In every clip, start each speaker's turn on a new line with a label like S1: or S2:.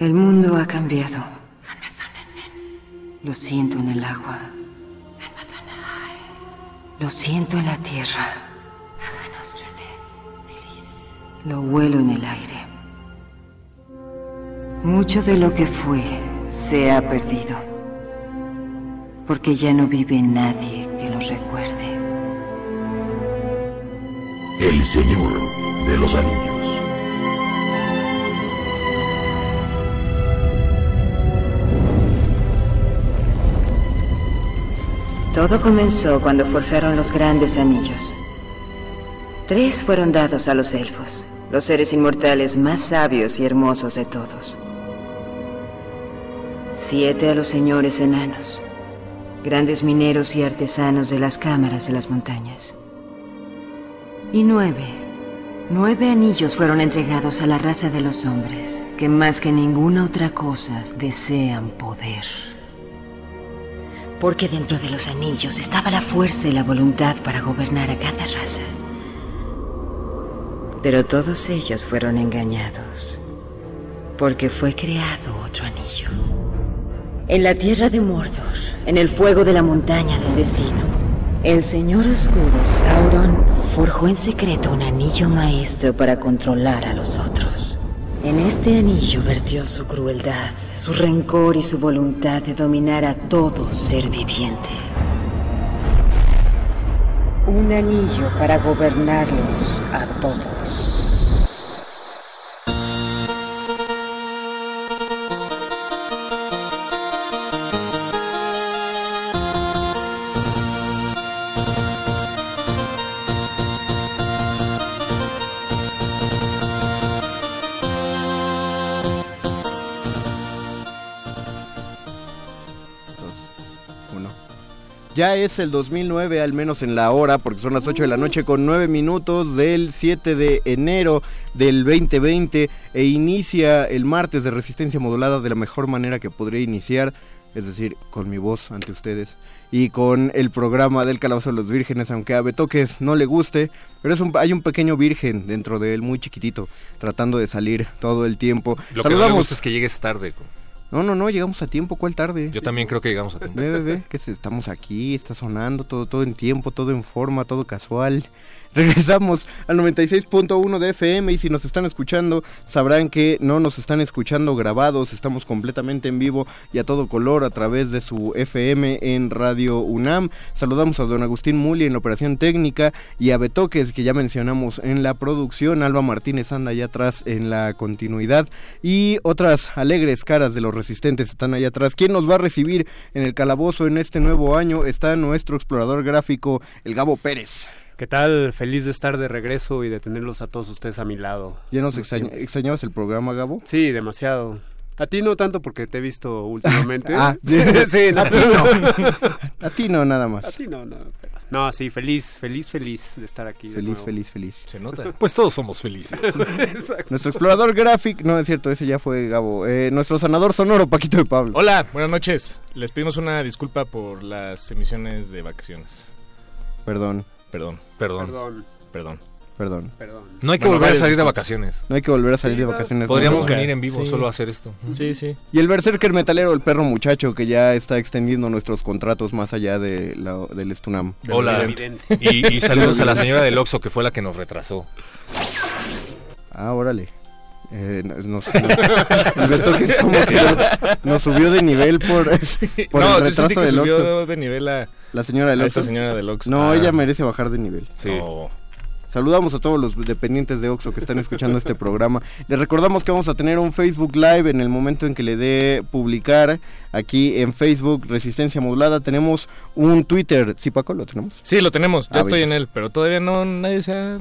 S1: El mundo ha cambiado. Lo siento en el agua. Lo siento en la tierra. Lo huelo en el aire. Mucho de lo que fue se ha perdido. Porque ya no vive nadie que lo recuerde.
S2: El Señor de los Anillos.
S1: Todo comenzó cuando forjaron los grandes anillos. Tres fueron dados a los elfos, los seres inmortales más sabios y hermosos de todos. Siete a los señores enanos, grandes mineros y artesanos de las cámaras de las montañas. Y nueve, nueve anillos fueron entregados a la raza de los hombres, que más que ninguna otra cosa desean poder. Porque dentro de los anillos estaba la fuerza y la voluntad para gobernar a cada raza. Pero todos ellos fueron engañados, porque fue creado otro anillo. En la tierra de Mordor, en el fuego de la montaña del destino, el señor oscuro Sauron forjó en secreto un anillo maestro para controlar a los otros. En este anillo vertió su crueldad, su rencor y su voluntad de dominar a todo ser viviente. Un anillo para gobernarlos a todos.
S3: Ya es el 2009, al menos en la hora, porque son las 8 de la noche con 9 minutos del 7 de enero del 2020 e inicia el martes de resistencia modulada de la mejor manera que podría iniciar, es decir, con mi voz ante ustedes y con el programa del Calabozo de los Vírgenes, aunque a Betoques no le guste, pero es un, hay un pequeño virgen dentro de él, muy chiquitito, tratando de salir todo el tiempo.
S4: Lo que no me gusta es que llegues tarde.
S3: No, no, no, llegamos a tiempo, ¿cuál tarde?
S4: Yo también creo que llegamos a tiempo.
S3: Ve, ve, ve, que estamos aquí, está sonando todo, todo en tiempo, todo en forma, todo casual. Regresamos al 96.1 de FM y si nos están escuchando sabrán que no nos están escuchando grabados, estamos completamente en vivo y a todo color a través de su FM en Radio UNAM. Saludamos a don Agustín Muli en la operación técnica y a Betoques que ya mencionamos en la producción, Alba Martínez anda allá atrás en la continuidad y otras alegres caras de los resistentes están allá atrás. ¿Quién nos va a recibir en el calabozo en este nuevo año? Está nuestro explorador gráfico, el Gabo Pérez.
S5: ¿Qué tal? Feliz de estar de regreso y de tenerlos a todos ustedes a mi lado.
S3: ¿Ya nos extrañabas el programa, Gabo?
S5: Sí, demasiado. A ti no tanto porque te he visto últimamente.
S3: Ah,
S5: sí, sí, no.
S3: A ti no. A ti no, nada
S5: A
S3: más.
S5: ti no, no. No, sí, feliz, feliz, feliz de estar aquí.
S3: Feliz, feliz, feliz.
S4: Se nota. Pues todos somos felices.
S5: Exacto.
S3: Nuestro explorador gráfico, no es cierto, ese ya fue Gabo. Eh, nuestro sanador sonoro, Paquito de Pablo.
S6: Hola, buenas noches. Les pedimos una disculpa por las emisiones de vacaciones.
S3: Perdón,
S6: Perdón,
S4: Perdón.
S5: Perdón,
S6: perdón.
S3: perdón.
S5: perdón.
S4: No hay que
S6: Bueno,
S4: volver a salir de vacaciones.
S3: No hay que volver a salir
S5: Sí,
S3: de vacaciones.
S4: Podríamos
S3: nunca.
S4: venir en vivo
S6: Sí.
S4: solo a hacer esto.
S6: Sí, sí.
S3: Y el berserker metalero, el perro muchacho, que ya está extendiendo nuestros contratos más allá de la- del Estunam.
S4: Hola. Y, y saludos a la señora del Oxxo que fue la que nos retrasó.
S3: Ah, órale. Eh, nos, nos- el Betoques como que nos, nos subió de nivel por, por
S6: no,
S3: el
S6: yo sentí
S3: retraso
S6: que
S3: del
S6: subió de nivel a,
S3: La señora del
S6: a esta
S3: Oxxo.
S6: señora del Oxxo.
S3: No,
S6: Ah,
S3: ella merece bajar de nivel.
S4: Sí.
S6: no.
S3: Saludamos a todos los dependientes de Oxo que están escuchando este programa. Les recordamos que vamos a tener un Facebook Live en el momento en que le dé publicar aquí en Facebook Resistencia Modulada. Tenemos un Twitter. ¿Sí, Paco? ¿Lo tenemos?
S6: Sí, lo tenemos. Ya
S3: Ah,
S6: estoy
S3: bien.
S6: en él, pero todavía no nadie se ha,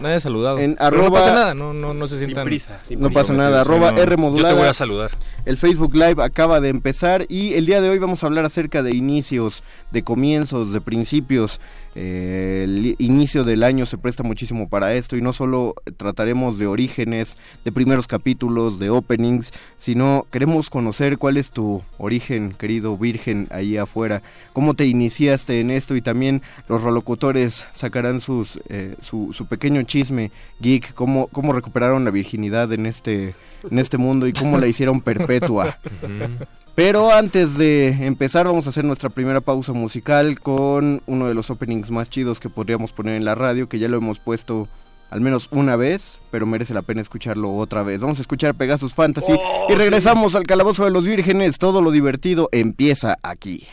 S6: nadie ha saludado.
S3: En
S6: Pero
S3: arroba-
S6: no pasa nada, no, no, no se
S5: Sin
S6: sientan.
S5: prisa, sin
S3: No
S5: prisa.
S3: pasa nada. Arroba
S6: no.
S3: R
S4: Yo te
S3: modulada.
S4: voy a saludar.
S3: El Facebook Live acaba de empezar y el día de hoy vamos a hablar acerca de inicios, de comienzos, de principios. Eh, el inicio del año se presta muchísimo para esto y no solo trataremos de orígenes, de primeros capítulos, de openings, sino queremos conocer cuál es tu origen, querido virgen, ahí afuera, cómo te iniciaste en esto y también los rolocutores sacarán sus, eh, su, pequeño chisme geek, cómo, cómo recuperaron la virginidad en este, en este mundo y cómo la hicieron perpetua. Pero antes de empezar vamos a hacer nuestra primera pausa musical con uno de los openings más chidos que podríamos poner en la radio, que ya lo hemos puesto al menos una vez, pero merece la pena escucharlo otra vez. Vamos a escuchar Pegasus Fantasy y regresamos al Calabozo de los Vírgenes. Todo lo divertido empieza aquí.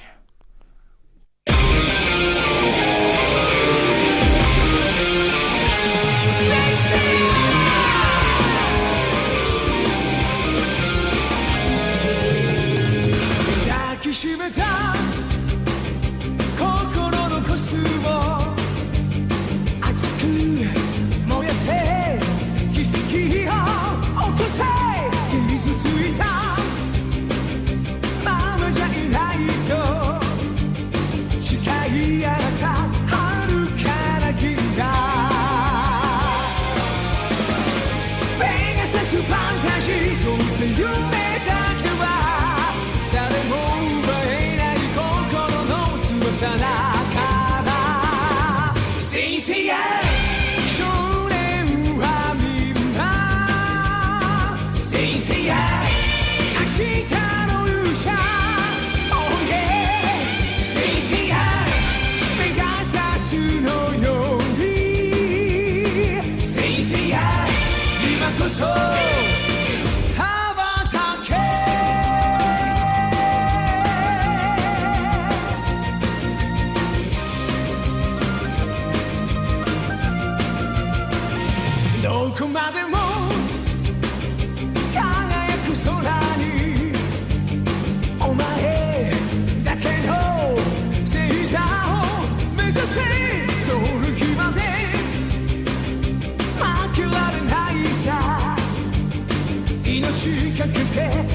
S7: 抱きしめた
S8: compare.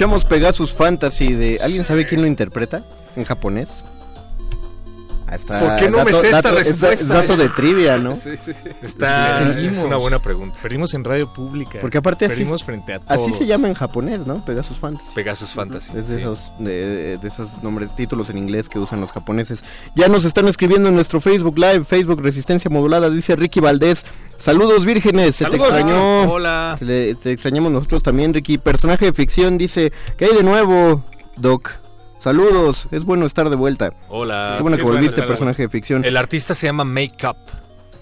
S3: Escuchamos Pegasus Fantasy de... ¿Alguien sabe quién lo interpreta en japonés? Está-
S4: ¿Por qué no me sé esta
S3: dato-
S4: respuesta?
S3: es dato de trivia, ¿no?
S5: Sí, sí, sí.
S4: Está,
S6: Perdimos.
S4: es una buena pregunta.
S6: Perdimos en radio pública.
S3: Porque aparte así,
S6: Perdimos frente a todos.
S3: así se llama en japonés, ¿no? Pegasus Fantasy.
S4: Pegasus Fantasy.
S3: Es de,
S4: sí.
S3: esos, de, de esos nombres, títulos en inglés que usan los japoneses. Ya nos están escribiendo en nuestro Facebook Live, Facebook Resistencia Modulada, dice Ricky Valdés. Saludos vírgenes, se
S4: Saludos,
S3: te extrañó.
S4: Ricky. Hola.
S3: Se le- te extrañamos nosotros también, Ricky. Personaje de ficción dice, ¿qué hay de nuevo, Doc? Saludos, es bueno estar de vuelta.
S4: Hola.
S3: Qué bueno
S6: sí,
S3: que
S6: bueno
S3: volviste, personaje de ficción.
S4: El artista se llama Make Up.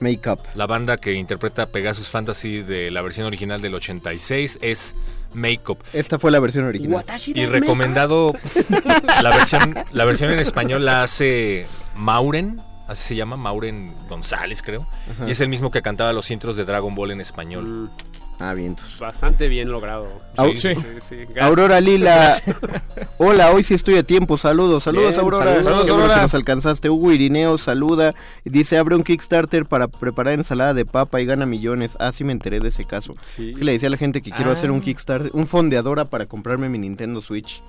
S3: Make Up.
S4: La banda que interpreta Pegasus Fantasy de la versión original del 86 es Make Up.
S3: Esta fue la versión original.
S4: Y recomendado la versión la versión en español la hace Mauren, así se llama, Mauren González creo.
S3: Ajá.
S4: Y es el mismo que cantaba los intros de Dragon Ball en español.
S5: Mm,
S3: Ah, vientos.
S5: Bastante bien logrado.
S3: Au-
S5: Sí, sí, sí, gracias.
S3: Aurora Lila. Hola, hoy sí estoy a tiempo. Saludos, saludos
S5: Bien,
S3: Aurora.
S5: saludos,
S3: bueno
S6: Aurora.
S3: que nos alcanzaste. Hugo Irineo saluda. Dice, abre un Kickstarter para preparar ensalada de papa y gana millones. Ah, sí me enteré de ese caso.
S5: Sí.
S3: Es que le decía a la gente que quiero
S6: Ah.
S3: hacer un Kickstarter, un fondeadora para comprarme mi Nintendo Switch.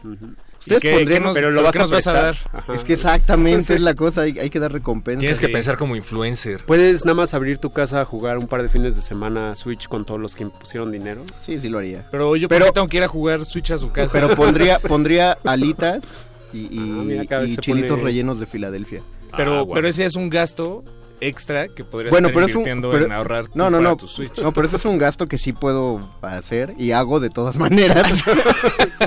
S3: Ustedes
S6: qué-
S3: pondrían...
S6: qué
S5: Pero lo
S6: ¿Pero
S5: vas a,
S6: vas dar?
S5: Ajá.
S3: Es que exactamente es la cosa, hay, hay que dar recompensa.
S4: Tienes que
S6: Sí.
S4: pensar como influencer.
S5: Puedes nada más abrir tu casa a jugar un par de fines de semana Switch con todos los que pusieron dinero.
S3: Sí, sí lo haría.
S6: Pero yo
S3: Pero-
S6: ¿por qué tengo que ir a jugar Switch a su casa.
S3: Pero pondría, pondría alitas y, y-
S5: Ah,
S3: y chilitos
S5: pone-
S3: rellenos de Filadelfia.
S6: pero,
S4: Ah, bueno.
S6: pero ese es un gasto extra que podrías
S3: Bueno,
S6: estar
S3: pero es un-
S6: invirtiendo
S3: pero-
S6: en ahorrar
S3: No, no, no.
S6: tu Switch.
S3: No, pero eso es un gasto que sí puedo hacer y hago de todas maneras.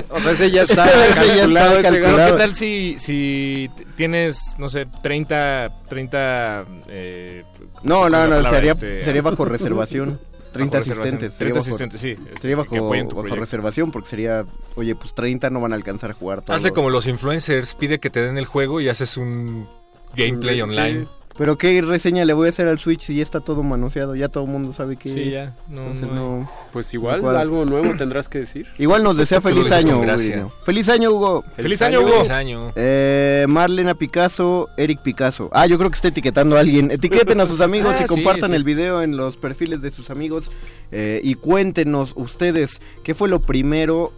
S5: O sea, ese ya está
S3: Ese ya está
S6: Pero
S3: calculado.
S6: ¿qué tal si, si tienes, no sé, 30, 30 eh,
S3: No,
S6: ¿cuál
S3: no, no, sería,
S6: Este,
S3: sería bajo reservación. 30
S6: bajo reservación.
S3: asistentes.
S6: 30
S3: sería bajo-
S6: asistentes, sí.
S3: Sería
S6: este, que
S3: bajo, bajo reservación porque sería, oye, pues 30 no van a alcanzar a jugar todos.
S4: Hazle como los influencers, pide que te den el juego y haces un gameplay
S5: Sí.
S3: Pero qué reseña le voy a hacer al Switch si ya está todo manoseado, ya todo el mundo sabe que...
S6: Sí, ya. No,
S3: Entonces
S6: no-
S3: no...
S5: Pues igual, algo nuevo tendrás que decir.
S3: Igual nos desea feliz año, Hugo. ¡Feliz año, Hugo!
S6: ¡Feliz año, Hugo!
S4: Feliz año.
S3: Eh, Marlena Picasso, Eric Picasso. Ah, yo creo que está etiquetando a alguien. Etiqueten a sus amigos
S6: Ah,
S3: y
S6: sí,
S3: compartan
S6: sí.
S3: el video en los perfiles de sus amigos. eh, y cuéntenos ustedes qué fue lo primero.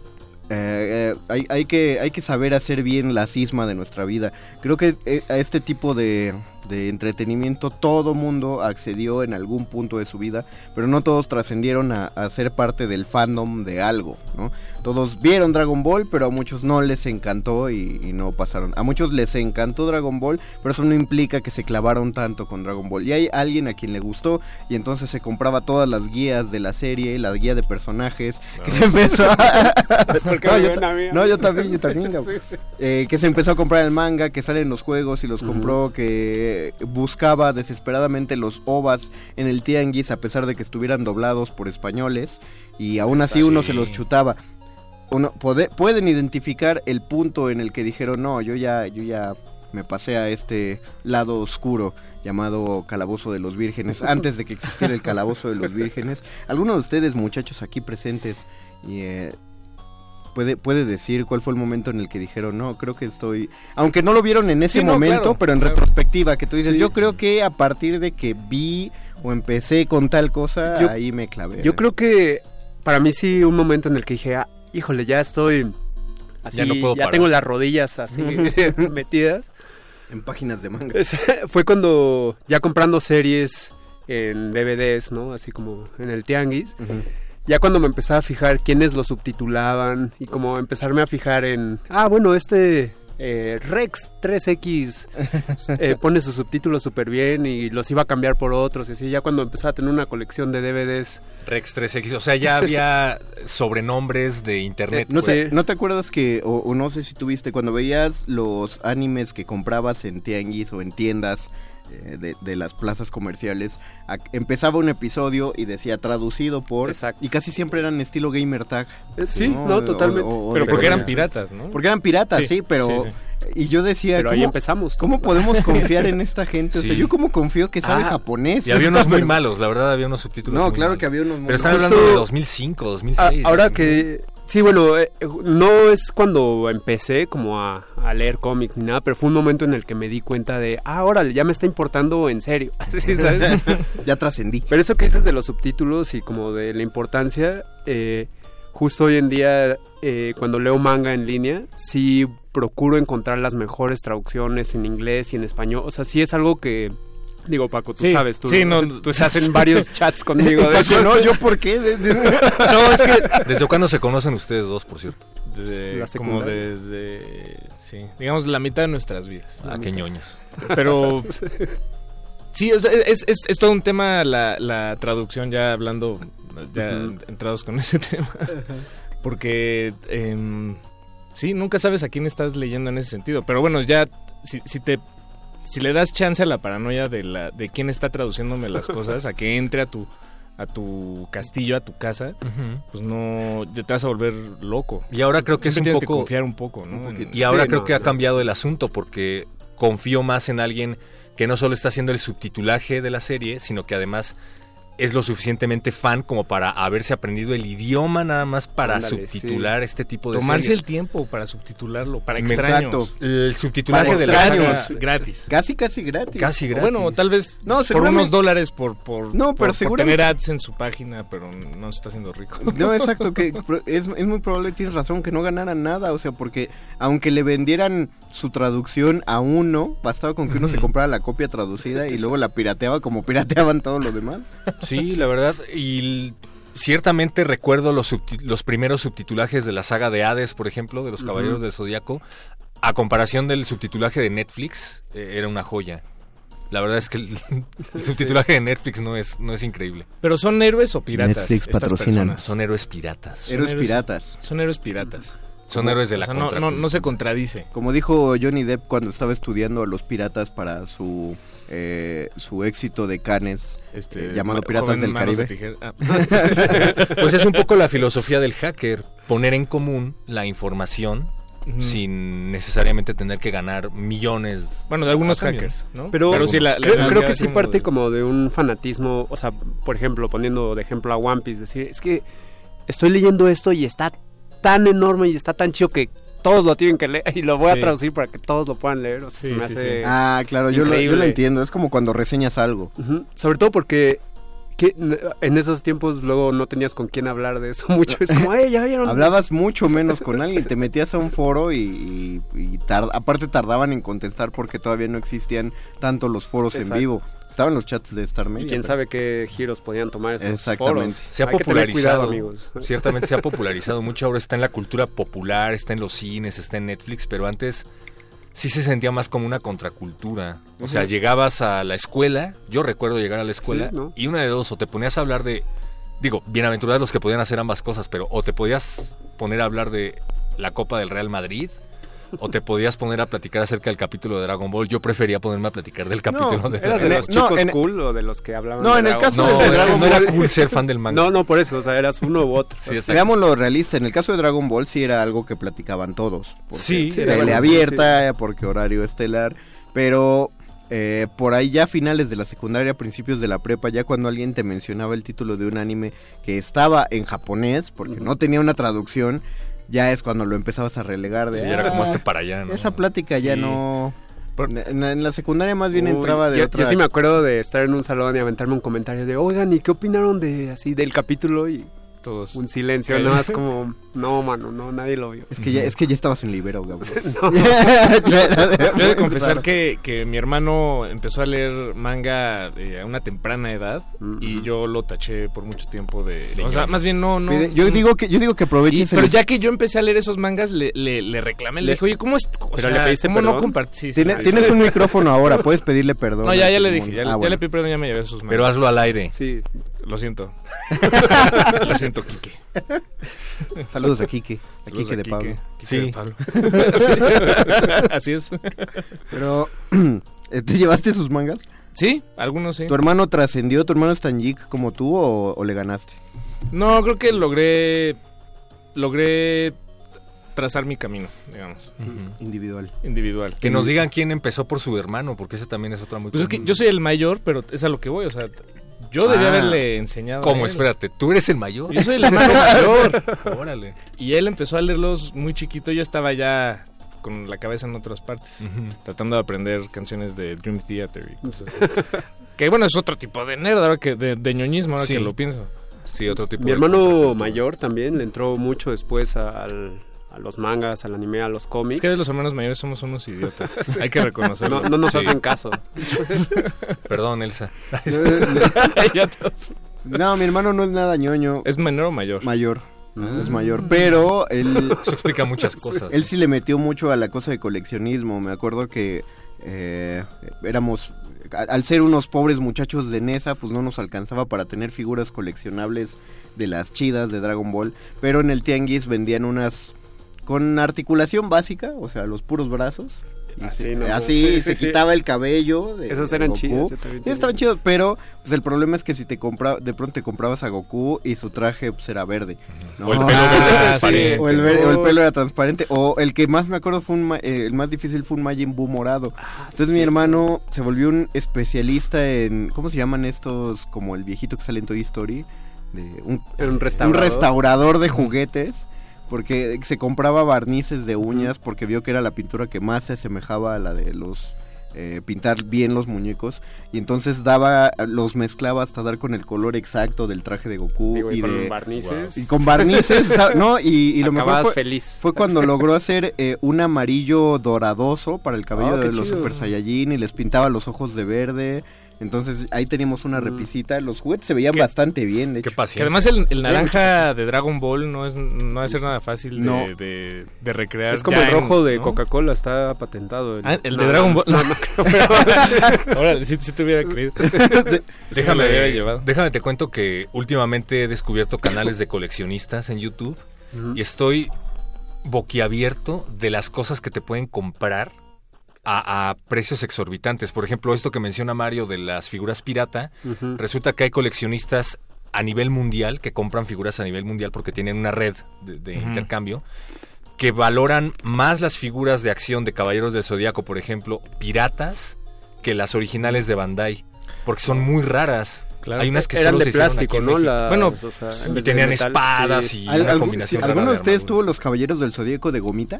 S3: eh, eh, hay, hay que, hay que saber hacer bien la cisma de nuestra vida. Creo que eh, a este tipo de, de entretenimiento todo mundo accedió en algún punto de su vida, pero no todos trascendieron a, ser parte del fandom de algo, ¿no? Todos vieron Dragon Ball, pero a muchos no les encantó y, y no pasaron. A muchos les encantó Dragon Ball, pero eso no implica que se clavaron tanto con Dragon Ball. Y hay alguien a quien le gustó y entonces se compraba todas las guías de la serie, la guía de personajes, que se empezó a... No, yo, ta- no, yo también, yo también. Eh, que se empezó a comprar el manga, que salen los juegos y los compró, que buscaba desesperadamente los ovas en el tianguis a pesar de que estuvieran doblados por españoles y aún así uno se los chutaba. Uno, pueden identificar el punto en el que dijeron, no, yo ya, yo ya me pasé a este lado oscuro llamado Calabozo de los Vírgenes, antes de que existiera el Calabozo de los Vírgenes. Alguno de ustedes, muchachos aquí presentes, y, eh, puede, puede decir cuál fue el momento en el que dijeron, no, creo que estoy... Aunque no lo vieron en ese
S6: Sí, no,
S3: momento,
S6: claro,
S3: pero en
S6: claro.
S3: retrospectiva, que tú dices,
S5: Sí.
S3: yo creo que a partir de que vi o empecé con tal cosa,
S5: Yo-
S3: ahí me clavé.
S5: Yo creo que para mí sí un momento en el que dije, ah, híjole, ya estoy así,
S4: Ya no puedo parar.
S5: tengo las rodillas así metidas.
S3: En páginas de manga.
S5: Es- Fue cuando ya comprando series en DVDs, ¿no? Así como en el tianguis. Ya cuando me empezaba a fijar quiénes lo subtitulaban y como empezarme a fijar en, ah, bueno, este eh, Rex 3X eh, pone sus subtítulos súper bien y los iba a cambiar por otros y así. Ya cuando empezaba a tener una colección de DVDs,
S4: Rex 3X, o sea, ya había sobrenombres de internet.
S3: ¿No,
S4: pues.
S3: te, ¿No te acuerdas que, o, o no sé si tuviste, cuando veías los animes que comprabas en tianguis o en tiendas eh, de, de las plazas comerciales, a- empezaba un episodio y decía traducido por...
S5: Exacto.
S3: Y casi siempre eran estilo gamer tag.
S5: Eh, sí, no, totalmente.
S3: o- o
S6: Pero porque eran piratas, ¿no?
S3: Porque eran piratas, sí,
S6: Sí,
S3: pero...
S6: sí, sí.
S3: Y yo decía,
S5: pero ahí
S3: ¿cómo,
S5: empezamos.
S3: ¿cómo podemos confiar en esta gente? O sea,
S4: Sí.
S3: yo como confío que sabe
S4: Ah,
S3: japonés.
S4: Y había unos muy malos, la verdad, había unos subtítulos.
S3: No,
S4: muy
S3: claro
S4: malos.
S3: que había unos muy
S4: Pero están hablando de 2005,
S5: Ah,
S4: 2006.
S5: ahora
S4: ¿no?
S5: que sí bueno eh, no es cuando empecé como a, a leer cómics ni nada pero fue un momento en el que me di cuenta de ah órale ya me está importando en serio Sí, ¿sabes?
S3: Ya trascendí.
S5: pero eso que dices de los subtítulos y como de la importancia eh, justo hoy en día, eh, cuando leo manga en línea, sí procuro encontrar las mejores traducciones en inglés y en español. O sea, sí es algo que... Digo, Paco, tú
S6: Sí,
S5: sabes, tú,
S6: sí, no,
S5: tú estás en varios chats conmigo. de
S3: Paco,
S5: eso.
S3: no, ¿yo por qué? De- de-
S4: No, es que... ¿Desde cuándo se conocen ustedes dos, por cierto?
S6: Desde-
S5: La
S6: como desde, sí, digamos la mitad de nuestras vidas.
S4: Ah, qué ñoños.
S6: Pero sí, o sea, es, es, es todo un tema la, la traducción, ya hablando, ya entrados con ese tema. Porque em, sí, nunca sabes a quién estás leyendo en ese sentido. Pero bueno, ya si, si te si le das chance a la paranoia de la de quién está traduciéndome las cosas, a que entre a tu a tu castillo, a tu casa, pues no ya te vas a volver loco.
S4: Y ahora creo que es un
S6: tienes
S4: poco...
S6: que confiar un poco, ¿no?
S4: Y ahora
S5: Sí,
S4: creo
S5: no,
S4: que ha
S5: sí.
S4: cambiado el asunto porque confío más en alguien que no solo está haciendo el subtitulaje de la serie, sino que además es lo suficientemente fan como para haberse aprendido el idioma nada más para
S5: Ándale,
S4: subtitular este tipo de
S6: Tomarse
S4: series.
S6: el tiempo para subtitularlo, para extraños.
S4: El subtitulaje
S3: Para
S4: de la
S3: extraños.
S4: saga-
S6: gratis.
S3: Casi, casi gratis.
S4: casi gratis.
S6: Bueno, tal vez
S3: No,
S6: por unos dólares por, por,
S3: No,
S6: por-
S3: pero
S6: por
S3: seguramente-
S6: tener ads en su página, pero no se está haciendo rico.
S3: No, exacto, que es, es muy probable, tienes razón, que no ganaran nada, o sea, porque aunque le vendieran su traducción a uno, bastaba con que uno se comprara la copia traducida y luego la pirateaba como pirateaban todo lo demás.
S4: Sí, la verdad. Y ciertamente recuerdo los, los primeros subtitulajes de la saga de Hades, por ejemplo, de los Caballeros del Zodíaco. A comparación del subtitulaje de Netflix, eh, era una joya. La verdad es que el, el subtitulaje de Netflix no es, no es increíble.
S6: Pero son héroes o piratas.
S3: Netflix
S6: personas?
S4: Son héroes piratas.
S3: Héroes
S6: héroes-
S3: piratas.
S6: Son héroes piratas.
S4: Son héroes de la
S6: O sea, no, no,
S4: contracultura.
S6: no se contradice.
S3: Como dijo Johnny Depp cuando estaba estudiando a los piratas para su eh, su éxito de Cannes
S6: Este,
S3: eh, llamado
S6: ma-
S3: Piratas del
S6: de
S3: Caribe.
S6: Ah.
S4: Pues es un poco la filosofía del hacker, poner en común la información sin necesariamente tener que ganar millones.
S6: Bueno, de algunos hackers, ¿no?
S5: Pero,
S6: sí, la- la-
S5: creo, que sí parte
S6: de-
S5: como de un fanatismo, o sea, por ejemplo, poniendo de ejemplo a One Piece, decir, es que estoy leyendo esto y está tan enorme y está tan chido que todos lo tienen que leer y lo voy
S6: Sí.
S5: a traducir para que todos lo puedan leer, o sea,
S6: Sí,
S5: se me
S6: sí,
S5: hace...
S6: sí.
S3: Ah, claro, yo lo, yo lo
S5: Increíble.
S3: entiendo. Es como cuando reseñas algo.
S5: Sobre todo porque que, en esos tiempos luego no tenías con quién hablar de eso mucho, es como, "Ey, ya vieron...
S3: Hablabas mucho menos con alguien, te metías a un foro y, y- y tar- aparte tardaban en contestar porque todavía no existían tanto los foros en vivo. Estaban los chats de Star Media.
S5: Y quién
S3: pero-
S5: sabe qué giros podían tomar esos
S3: Exactamente.
S5: foros.
S4: Se ha
S5: Hay que tener
S4: popularizado,
S5: cuidado, amigos.
S4: ciertamente se ha popularizado mucho, ahora está en la cultura popular, está en los cines, está en Netflix, pero antes sí se sentía más como una contracultura. O sea, llegabas a la escuela, yo recuerdo llegar a la escuela,
S5: Sí, ¿no?
S4: y una de dos, o te ponías a hablar de, digo, bienaventurados los que podían hacer ambas cosas, pero o te podías poner a hablar de la Copa del Real Madrid, o te podías poner a platicar acerca del capítulo de Dragon Ball. Yo prefería ponerme a platicar del capítulo de
S5: ¿Eras de
S3: En el-
S5: los
S3: no,
S5: chicos
S3: en-
S5: cool o de los que hablaban
S3: No,
S5: de
S3: en el
S5: Dragon
S3: caso
S5: Ball?
S4: No,
S3: de Dragon
S4: no era
S3: Ball-
S4: cool ser fan del manga.
S5: No, no, por eso, o sea, eras uno u otro.
S4: Sí, exacto.
S3: Veamos lo realista, en el caso de Dragon Ball sí era algo que platicaban todos.
S4: Sí,
S5: sí,
S3: tele
S5: sí,
S3: abierta, porque horario estelar, pero eh, por ahí ya a finales de la secundaria, principios de la prepa, ya cuando alguien te mencionaba el título de un anime que estaba en japonés, porque no tenía una traducción, ya es cuando lo empezabas a relegar de...
S4: Sí, era como
S3: "Ah,
S4: este para allá, ¿no?
S3: Esa plática ya no... En, en la secundaria más bien
S5: Uy,
S3: entraba de
S5: yo,
S3: otra...
S5: yo sí me acuerdo de estar en un salón y aventarme un comentario de, oigan, ¿y qué opinaron de así del capítulo? Y
S6: Todos.
S5: un silencio, nada más como, no, mano, no, nadie lo vio.
S3: Es que ya, es que ya estabas en libero.
S5: No.
S3: De-
S6: Yo he de confesar que, que mi hermano empezó a leer manga eh, a una temprana edad y yo lo taché por mucho tiempo de... o sea, más bien no... no
S3: yo digo que yo digo que
S6: Y-
S3: aproveches
S6: pero
S3: el-
S6: ya que yo empecé a leer esos mangas, le, le, le reclamé, le
S3: Le-
S6: dije, oye, ¿cómo es? O
S5: ¿Pero
S6: sea,
S5: le pediste
S6: ¿cómo no
S5: perdón?
S6: compartir? Sí, sí,
S3: Tiene-
S6: le-
S3: tienes un micrófono ahora, puedes pedirle perdón.
S6: No, ya, ya le dije, ya,
S3: Ah,
S6: ya le pedí perdón, ya me llevé sus mangas.
S4: Pero hazlo al aire.
S5: Sí,
S6: Lo siento. lo siento, Quique.
S3: Saludos a Kike, a
S6: Saludos a
S3: de
S6: Quique,
S3: Pablo.
S6: Quique
S4: Sí.
S6: de Pablo. Así es.
S3: Pero, ¿te llevaste sus mangas?
S6: Sí, algunos sí.
S3: ¿Tu hermano trascendió? ¿Tu hermano es tan geek como tú o, o le ganaste?
S6: No, creo que logré. Logré trazar mi camino, digamos.
S3: Individual.
S6: individual.
S4: Que nos digan quién empezó por su hermano, porque ese también es otra muy
S6: Pues es que yo soy el mayor, pero es a lo que voy, o sea, yo debía
S3: Ah.
S6: haberle enseñado. a
S4: ¿Cómo?
S6: él.
S4: Espérate, ¿tú eres el mayor?
S6: Yo soy el hermano mayor.
S4: Órale.
S6: Y él empezó a leerlos muy chiquito, yo estaba ya con la cabeza en otras partes, tratando de aprender canciones de Dream Theater y cosas así. que bueno, es otro tipo de nerd, ahora que de, de ñoñismo, ahora
S4: Sí.
S6: que lo pienso.
S4: Sí, otro tipo
S5: Mi
S4: de
S5: hermano mayor también le entró mucho después al- a los mangas, al anime, a los cómics.
S6: Es que los hermanos mayores somos unos idiotas. Hay que reconocerlo.
S5: No, no nos
S4: Sí.
S5: hacen caso.
S4: Perdón, Elsa.
S3: No, mi hermano no es nada ñoño.
S6: ¿Es menor o mayor?
S3: Mayor.
S5: Ah.
S3: Es mayor. Pero él,
S4: Eso explica muchas cosas.
S3: él sí le metió mucho a la cosa de coleccionismo. Me acuerdo que eh, éramos. Al ser unos pobres muchachos de Nesa, pues no nos alcanzaba para tener figuras coleccionables de las chidas de Dragon Ball. Pero en el Tianguis vendían unas con articulación básica, o sea, los puros brazos. Y
S5: Así,
S3: se-
S5: ¿no?
S3: así
S5: Sí, sí,
S3: se
S5: sí.
S3: quitaba el cabello. de-
S5: Esas
S3: de
S5: eran
S3: Goku.
S5: chidas, yo también
S3: Sí,
S5: tenía.
S3: estaban chidos, pero pues el problema es que si te compra, de pronto te comprabas a Goku y su traje pues, era verde. ¿no?
S4: O el pelo
S6: Ah,
S4: transparente.
S3: O el, ver- o el pelo era transparente. O el que más me acuerdo fue un ma- eh, el más difícil fue un Majin Buu morado. Entonces mi hermano se volvió un especialista en ¿cómo se llaman estos? Como el viejito que sale en Toy Story, de un,
S5: Un
S3: un
S5: restaurador.
S3: restaurador de juguetes. Porque se compraba barnices de uñas porque vio que era la pintura que más se asemejaba a la de los eh, pintar bien los muñecos y entonces daba los mezclaba hasta dar con el color exacto del traje de Goku
S5: Digo, y
S3: y
S5: con
S3: de
S5: barnices.
S3: y con barnices, ¿no? Y, y lo mejor fue,
S5: feliz.
S3: fue cuando logró hacer eh, un amarillo doradoso para el cabello
S5: qué
S3: de los
S5: chido.
S3: Super Saiyajin y les pintaba los ojos de verde. Entonces ahí teníamos una repisita. Los juguetes se veían
S6: ¿Qué?
S3: bastante bien, de
S4: Qué
S3: hecho.
S4: paciencia.
S6: Que además el, el naranja de Dragon Ball no es no debe ser nada fácil de,
S3: No.
S6: de, de recrear.
S5: Es como
S6: ya
S5: el rojo
S6: en-
S5: de
S6: ¿no?
S5: Coca-Cola, está patentado.
S6: Ah, el de
S5: No,
S6: Dragon Ball.
S5: No, no creo, pero-
S6: Órale, si, te hubiera creído. Sí hubiera
S4: Déjame,
S6: llevado.
S4: déjame te cuento que últimamente he descubierto canales de coleccionistas en YouTube y estoy boquiabierto de las cosas que te pueden comprar a, a precios exorbitantes. Por ejemplo, esto que menciona Mario de las figuras pirata, resulta que hay coleccionistas a nivel mundial que compran figuras a nivel mundial porque tienen una red de, de intercambio que valoran más las figuras de acción de Caballeros del Zodíaco, por ejemplo, piratas, que las originales de Bandai, porque son muy raras.
S6: Claro.
S4: Hay unas que
S5: Eran
S4: solo
S5: de
S4: se
S5: plástico, ¿no?
S6: Bueno,
S5: o sea,
S4: y
S5: de
S4: tenían
S5: metal,
S4: espadas
S5: sí.
S4: y
S3: ¿Al-
S4: una
S3: algún-
S4: combinación
S3: ¿Alguno
S4: rara
S3: de ustedes tuvo los caballeros del zodíaco de gomita?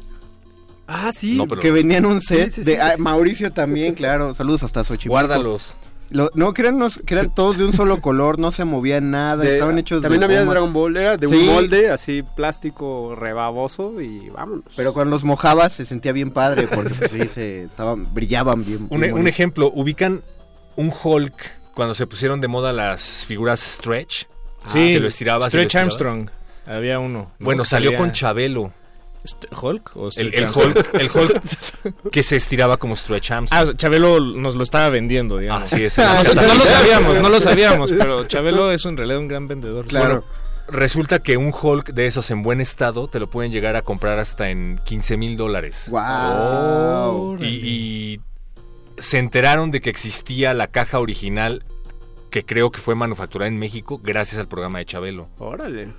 S5: Ah, sí.
S4: No, pero-
S3: Que venían un set
S5: Sí, sí,
S3: de
S5: sí.
S3: ah, Mauricio también, claro. Saludos hasta Xochimilco.
S4: Guárdalos.
S3: Lo- no, que eran, que eran todos de un solo color, no se movían nada,
S5: De-
S3: estaban hechos
S5: También
S3: de
S5: había de. Dragon Ball, era de un
S3: Sí.
S5: molde así plástico rebaboso y vámonos.
S3: Pero cuando los mojabas se sentía bien padre porque pues, sí, se estaban, brillaban bien.
S4: Un,
S3: bien
S4: un
S3: bonitos.
S4: ejemplo, ubican un Hulk cuando se pusieron de moda las figuras stretch.
S6: Sí,
S4: que lo estirabas. lo
S6: Stretch
S4: estirabas.
S6: Armstrong. Había uno. ¿no?
S4: Bueno, salió
S6: Salía-
S4: con Chabelo.
S6: ¿Hulk? O
S4: El, el? Hulk, el Hulk que se estiraba como Stretch
S6: Ah,
S4: Armstrong.
S6: sea, Chabelo nos lo estaba vendiendo, digamos.
S4: Ah, sí, ese
S6: no,
S4: es el-
S6: no lo sabíamos, no lo sabíamos, pero Chabelo es en realidad un gran vendedor.
S3: Claro.
S4: Resulta que un Hulk de esos en buen estado te lo pueden llegar a comprar hasta en 15 mil dólares.
S3: ¡Wow!
S4: Y, y se enteraron de que existía la caja original que creo que fue manufacturada en México gracias al programa de Chabelo.
S5: Órale.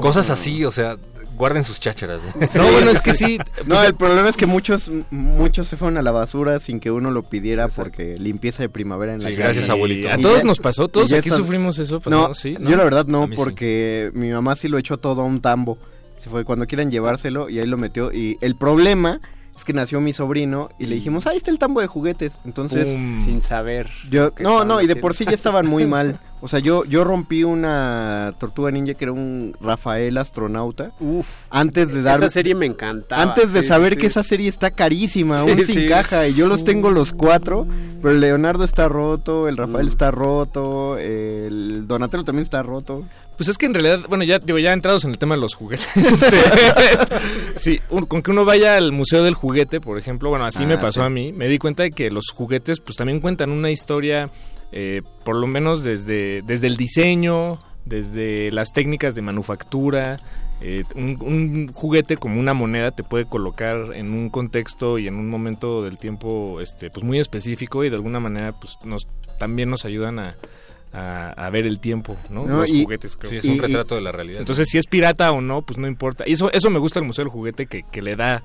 S4: Cosas así, o sea, guarden sus chácharas. ¿no?
S6: No, bueno, es que sí.
S3: No, el problema es que muchos muchos se fueron a la basura sin que uno lo pidiera porque limpieza de primavera en la
S4: Sí,
S3: calle.
S4: gracias, abuelito.
S6: A todos
S3: ya-
S6: nos pasó, todos aquí
S3: estás-
S6: sufrimos eso.
S3: No,
S6: pasó, sí,
S3: yo la verdad no,
S4: sí.
S3: porque mi mamá sí lo echó todo a un tambo. Se fue cuando quieran llevárselo y ahí lo metió. Y el problema es que nació mi sobrino y le dijimos, ahí está el tambo de juguetes. Entonces,
S4: Pum.
S5: Sin saber.
S3: yo, no, no, y de por sí ya estaban muy mal. O sea, yo, yo rompí una tortuga ninja que era un Rafael astronauta.
S5: Uf.
S3: Antes de dar
S5: Esa serie me encantaba.
S3: Antes de
S5: sí,
S3: saber
S5: sí.
S3: que esa serie está carísima,
S5: Sí,
S3: aún
S5: sí.
S3: sin caja, y yo los tengo los cuatro, pero el Leonardo está roto, el Rafael
S5: Mm.
S3: está roto, el Donatello también está roto.
S6: Pues es que en realidad, bueno, ya digo, ya entrados en el tema de los juguetes. este, sí, un- con que uno vaya al Museo del Juguete, por ejemplo, bueno, así
S3: Ah,
S6: me pasó
S3: sí.
S6: a mí, me di cuenta de que los juguetes pues también cuentan una historia, eh, por lo menos desde, desde el diseño, desde las técnicas de manufactura. eh, un, un juguete como una moneda te puede colocar en un contexto y en un momento del tiempo este pues muy específico y de alguna manera pues nos también nos ayudan a, a, a ver el tiempo, ¿no?
S3: No,
S6: Los
S3: y-
S6: juguetes, creo.
S4: Sí, es
S3: Y-
S4: un
S3: y-
S4: retrato de la realidad.
S6: Entonces, si es pirata o no, pues no importa. Y eso, eso me gusta el Museo del Juguete, que, que le da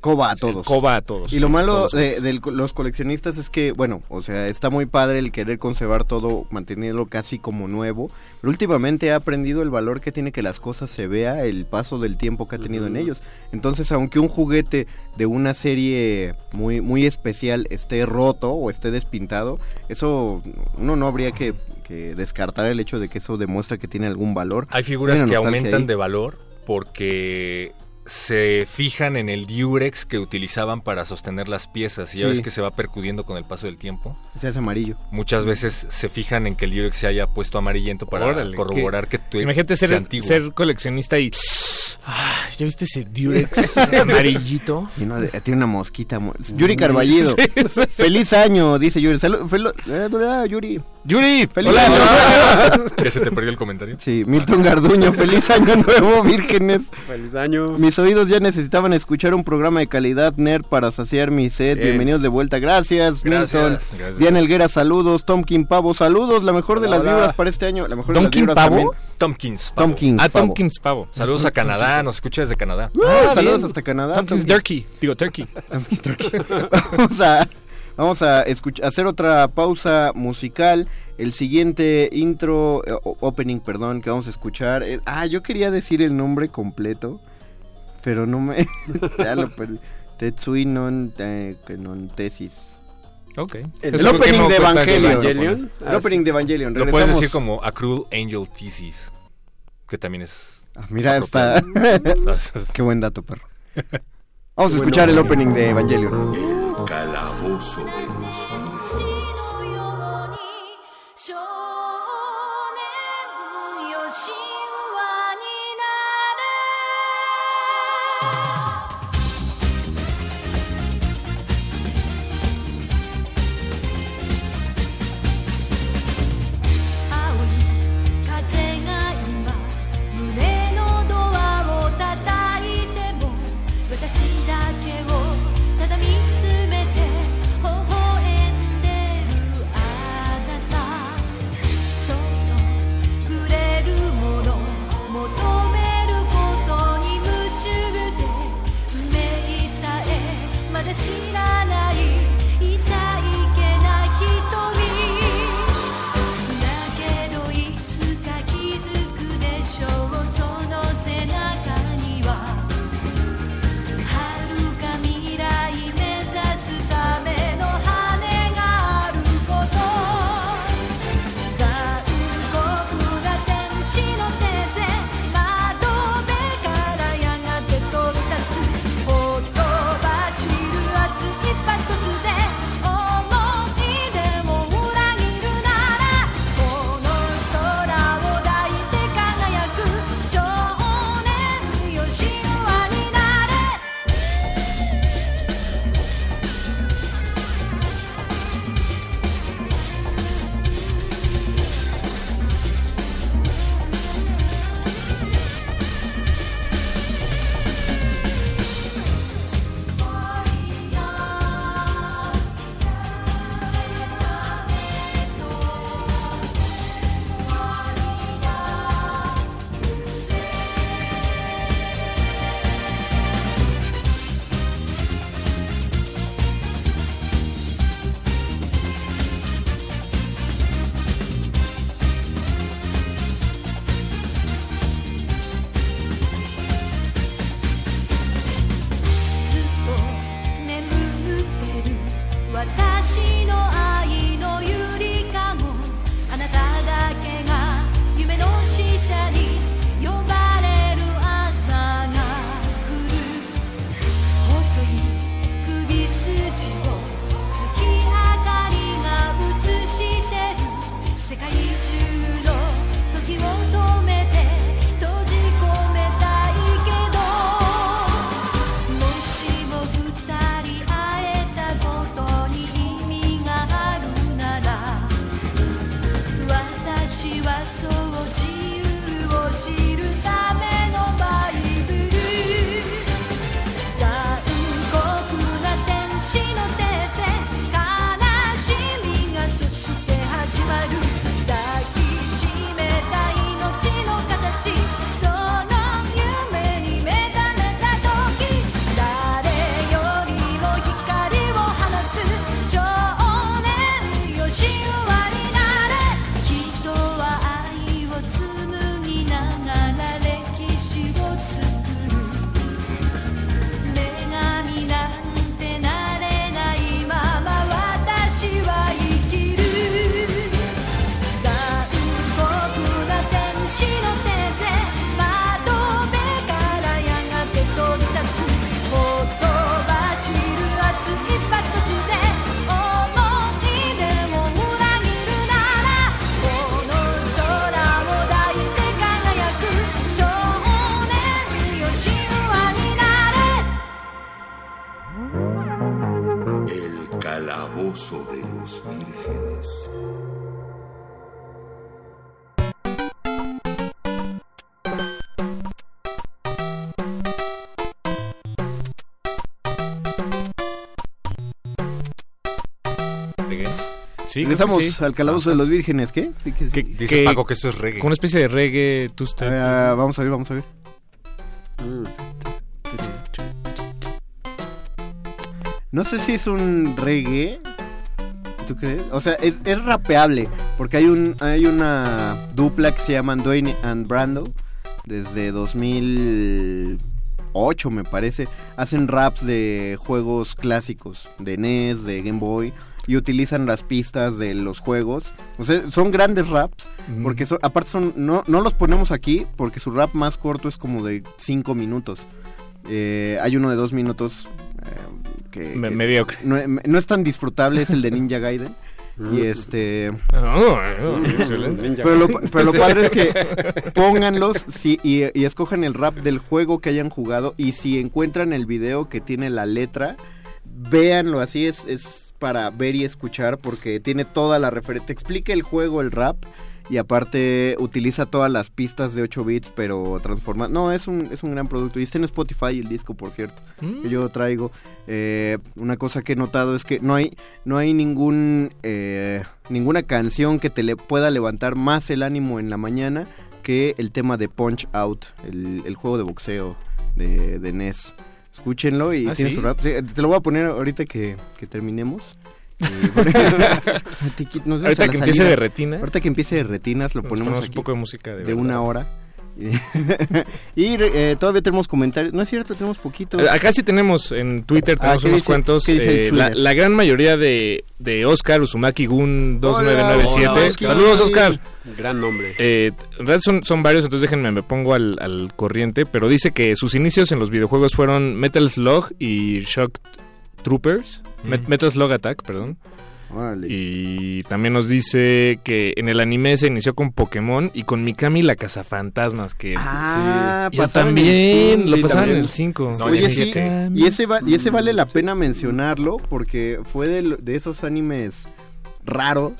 S3: Coba a todos.
S6: coba a todos.
S3: Y lo malo de, los coleccionistas es que, bueno, o sea, está muy padre el querer conservar todo, mantenerlo casi como nuevo, pero últimamente he aprendido el valor que tiene que las cosas se vea, el paso del tiempo que ha tenido en ellos. Entonces, aunque un juguete de una serie muy, muy especial esté roto o esté despintado, eso uno no habría que, que descartar el hecho de que eso demuestra que tiene algún valor.
S4: Hay figuras que aumentan
S3: ahí.
S4: de valor porque se fijan en el diurex que utilizaban para sostener las piezas y ya
S3: Sí.
S4: ves que se va percudiendo con el paso del tiempo.
S3: Se hace amarillo.
S4: Muchas veces se fijan en que el diurex se haya puesto amarillento para
S6: Órale,
S4: corroborar que, tu
S6: Imagínate ser,
S4: antiguo.
S6: ser coleccionista y... Ah, ¿Ya viste ese Durex amarillito?
S3: Y no, de- tiene una mosquita. mo- Yuri Carballido.
S6: Sí, sí.
S3: Feliz año, dice Yuri. Salud, fel- eh, Yuri.
S6: Yuri,
S3: feliz
S6: hola.
S3: año.
S4: ¿Ya se te perdió el comentario?
S3: Sí, Milton Garduño, feliz año nuevo, vírgenes.
S5: Feliz año.
S3: Mis oídos ya necesitaban escuchar un programa de calidad nerd para saciar mi sed.
S5: Bien.
S3: Bienvenidos de vuelta. Gracias,
S4: Gracias,
S3: Milton.
S4: gracias.
S3: Diana Elguera, saludos. Tomkin Pavo, saludos. La mejor de
S5: Hola,
S3: las vibras para este año. La mejor de las
S6: ¿Tomkin
S3: vibras
S6: Pavo?
S3: también.
S4: Tompkins. Pavo.
S3: Tomkins
S6: Ah,
S3: Pavo.
S6: Tompkins Pavo.
S4: Saludos a Canadá, nos escucha desde Canadá.
S3: Uh,
S6: Ah,
S3: saludos
S6: bien.
S3: hasta Canadá.
S6: Tompkins
S3: Tomkin.
S6: Turkey. Digo, Turkey.
S3: Tomkin Turkey. vamos a, vamos a hacer otra pausa musical. El siguiente intro, eh, opening, perdón, que vamos a escuchar. eh, ah, yo quería decir el nombre completo, pero no me. ya lo perdí. Tetsui non, eh, non tesis.
S6: Ok.
S5: El
S3: El opening de Evangelion.
S5: Evangelion.
S3: El opening de Evangelion.
S4: Lo puedes
S3: Regresamos.
S4: decir como A Cruel Angel Thesis, que también es...
S3: Ah, mira, está. Qué buen dato, perro. Vamos a escuchar el opening de Evangelion.
S9: El calabozo de
S6: Sí, que
S3: Regresamos
S6: sí.
S3: al calabozo de los vírgenes, ¿qué? ¿Qué- qué-
S6: Que-
S4: Dice Paco que esto es reggae.
S6: Con una especie de reggae, tú
S3: Ah, vamos a ver, vamos a ver. No sé si es un reggae. ¿Tú crees? O sea, es, es rapeable. Porque hay un hay una dupla que se llaman Dwayne and Brando. Desde 2008 me parece. Hacen raps de juegos clásicos. De NES, de Game Boy. Y utilizan las pistas de los juegos. O sea, son grandes raps.
S6: Mm.
S3: Porque son, aparte son... No, no los ponemos aquí porque su rap más corto es como de 5 minutos. Eh, hay uno de 2 minutos eh, que,
S6: Me-
S3: que
S6: mediocre.
S3: No, no es tan disfrutable, es el de Ninja Gaiden. Y este...
S6: Oh, oh,
S3: pero, lo, pero lo padre es que pónganlos sí, y, y escojan el rap del juego que hayan jugado y si encuentran el video que tiene la letra, véanlo así, es, es para ver y escuchar porque tiene toda la referencia, explica el juego, el rap y aparte utiliza todas las pistas de 8 bits pero transforma... No, es un, es un gran producto y está en Spotify el disco por cierto
S6: Mm.
S3: que yo traigo. Eh, una cosa que he notado es que no hay, no hay ningún, eh, ninguna canción que te le pueda levantar más el ánimo en la mañana que el tema de Punch Out, el, el juego de boxeo de, de NES. Escúchenlo y
S6: ¿Ah,
S3: tiene
S6: sí?
S3: su rap. Sí, te lo voy a poner ahorita que, que terminemos.
S6: Ahorita que empiece de retinas.
S3: Ahorita que empiece de retinas lo
S6: Nos
S3: ponemos
S6: ponemos
S3: aquí
S6: un poco de música de
S3: una hora. y eh, todavía tenemos comentarios. No es cierto, tenemos poquito.
S6: Eh, Acá sí tenemos en Twitter,
S3: Ah,
S6: tenemos
S3: ¿qué
S6: unos
S3: dice-
S6: cuantos.
S3: qué dice el
S6: eh, la, gran mayoría de, de Oscar Uzumaki Gun 2997.
S5: Hola, Oscar.
S6: Saludos, Oscar.
S5: Gran nombre.
S6: Eh, en realidad son, son varios, entonces déjenme, me pongo al, al corriente. Pero dice que sus inicios en los videojuegos fueron Metal Slug y Shock Troopers. Met- Metal Slug Attack, perdón. Y también nos dice que en el anime se inició con Pokémon y con Mikami la cazafantasmas. Que
S3: Ah,
S6: sí. También, lo pasaron en el 5.
S3: Oye, sí, y ese, va- y ese vale la pena mencionarlo porque fue de, de esos animes raros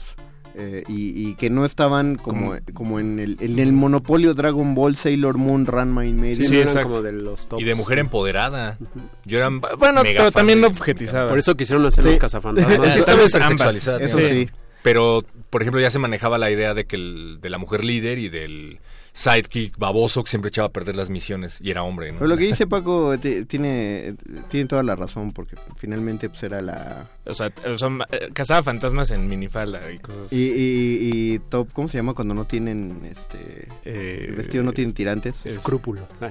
S3: eh, y, y que no estaban como, como en, el, en el monopolio Dragon Ball, Sailor Moon, Ranma y medio.
S5: Sí, no eran como de los tops.
S4: Y de mujer empoderada. Yo era
S6: Bueno,
S4: mega
S6: pero
S4: fan
S6: también no objetizada.
S5: Por eso quisieron hacer
S3: Sí.
S5: los cazafantasmas.
S4: Sí,
S6: Esta
S4: estaba
S6: ambas.
S3: Eso sí.
S4: Pero, por ejemplo, ya se manejaba la idea de que el, de la mujer líder y del sidekick baboso que siempre echaba a perder las misiones y era hombre, ¿no?
S3: Pero lo que dice Paco ti- tiene, tiene toda la razón porque finalmente pues era la...
S6: O sea, o sea, eh, cazaba fantasmas en minifalda y cosas
S3: Y, y, y top, ¿cómo se llama cuando no tienen este...
S6: Eh,
S3: el vestido no tiene tirantes?
S5: Escrúpulo.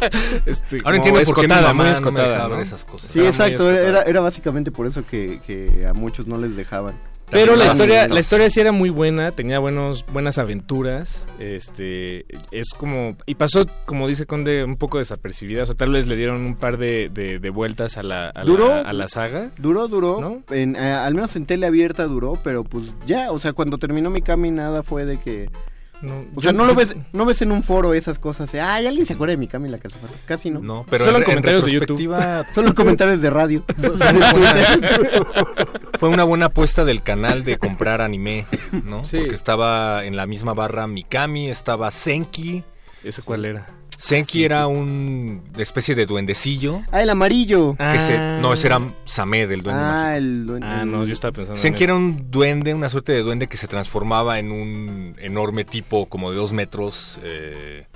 S6: Este,
S4: Ahora entiendo por qué mi
S6: escotada,
S4: mamá
S6: muy
S4: no me
S6: escotada,
S4: dejaba
S6: ¿no?
S4: esas cosas.
S3: Sí, exacto, era, era básicamente por eso que, que a muchos no les dejaban.
S6: Pero la historia, la historia sí era muy buena, tenía buenos, buenas aventuras, este, es como, y pasó, como dice Conde, un poco desapercibida, o sea, tal vez le dieron un par de, de- de vueltas a la, a,
S3: ¿Duró?
S6: la, a la saga.
S3: Duró, duró.
S6: ¿No?
S3: En, eh, al menos en tele abierta duró, pero pues ya, o sea, cuando terminó mi cami nada fue de que...
S6: No,
S3: O sea,
S6: yo-
S3: no lo
S6: yo-
S3: ves, no ves en un foro esas cosas. de, Ay, ¿alguien se acuerda de mi cami la casa? Casi no.
S4: No, pero
S6: Solo
S4: en,
S6: en comentarios de YouTube.
S3: Solo comentarios de radio.
S4: fue una buena apuesta del canal de comprar anime, ¿no?
S5: Sí.
S4: Porque estaba en la misma barra Mikami, estaba Senki.
S6: ¿Ese cuál era?
S4: Senki era un una especie de duendecillo.
S3: ah, el amarillo.
S4: Que se, no, ese era Samed, el duende mágico.
S3: Ah, el duende.
S6: Ah, no, yo estaba pensando en
S4: Senki era un duende, una suerte de duende que se transformaba en un enorme tipo como de dos metros, eh,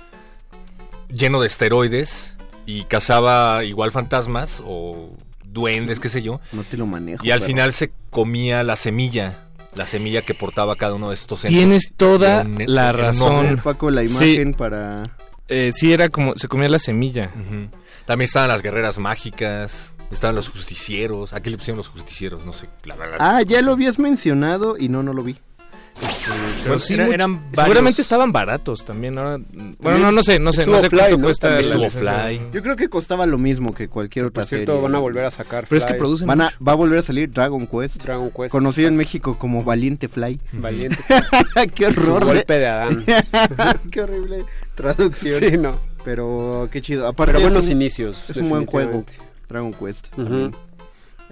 S4: lleno de esteroides y cazaba igual fantasmas o duendes, qué sé yo.
S3: No te lo manejo.
S4: Y al
S3: pero-
S4: final se comía la semilla, la semilla que portaba cada uno de estos entes.
S6: Tienes toda
S4: un-
S6: la razón.
S3: Paco, la
S6: Sí.
S3: imagen para...
S6: Eh, sí, era como, se comía la semilla.
S4: También estaban las guerreras mágicas, estaban los justicieros. ¿A qué le pusieron los justicieros? No sé, la verdad.
S3: Ah, ya lo habías mencionado y no, no lo vi.
S6: Pero sí,
S4: era-
S6: mucho-
S4: eran varios-
S6: seguramente estaban baratos también. Ahora, bueno, no, no sé, no sé, no sé
S5: Fly,
S6: cuánto
S5: ¿no?
S6: cuesta
S4: estuvo. Fly.
S3: Yo creo que costaba lo mismo que cualquier otra
S5: Por cierto,
S3: serie.
S5: van a volver a sacar
S6: Pero es que
S5: Fly,
S6: producen
S3: Van a, va a volver a salir Dragon Quest.
S5: Dragon Quest.
S3: Conocido en México como Valiente Fly.
S5: Valiente.
S3: qué
S5: Su
S3: horror. de-
S5: golpe de Adán.
S3: qué horrible traducción.
S5: Sí, no.
S3: Pero qué chido. Aparte
S5: Pero
S3: es
S5: buenos
S3: un-
S5: inicios.
S3: Es un buen juego. Dragon Quest.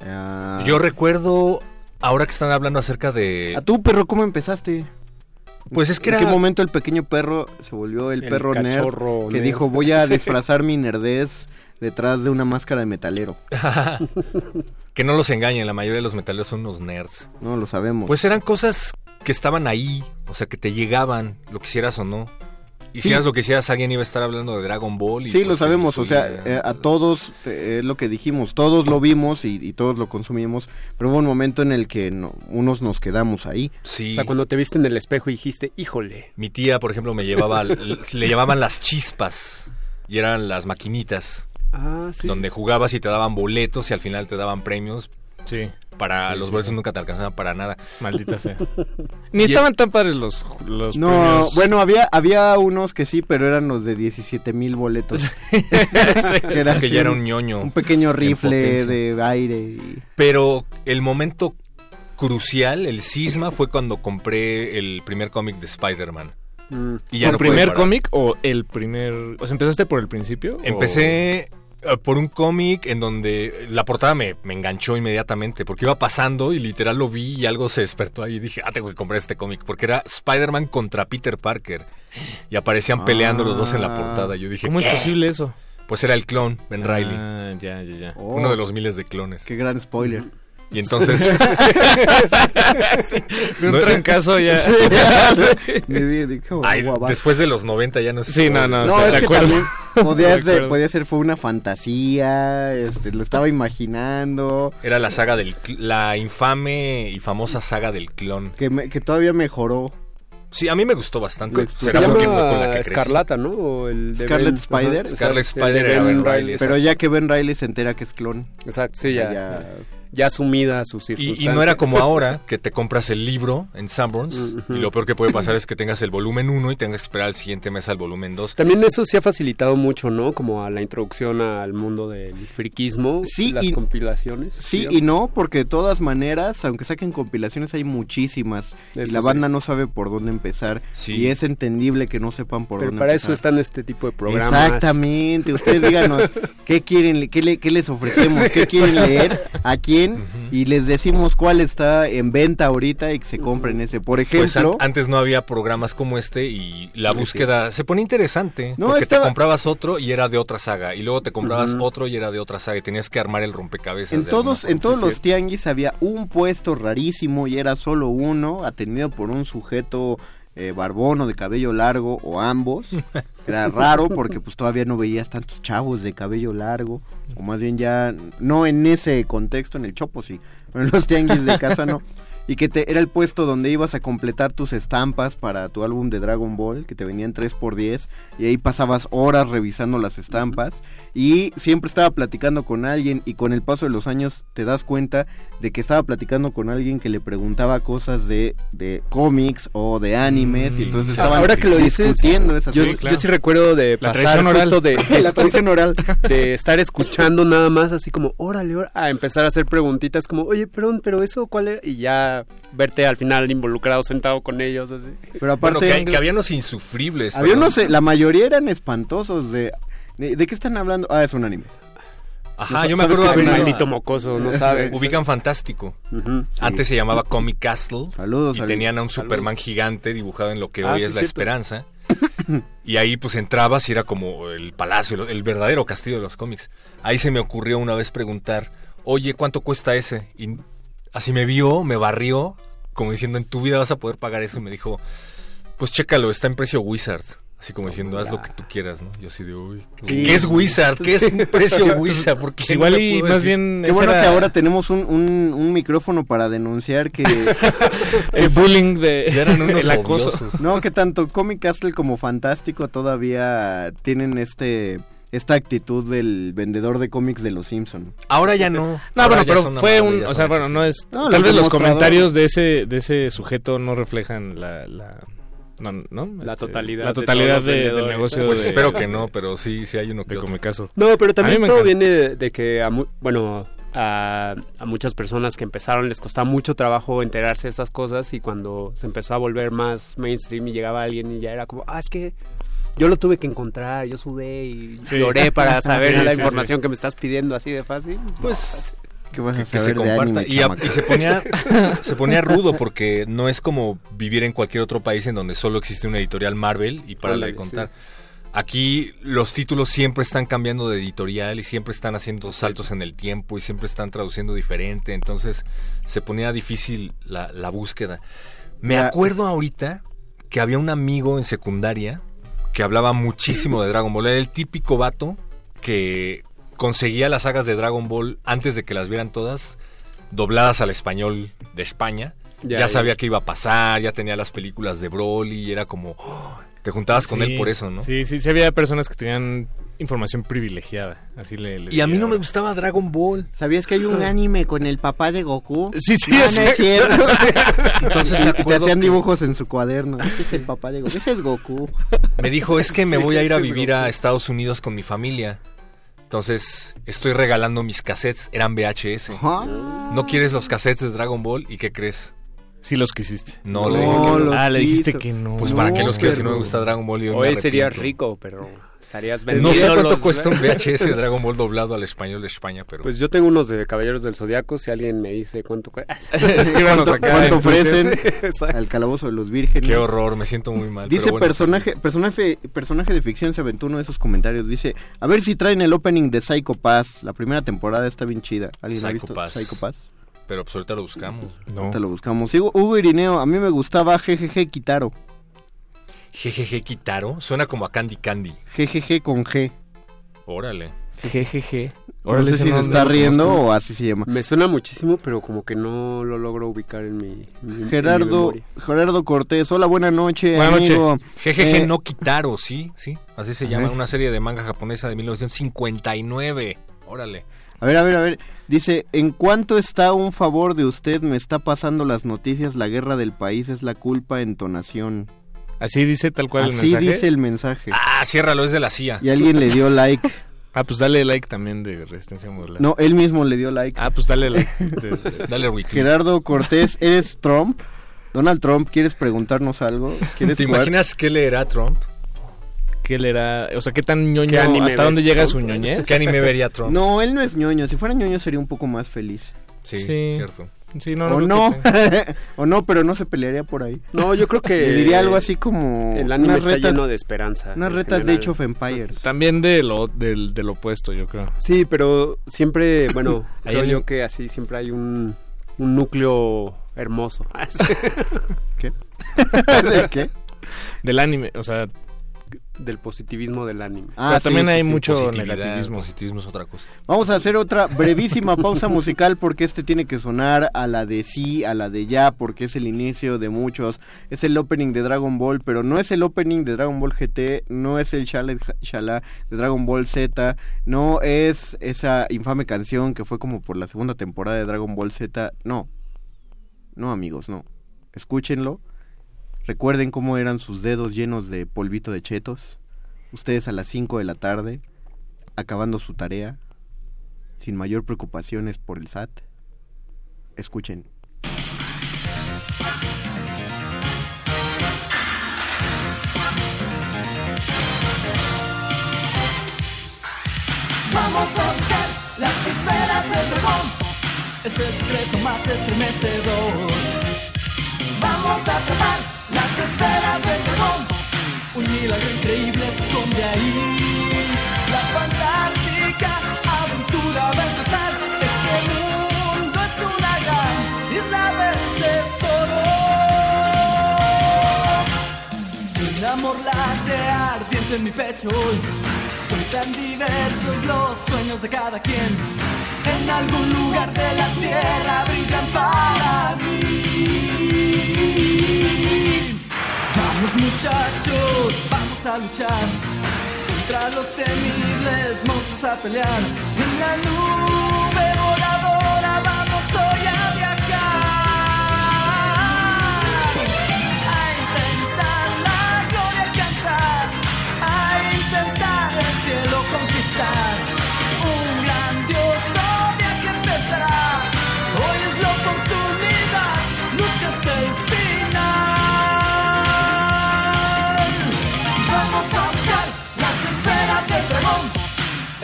S3: Ah,
S4: Yo recuerdo, ahora que están hablando acerca de...
S3: ¿A tú, perro, cómo empezaste?
S4: Pues es que
S3: ¿En
S4: era...
S3: qué momento el pequeño perro se volvió el,
S5: El
S3: perro nerd
S5: cachorro
S3: que
S5: nerd.
S3: dijo voy a disfrazar mi nerdez detrás de una máscara de metalero?
S4: que no los engañen, la mayoría de los metaleros son unos nerds.
S3: No lo sabemos.
S4: Pues eran cosas que estaban ahí, o sea, que te llegaban, lo quisieras o no. Hicieras
S3: Sí.
S4: lo que hicieras, alguien iba a estar hablando de Dragon Ball. Y
S3: Sí,
S4: pues
S3: lo sabemos, o sea, eh, a todos, eh, es lo que dijimos, todos lo vimos y, y todos lo consumimos, pero hubo un momento en el que no- unos nos quedamos ahí.
S4: Sí.
S5: O sea, cuando te viste en el espejo y dijiste, híjole.
S4: Mi tía, por ejemplo, me llevaba, le llamaban las chispas y eran las maquinitas
S5: Ah, sí.
S4: donde jugabas y te daban boletos y al final te daban premios.
S6: Sí.
S4: Para
S6: Sí,
S4: los
S6: sí,
S4: boletos
S6: sí.
S4: nunca te alcanzaban para nada.
S6: Maldita sea. Ni
S4: Y-
S6: estaban tan padres los, los
S3: No,
S6: premios.
S3: bueno, había había unos que sí, pero eran los de 17 mil boletos.
S4: Que ya era un ñoño.
S3: Un pequeño rifle de aire. y-
S4: Pero el momento crucial, el cisma, fue cuando compré el primer cómic de Spider-Man.
S5: Mm.
S4: Y ya
S6: ¿Tu
S4: no pude
S6: primer cómic o el primer...? O sea, ¿empezaste por el principio?
S4: Empecé por un cómic en donde la portada me, me enganchó inmediatamente porque iba pasando y literal lo vi y algo se despertó ahí y dije, ah, tengo que comprar este cómic porque era Spider-Man contra Peter Parker y aparecían peleando los dos en la
S3: Ah.
S4: portada. Yo dije,
S6: ¿Cómo es posible eso?
S4: Pues era el clon, Ben Riley,
S6: Ah, ya, ya, ya.
S3: Oh,
S4: uno de los miles de clones.
S3: Qué gran spoiler.
S4: Y entonces...
S6: De un
S4: No-
S6: trancazo ya.
S4: Ay, después de los 90 ya no sé.
S6: Sí, no, no.
S3: No,
S6: o sea,
S3: es
S6: de
S3: que
S6: acuerdo.
S3: también podía ser, podía ser, fue una fantasía, este, lo estaba imaginando,
S4: Era la saga del... La infame y famosa saga del clon.
S3: que, me- que todavía mejoró.
S4: Sí, a mí me gustó bastante.
S5: Se
S4: Será porque fue con la
S5: llama
S4: que crecí.
S5: Escarlata, ¿no? O el de
S3: Scarlet
S5: Ben-
S3: Spider.
S4: Scarlet Spider era Ben Riley,
S5: Riley.
S3: Pero ya que Ben Riley se entera que es clon.
S5: Exacto, sí,
S3: o sea,
S5: ya,
S3: ya-
S5: ya asumida sus
S4: Y,
S5: circunstancias.
S4: y no era como ahora, que te compras el libro en Sanborns
S5: Ujú.
S4: y lo peor que puede pasar es que tengas el volumen 1 y tengas que esperar al siguiente mes al volumen 2.
S5: También eso sí ha facilitado mucho, ¿no? Como a la introducción al mundo del friquismo,
S3: Sí,
S5: las
S3: y-
S5: compilaciones.
S3: Sí
S5: digamos.
S3: y no, porque de todas maneras, aunque saquen compilaciones, hay muchísimas. y
S5: Eso
S3: la
S5: sí.
S3: banda no sabe por dónde empezar.
S4: Sí.
S3: Y es entendible que no sepan por
S5: Pero
S3: dónde
S5: para
S3: empezar.
S5: eso están este tipo de programas.
S3: Exactamente, ustedes díganos qué quieren, qué, le- qué les ofrecemos, qué quieren leer, a quién, y les decimos cuál está en venta ahorita y que se compren ese. Por
S4: Pues an-
S3: ejemplo,
S4: antes no había programas como este y la
S3: Sí,
S4: búsqueda se pone interesante.
S3: No,
S4: porque
S3: estaba-
S4: te comprabas otro y era de otra saga. Y luego te comprabas otro y era de otra saga. Y tenías que armar el rompecabezas.
S3: en todos,
S4: forma.
S3: en todos
S5: sí,
S3: los tianguis había un puesto rarísimo y era solo uno, atendido por un sujeto eh, barbón o de cabello largo o ambos. Era raro porque pues todavía no veías tantos chavos de cabello largo, o más bien ya no en ese contexto, en el chopo sí, pero en los tianguis de casa no. Y que te, era el puesto donde ibas a completar tus estampas para tu álbum de Dragon Ball, que te venían 3x10, y ahí pasabas horas revisando las estampas, y siempre estaba platicando con alguien, y con el paso de los años te das cuenta de que estaba platicando con alguien que le preguntaba cosas de, de cómics o de animes, y entonces
S5: Ah,
S3: estaban
S5: ahora que lo dices,
S3: esas
S5: Yo,
S3: cosas.
S5: yo sí recuerdo de
S6: La
S5: pasar justo de,
S3: La tradición oral.
S5: de estar escuchando nada más así como, órale, órale, a empezar a hacer preguntitas como, oye, perdón, pero eso cuál era, y ya verte al final involucrado sentado con ellos así.
S3: Pero
S4: Bueno,
S3: aparte,
S4: que, que había unos insufribles.
S3: había unos, eh, la mayoría eran espantosos de, de... ¿De qué están hablando? Ah, es un anime.
S4: Ajá,
S3: no
S4: yo me acuerdo
S3: que
S4: de
S3: es un
S4: haber-
S5: maldito mocoso, no sabe.
S4: Ubican Fantástico. Antes se llamaba Comic Castle.
S3: Saludos,
S4: Y
S3: saludos.
S4: tenían a un Superman gigante dibujado en lo que
S5: Ah,
S4: hoy
S5: sí,
S4: es la
S5: cierto.
S4: esperanza. y ahí pues entrabas y era como el palacio, el verdadero castillo de los cómics. Ahí se me ocurrió una vez preguntar, oye, ¿cuánto cuesta ese? Y así me vio, me barrió, como diciendo, en tu vida vas a poder pagar eso. Y me dijo, pues chécalo, está en precio Wizard. Así como diciendo, haz lo que tú quieras, ¿no? Yo así de, uy, ¿qué,
S3: Sí.
S4: ¿qué es Wizard? ¿Qué es un precio Wizard? Porque
S6: Pues igual y más bien...
S3: Qué bueno
S6: era
S3: que ahora tenemos un, un, un micrófono para denunciar que...
S6: El bullying de...
S4: Ya eran unos
S6: el acoso.
S4: odiosos.
S3: no, que tanto Comic Castle como Fantástico todavía tienen este esta actitud del vendedor de cómics de los Simpson.
S4: Ahora ya no.
S6: No,
S4: Ahora
S6: bueno, pero fue un... O sea, bueno, no es...
S3: No,
S6: tal vez los comentarios de ese, de ese sujeto no reflejan la... la no, ¿no?
S5: La
S6: Este,
S5: totalidad
S6: La totalidad de- del negocio
S4: Pues
S6: de,
S4: espero que no, pero sí, sí hay uno que otro.
S6: Comicazo.
S5: No, pero también todo
S6: encanta.
S5: viene de, de que, a mu- bueno, a, a muchas personas que empezaron les costaba mucho trabajo enterarse de esas cosas y cuando se empezó a volver más mainstream y llegaba alguien y ya era como, ah, es que yo lo tuve que encontrar, yo sudé y
S6: Sí.
S5: lloré para saber
S6: Sí,
S5: la
S6: sí,
S5: información que me estás pidiendo así de fácil.
S4: Pues
S3: ¿Qué vas a
S4: que, se
S3: de
S4: comparta.
S3: anime,
S4: y, a-
S3: chamaco?
S4: y se ponía se ponía rudo porque no es como vivir en cualquier otro país en donde solo existe una editorial Marvel y para de contar. Aquí los títulos siempre están cambiando de editorial y siempre están haciendo saltos en el tiempo y siempre están traduciendo diferente, entonces se ponía difícil la, la búsqueda. Me acuerdo ahorita que había un amigo en secundaria que hablaba muchísimo de Dragon Ball. Era el típico vato que conseguía las sagas de Dragon Ball antes de que las vieran todas, dobladas al español de España.
S5: Ya,
S4: sabía qué iba a pasar, ya tenía las películas de Broly y era como... ¡oh! te juntabas con
S6: Sí,
S4: él por eso, ¿no?
S6: Sí, sí, sí había personas que tenían información privilegiada. Así le, le
S4: Y a mí no me gustaba Dragon Ball.
S3: ¿Sabías que hay un anime con el papá de Goku?
S6: Sí, sí,
S3: no, no es cierto.
S4: Entonces
S3: Y te hacían
S4: que-
S3: dibujos en su cuaderno. Ese es el papá de Goku. Ese es Goku.
S4: Me dijo, es que me
S5: Sí,
S4: voy a ir a vivir a Estados Unidos con mi familia. Entonces, estoy regalando mis cassettes, eran VHS.
S3: Ah.
S4: ¿No quieres los cassettes de Dragon Ball? ¿Y qué crees?
S6: Sí los quisiste.
S4: No,
S3: No,
S4: le dije que no.
S6: Ah, le dijiste que no.
S4: Pues
S3: No,
S4: para qué los quiero si no me gusta Dragon Ball y yo me
S5: Hoy sería rico, pero estarías
S4: No
S5: vendiendo.
S4: sé cuánto
S5: los-
S4: cuesta un VHS de Dragon Ball doblado al español de España, pero...
S5: Pues yo tengo unos de Caballeros del Zodiaco, si alguien me dice cuánto cuesta.
S6: Escríbanos acá.
S3: ¿Cuánto ofrecen al calabozo de los vírgenes?
S4: Qué horror, me siento muy mal.
S3: Dice
S4: pero bueno,
S3: personaje, personaje, personaje de ficción se aventó uno de esos comentarios. Dice, a ver si traen el opening de Psycho Pass. La primera temporada está bien chida. ¿Alguien ha
S4: Psycho
S3: visto
S4: Pass.
S3: Psycho Pass?
S4: Pero pues ahorita lo buscamos.
S6: No.
S3: Ahorita lo buscamos. Hugo Irineo, a mí me gustaba GGG Kitaro.
S4: GGG Kitaro, suena como a Candy Candy.
S3: GGG con G.
S4: Órale.
S6: Jejeje.
S3: No
S6: Órale,
S3: sé si
S6: no-
S3: se
S6: no
S3: está riendo
S6: conozco.
S3: o así se llama.
S5: Me suena muchísimo, pero como que no lo logro ubicar en mi, mi- en mi
S3: Gerardo. Gerardo Cortés, hola, buena noche,
S6: Buena noche.
S3: amigo.
S4: GGG
S3: Eh,
S4: no Kitaro, sí, sí. Así se
S3: a
S4: llama,
S3: ver.
S4: una serie de manga japonesa de 1959. Órale.
S3: A ver, a ver, a ver. Dice, ¿en cuánto está un favor de usted? Me está pasando las noticias, la guerra del país es la culpa, entonación.
S6: Así dice tal cual el
S3: Así
S6: mensaje.
S3: dice el mensaje.
S4: Ah, ciérralo, es de la CIA.
S3: Y alguien le dio like.
S6: Ah, pues dale like también de Resistencia Modulada.
S3: No, él mismo le dio like.
S6: Ah, pues dale like. de- de-
S4: Dale retweet.
S3: Gerardo Cortés, ¿eres Trump? Donald Trump, ¿quieres preguntarnos algo? ¿Quieres
S4: ¿Te
S3: jugar?
S4: imaginas qué leerá Trump?
S6: ¿Qué le era? O sea, ¿qué tan ñoño?
S5: ¿Qué anime
S6: ¿Hasta dónde llega
S5: Trump?
S6: su ñoñez?
S4: ¿Qué anime vería Trump?
S3: No, él no es ñoño. Si fuera ñoño sería un poco más feliz.
S4: Sí,
S6: Sí.
S4: cierto.
S6: Sí, no,
S3: o no, o no, pero no se pelearía por ahí.
S5: No, yo creo que...
S3: Le diría algo así como
S5: El anime está
S3: retas,
S5: lleno de esperanza.
S3: unas retas de. Age of Empires.
S6: También de lo, del, del opuesto, yo creo.
S5: Sí, pero siempre, bueno, creo yo que así siempre hay un, un núcleo hermoso.
S3: ¿De qué?
S6: Del anime, o sea,
S5: del positivismo del anime.
S3: Ah,
S6: pero también
S3: sí,
S6: hay
S3: sí.
S6: mucho negativismo.
S4: Positivismo es otra cosa.
S3: Vamos a hacer otra brevísima pausa musical porque este tiene que sonar a la de sí, a la de ya, porque es el inicio de muchos. Es el opening de Dragon Ball, pero no es el opening de Dragon Ball GT, no es el Shala Shala de Dragon Ball Z, no es esa infame canción que fue como por la segunda temporada de Dragon Ball Z. No, no amigos, no. Escúchenlo. Recuerden cómo eran sus dedos llenos de polvito de chetos. Ustedes a las 5 de la tarde, acabando su tarea, sin mayor preocupaciones por el SAT. Escuchen.
S10: Vamos a buscar las esferas del dragón. Es el secreto más estremecedor. Vamos a atrapar esferas del dragón. Un milagro increíble se esconde ahí. La fantástica aventura va a empezar. Es que el mundo es una gran isla del tesoro. Un amor late ardiente en mi pecho hoy. Son tan diversos los sueños de cada quien. En algún lugar de la tierra brillan para mí. Vamos muchachos, vamos a luchar contra los temibles monstruos a pelear. En la nube voladora vamos hoy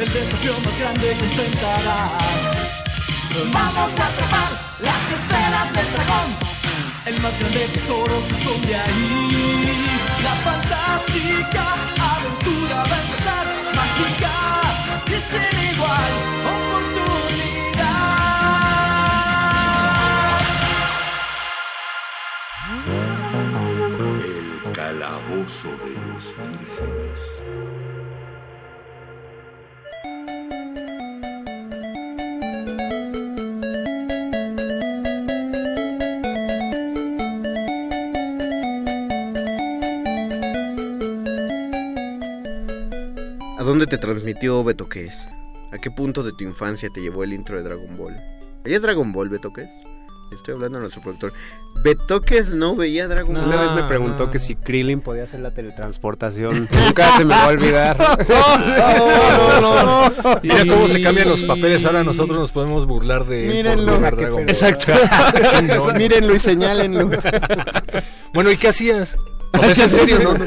S10: el desafío más grande que enfrentarás.
S7: Vamos a trepar las esferas del dragón. El más grande tesoro se esconde ahí. La fantástica aventura va a empezar. Mágica y sin igual oportunidad.
S8: El calabozo de los vírgenes.
S3: Dónde te transmitió Beto Qués? ¿A qué punto de tu infancia te llevó el intro de Dragon Ball? ¿Veías Dragon Ball, Beto Qués? Estoy hablando a nuestro productor. Betoques no veía Dragon Ball.
S5: Una vez me preguntó que si Krillin podía hacer la teletransportación. Nunca se me va a olvidar.
S4: Mira cómo se cambian los papeles. Ahora nosotros nos podemos burlar de.
S3: Mírenlo.
S4: no Dragon Ball.
S3: Exacto.
S4: No,
S3: Mírenlo y señálenlo.
S4: Bueno, ¿y qué hacías? O sea, ¿es en serio, ¿no?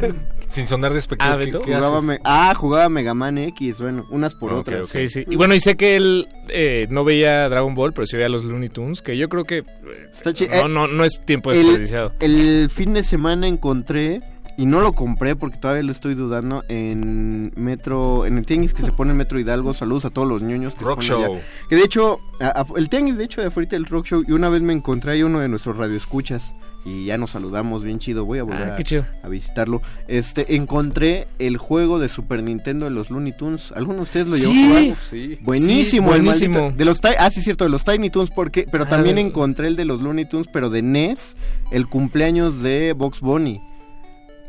S4: Sin sonar despectivo.
S6: Ah,
S4: ¿qué-
S6: ¿Beto?
S4: qué
S3: Jugaba me- ah, jugaba Mega Man X, bueno, unas por otras.
S6: Sí, sí. Y bueno, y sé que él eh, no veía Dragon Ball, pero sí veía los Looney Tunes, que yo creo que eh,
S3: Está
S6: no,
S3: eh,
S6: no, no es tiempo
S3: el-
S6: desperdiciado.
S3: El fin de semana encontré, y no lo compré porque todavía lo estoy dudando, en Metro, en el tianguis que se pone en Metro Hidalgo. Saludos a todos los ñoños que
S4: Rock
S3: se
S4: Show.
S3: allá. Que de hecho, a- a- el tianguis de hecho de afuera del Rock Show, y una vez me encontré ahí uno de nuestros radioescuchas. Y ya nos saludamos, bien chido. Voy a volver
S6: Ah,
S3: a-
S6: qué chido.
S3: a visitarlo. Este, encontré el juego de Super Nintendo de los Looney Tunes. ¿Alguno de ustedes lo llevó
S6: Sí.
S3: a jugar?
S5: Sí.
S3: Buenísimo,
S6: Sí,
S3: el
S6: buenísimo.
S3: maldito- de los ah sí cierto de los Tiny Toons porque pero
S6: Ah,
S3: también encontré el de los Looney Tunes pero de NES el cumpleaños de Box Bunny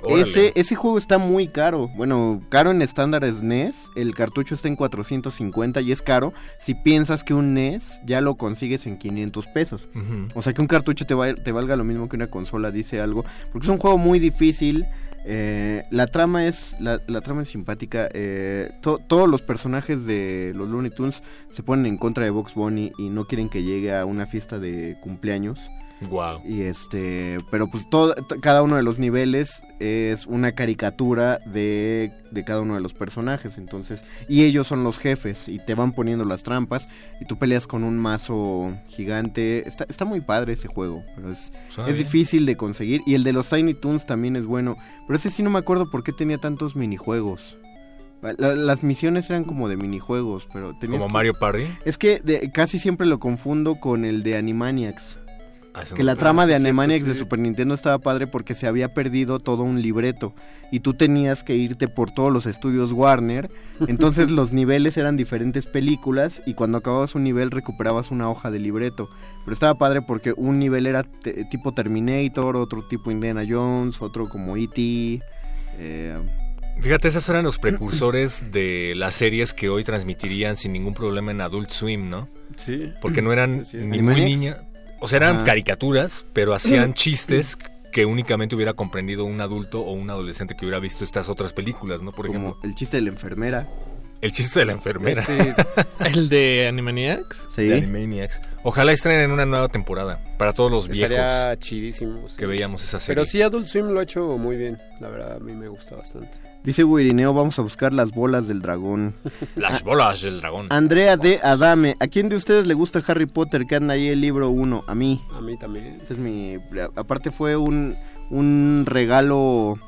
S4: Órale.
S3: ese ese juego está muy caro bueno caro en estándares NES el cartucho está en 450 y es caro si piensas que un NES ya lo consigues en 500 pesos o sea que un cartucho te, va- te valga lo mismo que una consola, dice algo. Porque es un juego muy difícil. eh, la trama es la, la trama es simpática. eh, to- todos los personajes de los Looney Tunes se ponen en contra de Box Bunny y no quieren que llegue a una fiesta de cumpleaños.
S4: Guau.
S3: Y este, pero pues todo, cada uno de los niveles es una caricatura de, de cada uno de los personajes, entonces, y ellos son los jefes y te van poniendo las trampas y tú peleas con un mazo gigante. Está, está muy padre ese juego, pero es, es difícil de conseguir y el de los Tiny Toons también es bueno, pero ese sí no me acuerdo por qué tenía tantos minijuegos. La- las misiones eran como de minijuegos, pero tenías
S4: Como
S3: que-
S4: Mario Party.
S3: Es que de- casi siempre lo confundo con el de Animaniacs. Que la trama de
S5: sí,
S3: Animaniacs de
S5: sí.
S3: Super Nintendo estaba padre porque se había perdido todo un libreto y tú tenías que irte por todos los estudios Warner. Entonces los niveles eran diferentes películas y cuando acababas un nivel recuperabas una hoja de libreto. Pero estaba padre porque un nivel era tipo Terminator, otro tipo Indiana Jones, otro como E.T. eh,
S4: Fíjate, esos eran los precursores de las series que hoy transmitirían sin ningún problema en Adult Swim, ¿no?
S5: Sí.
S4: Porque no eran
S5: Sí,
S4: ni muy
S3: Animaniacs.
S4: O sea, eran
S3: Ajá.
S4: caricaturas, pero hacían chistes que únicamente hubiera comprendido un adulto o un adolescente que hubiera visto estas otras películas, ¿no? Por
S3: como
S4: ejemplo,
S3: el chiste de la enfermera.
S4: el chiste de la enfermera
S5: Ese-
S6: ¿El de Animaniacs?
S3: Sí.
S4: de Animaniacs. Ojalá estrenen una nueva temporada para todos los viejos
S5: Estaría chidísimo. sí.
S4: que veíamos esa serie.
S5: Pero sí, Adult Swim lo ha hecho muy bien. La verdad, a mí me gusta bastante.
S3: Dice Wirineo, vamos a buscar las bolas del dragón.
S4: Las bolas del dragón.
S3: Andrea de Adame, ¿a quién de ustedes le gusta Harry Potter que anda ahí el libro 1? A mí.
S5: A mí también.
S3: Este es mi. Aparte fue un, un regalo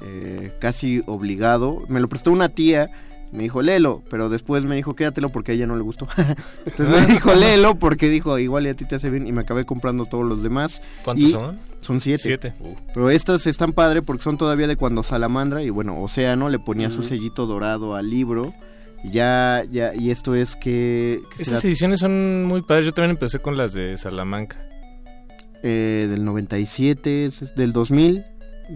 S3: eh, casi obligado. Me lo prestó una tía. Me dijo, léelo, pero después me dijo, quédatelo porque a ella no le gustó. Entonces me dijo, léelo porque dijo, igual y a ti te hace bien. Y me acabé comprando todos los demás.
S4: ¿Cuántos
S3: y-
S4: son?
S3: Son siete.
S6: Siete.
S3: Pero estas están padre porque son todavía de cuando Salamandra y bueno, Océano le ponía su sellito dorado al libro. Y ya, ya, y esto es que... que
S6: Esas
S3: será,
S6: ediciones son muy padres. Yo también empecé con las de Salamanca.
S3: eh, del 97, es- es del 2000.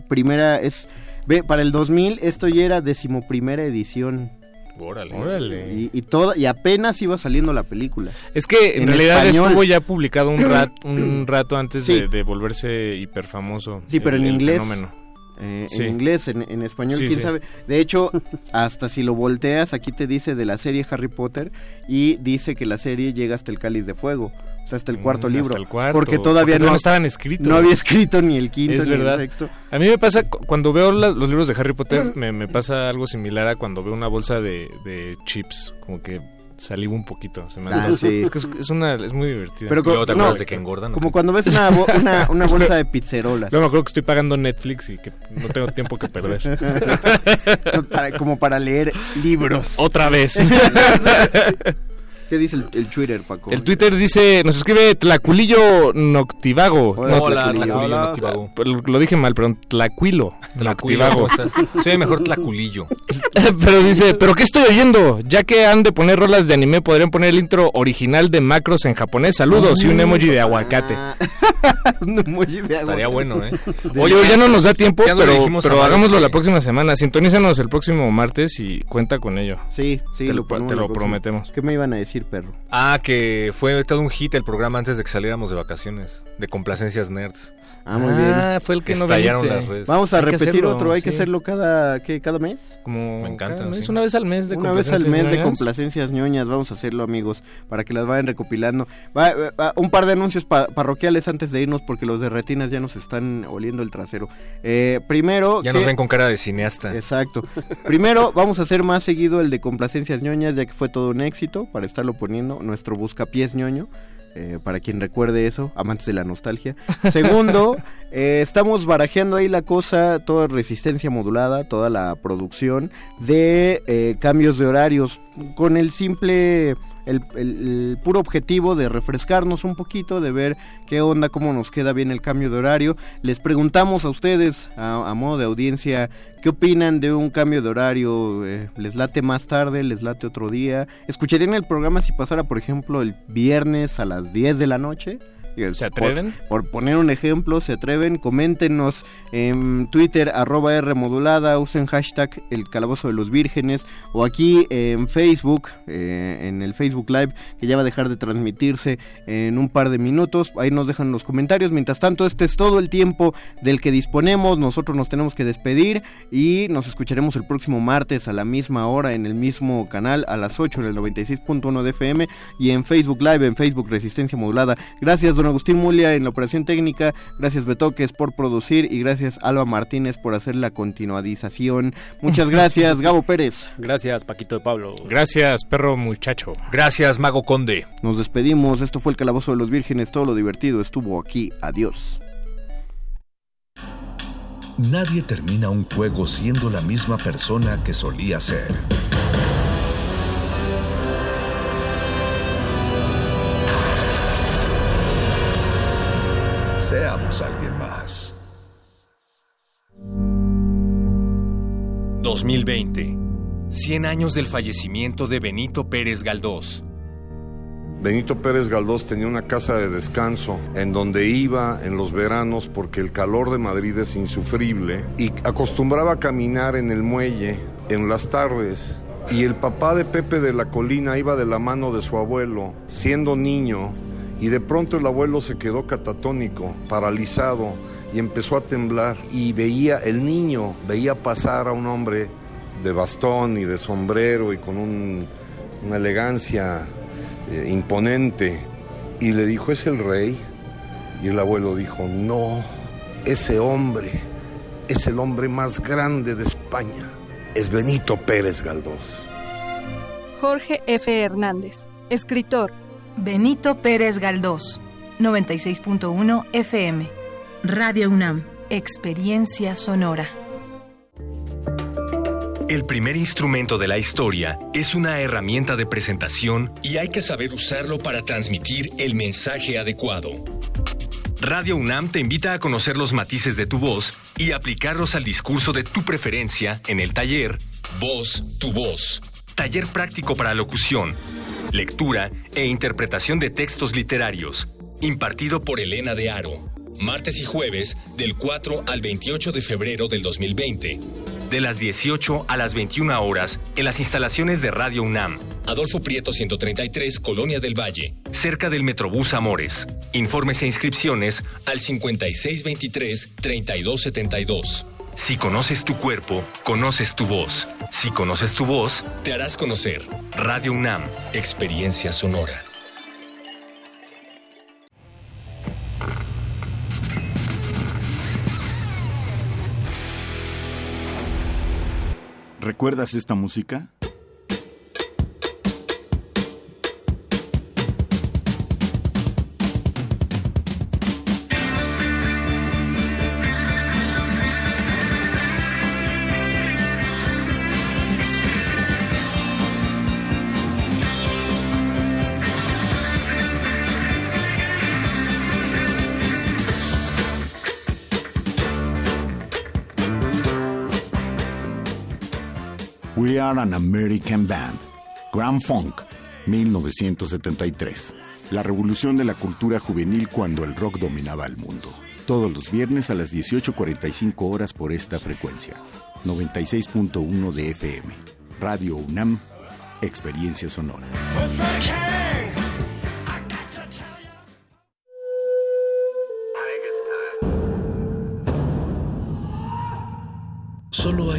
S3: Primera es... Ve, para el 2000 esto ya era decimoprimera edición.
S4: Órale.
S6: Órale.
S3: Y, y, toda, y apenas iba saliendo la película.
S6: Es que en,
S3: En
S6: realidad
S3: español.
S6: estuvo ya publicado un, rat, un rato antes
S3: Sí.
S6: de, de volverse hiperfamoso.
S3: Sí, pero
S6: el-
S3: en inglés.
S6: fenómeno.
S3: Eh,
S6: Sí.
S3: En inglés, en, en español,
S6: Sí,
S3: quién
S6: sí.
S3: sabe. De hecho, hasta si lo volteas, aquí te dice de la serie Harry Potter y dice que la serie llega hasta el cáliz de fuego. O sea, hasta el cuarto
S6: Mm,
S3: libro.
S6: hasta el cuarto,
S3: porque todavía no,
S6: estaban escritos.
S3: no había escrito ni el quinto
S6: Es
S3: ni
S6: verdad.
S3: el sexto.
S6: A mí me pasa, cu- cuando veo la- los libros de Harry Potter, me, me pasa algo similar a cuando veo una bolsa de, de chips. Como que salivo un poquito. Se me
S3: Ah, sí.
S6: Es que es, es una, es muy divertida.
S3: Pero
S4: Y luego te
S3: no,
S4: acuerdas de que engordan. ¿o
S3: Como cuando ves una, bo- una, una bolsa de pizzerolas.
S6: Luego me acuerdo que estoy pagando Netflix y que no tengo tiempo que perder.
S3: Para- como para leer libros.
S6: Otra vez.
S3: ¿Qué dice el, el Twitter, Paco?
S6: El Twitter dice, nos escribe Tlaculillo Noctivago.
S3: Hola,
S4: Hola,
S3: Tlaculillo.
S4: Tlaculillo
S3: Hola.
S4: Noctivago.
S6: Lo, lo dije mal, pero Tlacuilo.
S4: Tlacuilo, ¿cómo estás? Soy mejor Tlaculillo.
S6: pero dice, ¿pero qué estoy oyendo? Ya que han de poner rolas de anime, podrían poner el intro original de Macros en japonés. Saludos y un emoji de aguacate.
S3: Ah, un emoji de agua.
S4: Estaría bueno, ¿eh?
S6: Oye, ya no nos da tiempo,
S4: no
S6: pero, pero hagámoslo
S4: que-
S6: la próxima semana. Sintonízanos el próximo martes y cuenta con ello.
S3: Sí, sí,
S6: Te lo-
S3: ponemos
S6: te lo prometemos.
S3: ¿Qué me iban a decir, perro?
S4: Ah, que fue todo un hit el programa antes de que saliéramos de vacaciones. De complacencias nerds.
S3: Ah, muy bien.
S6: Ah, fue el que no
S4: Estallaron
S6: viniste.
S4: las redes.
S3: Vamos a
S6: hay
S3: repetir
S6: hacerlo,
S3: otro, hay que hacerlo cada, ¿qué, cada mes.
S6: Como
S4: Me encanta,
S6: cada mes,
S4: sí.
S6: una vez al mes de
S3: Una vez al mes de complacencias ñoñas, vamos a hacerlo amigos, para que las vayan recopilando. Va, va, un par de anuncios pa- parroquiales antes de irnos porque los de retinas ya nos están oliendo el trasero. Eh, primero...
S4: Ya
S3: que-
S4: nos ven con cara de cineasta.
S3: Exacto. Primero vamos a hacer más seguido el de complacencias ñoñas, ya que fue todo un éxito, para estarlo poniendo, nuestro buscapiés ñoño. Eh, para quien recuerde eso, amantes de la nostalgia. Segundo, eh, estamos barajeando ahí la cosa, toda resistencia modulada, toda la producción de eh, cambios de horarios, con el simple, el, el- puro objetivo de refrescarnos un poquito, de ver qué onda, cómo nos queda bien el cambio de horario. Les preguntamos a ustedes, a modo de audiencia, ¿qué opinan de un cambio de horario? Eh, ¿Les late más tarde? ¿Les late otro día? ¿Escucharían el programa si pasara, por ejemplo, el viernes a las 10 de la noche?
S6: ¿Se
S3: por-
S6: atreven?
S3: Por, poner un ejemplo, se atreven, coméntenos en Twitter, arroba R modulada, usen hashtag el calabozo de los vírgenes, o aquí en Facebook, eh, en el Facebook Live, que ya va a dejar de transmitirse en un par de minutos, ahí nos dejan los comentarios, mientras tanto este es todo el tiempo del que disponemos, nosotros nos tenemos que despedir y nos escucharemos el próximo martes a la misma hora en el mismo canal, a las 8 en el 96.1 de FM y en Facebook Live, en Facebook Resistencia Modulada. Gracias, Agustín Mulia en la operación técnica, gracias Betoques por producir y gracias Alba Martínez por hacer la continuadización. Muchas gracias, Gabo Pérez.
S5: Gracias, Paquito de Pablo.
S6: Gracias, perro muchacho.
S4: Gracias, Mago Conde.
S3: Nos despedimos, esto fue el Calabozo de los Vírgenes, todo lo divertido estuvo aquí, adiós.
S2: Nadie termina un juego siendo la misma persona que solía ser. Seamos alguien más.
S4: 2020. 100 años del fallecimiento de Benito Pérez Galdós.
S11: Benito Pérez Galdós tenía una casa de descanso en donde iba en los veranos porque el calor de Madrid es insufrible y acostumbraba a caminar en el muelle en las tardes. Y el papá de Pepe de la Colina iba de la mano de su abuelo, siendo niño, y de pronto el abuelo se quedó catatónico, paralizado, y empezó a temblar. Y veía, el niño veía pasar a un hombre de bastón y de sombrero y con un- una elegancia eh, imponente y le dijo, ¿es el rey? Y el abuelo dijo, no, ese hombre es el hombre más grande de España, es Benito Pérez Galdós.
S12: Jorge F. Hernández, escritor.
S13: Benito Pérez Galdós, 96.1 FM. Radio UNAM, experiencia sonora.
S14: El primer instrumento de la historia es una herramienta de presentación y hay que saber usarlo para transmitir el mensaje adecuado. Radio UNAM te invita a conocer los matices de tu voz y aplicarlos al discurso de tu preferencia en el taller Voz, tu voz. Taller práctico para locución, lectura e interpretación de textos literarios, impartido por Elena de Aro. Martes y jueves del 4 al 28 de febrero del 2020. De las 18 a las 21 horas en las instalaciones de Radio UNAM. Adolfo Prieto 133, Colonia del Valle, cerca del Metrobús Amores. Informes e inscripciones al 5623-3272. Si conoces tu cuerpo, conoces tu voz. Si conoces tu voz, te harás conocer. Radio UNAM, experiencia sonora.
S15: ¿Recuerdas esta música? An American Band. Grand Funk, 1973. La revolución de la cultura juvenil cuando el rock dominaba el mundo. Todos los viernes a las 18.45 horas por esta frecuencia. 96.1 de FM. Radio UNAM, Experiencia Sonora.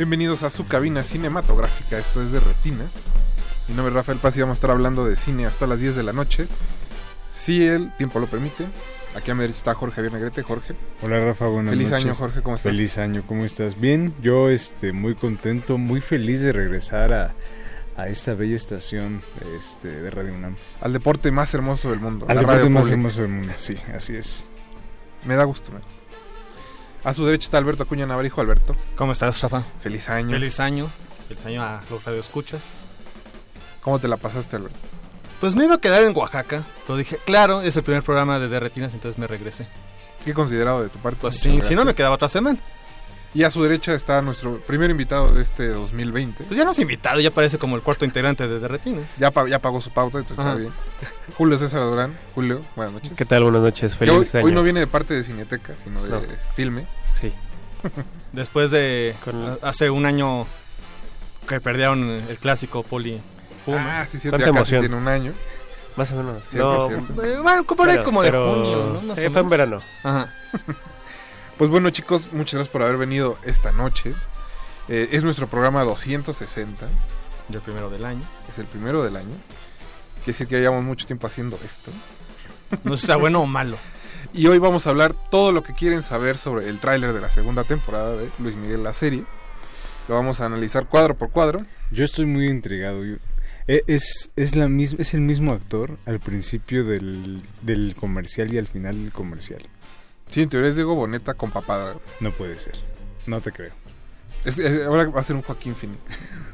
S16: Bienvenidos a su cabina cinematográfica, esto es de Retinas. Mi nombre es Rafael Paz y vamos a estar hablando de cine hasta las 10 de la noche. Si el tiempo lo permite. Aquí a mi derecha está Jorge Javier Negrete. Jorge.
S17: Hola Rafa, buenas
S16: Feliz
S17: noches.
S16: año, Jorge, ¿cómo estás?
S17: Feliz año, ¿cómo estás? Bien, yo este, muy contento, muy feliz de regresar a, a esta bella estación este, de Radio UNAM.
S16: Al deporte más hermoso del mundo.
S17: Al deporte
S16: radio
S17: más
S16: pública.
S17: hermoso del mundo, sí, así es.
S16: Me da gusto. me- A su derecha está Alberto Acuña Navarijo. Alberto.
S18: ¿Cómo estás, Rafa?
S16: Feliz año.
S18: Feliz año. Feliz año a los radioescuchas.
S16: ¿Cómo te la pasaste, Alberto?
S18: Pues me iba a quedar en Oaxaca, pero dije, claro, es el primer programa de Derretinas, entonces me regresé.
S16: Qué considerado de tu parte.
S18: Pues sí, si no me quedaba otra semana.
S16: Y a su derecha está nuestro primer invitado de este 2020.
S18: Pues ya no es invitado, ya parece como el cuarto integrante de Derretinas.
S16: Ya, pa- ya pagó su pauta, entonces
S18: Ajá.
S16: está bien. Julio César Durán. Julio, buenas noches.
S5: ¿Qué tal? Buenas noches,
S16: hoy,
S5: feliz año.
S16: hoy no viene de parte de Cineteca, sino de
S18: No.
S16: filme.
S5: Sí.
S18: Después de hace un año que perdieron el clásico Poli Pumas.
S16: Ah, sí, cierto, ya casi tiene un año.
S5: Más o menos.
S16: Cierto,
S5: no,
S16: cierto.
S18: Bueno, por ahí
S5: Pero-
S18: como de
S5: pero-
S18: junio, ¿no? Más
S5: eh,
S18: o
S5: fue en verano.
S18: Ajá.
S16: Pues bueno, chicos, muchas gracias por haber venido esta noche. Eh, es nuestro programa 260.
S18: El primero del año.
S16: Es el primero del año. Quiere decir que ya llevamos mucho tiempo haciendo esto.
S18: No sé si está bueno o malo.
S16: Y hoy vamos a hablar todo lo que quieren saber sobre el tráiler de la segunda temporada de Luis Miguel la serie. Lo vamos a analizar cuadro por cuadro.
S17: Yo estoy muy intrigado. yo- e- es, es, la mis- es el mismo actor al principio del, del comercial y al final del comercial.
S16: Sí, en teoría es Diego Boneta con papada.
S17: No puede ser. No te creo.
S16: Es- es- ahora va a ser un Joaquín Phoenix.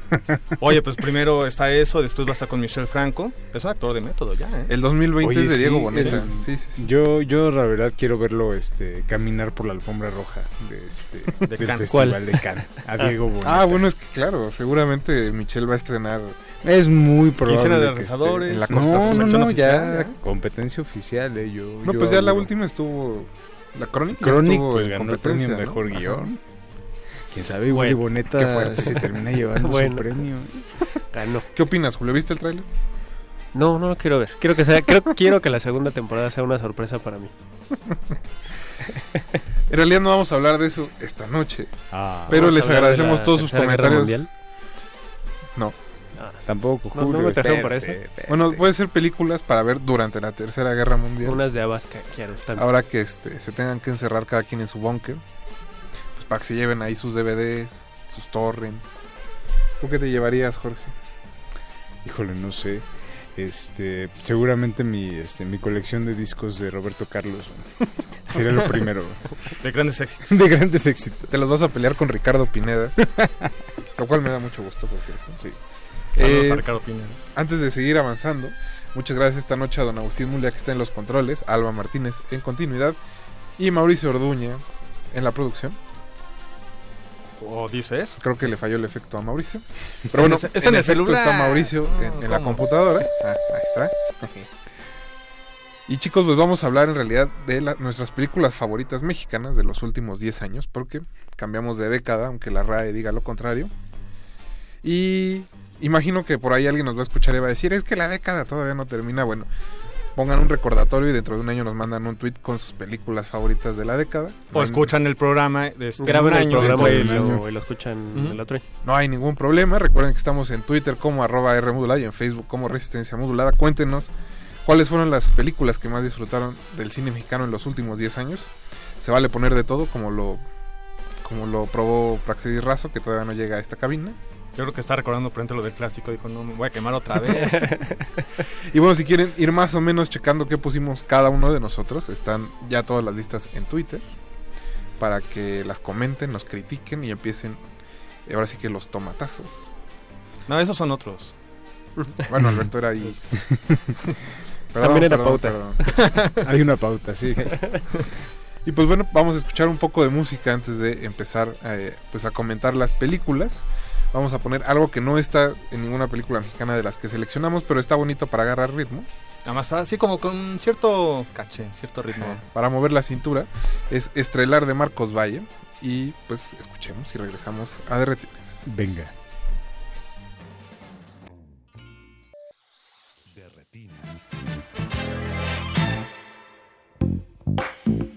S18: Oye, pues primero está eso, después va a estar con Michelle Franco. Es un actor de método ya, ¿eh?
S16: El 2020
S17: Oye,
S16: es de
S17: sí,
S16: Diego Boneta.
S17: el-
S16: Sí, sí, sí.
S17: Yo, yo la verdad quiero verlo este, caminar por la alfombra roja de este,
S18: De
S17: del. Festival
S18: ¿Cuál?
S17: de Cannes. A Diego Boneta.
S16: Ah, bueno, es que claro, seguramente Michelle va a estrenar.
S17: Es muy probable
S18: Quincena de
S17: que esté
S18: Rezadores,
S16: en la
S17: No,
S16: costa
S17: no,
S18: selección
S17: no, ya
S18: oficial, ¿ya?
S17: competencia oficial, eh, yo,
S16: No,
S17: yo
S16: pues ya la última estuvo. La crónica.
S17: Chronic
S16: estuvo
S17: pues ganó el premio
S16: competencia,
S17: mejor
S16: ¿no?
S17: guion. Quién sabe, igual
S5: Bueno,
S17: Boneta
S16: qué fuerte.
S17: se termina llevando
S5: Bueno.
S17: su premio.
S5: Ganó.
S16: ¿Qué opinas, Julio? ¿Viste el tráiler?
S5: No, no lo quiero ver. Quiero que sea, creo, quiero que la segunda temporada sea una sorpresa para mí.
S16: En realidad no vamos a hablar de eso esta noche.
S17: Ah,
S16: pero
S5: ¿Vamos a
S16: les agradecemos
S5: la
S16: todos sus comentarios.
S5: Mundial?
S16: No.
S17: Tampoco,
S5: No, no
S17: Julio.
S5: me trajeron para eso.
S16: Bueno, puede ser películas para ver durante la Tercera Guerra Mundial.
S5: unas de Abasca, quiero. Están
S16: Ahora que este, se tengan que encerrar cada quien en su búnker. Pues para que se lleven ahí sus DVDs, sus torrents. ¿Tú qué te llevarías, Jorge?
S17: Híjole, no sé. Este, seguramente mi, este, mi colección de discos de Roberto Carlos sería lo primero.
S18: De grandes éxitos.
S17: de grandes éxitos.
S16: Te los vas a pelear con Ricardo Pineda. lo cual me da mucho gusto. Porque,
S17: Sí.
S18: Saludos
S16: Eh. Antes de seguir avanzando, muchas gracias esta noche a don Agustín Mulia que está en los controles, Alba Martínez en continuidad y Mauricio Orduña en la producción.
S18: ¿O dice eso?
S16: Creo que le falló el efecto a Mauricio. Pero bueno,
S18: Está en el
S16: efecto
S18: celular.
S16: está Mauricio en, en la computadora. Ah, ahí está. Y chicos, pues vamos a hablar en realidad de la- nuestras películas favoritas mexicanas de los últimos 10 años, porque cambiamos de década, aunque la RAE diga lo contrario. Y imagino que por ahí alguien nos va a escuchar y va a decir, es que la década todavía no termina. Bueno, pongan un recordatorio y dentro de un año nos mandan un tweet con sus películas favoritas de la década.
S18: O escuchan el programa de este
S19: Graban el
S18: año.
S19: programa
S16: dentro
S19: y lo,
S16: año.
S19: y lo escuchan
S16: Ujú.
S19: el otro año.
S16: No hay ningún problema. Recuerden que estamos en Twitter como arroba R modulada y en Facebook como Resistencia Modulada. Cuéntenos cuáles fueron las películas que más disfrutaron del cine mexicano en los últimos 10 años. Se vale poner de todo como lo como lo probó Praxedis Razo, que todavía no llega a esta cabina.
S18: Yo creo que está recordando por ejemplo lo del clásico. Dijo, no, me voy a quemar otra vez.
S16: Y bueno, si quieren ir más o menos checando qué pusimos cada uno de nosotros, están ya todas las listas en Twitter para que las comenten, nos critiquen y empiecen eh, ahora sí que los tomatazos.
S18: no, esos son otros.
S16: Bueno, Alberto era ahí.
S19: También era
S16: perdón,
S19: pauta.
S16: perdón.
S17: Hay una pauta, sí.
S16: Y pues bueno, vamos a escuchar un poco de música antes de empezar eh, pues a comentar las películas. Vamos a poner algo que no está en ninguna película mexicana de las que seleccionamos, pero está bonito para agarrar ritmo.
S18: Además, así como con cierto caché, cierto ritmo.
S16: para mover la cintura. Es Estrelar de Marcos Valle. Y pues escuchemos y regresamos a derretir.
S17: Venga.
S7: Tem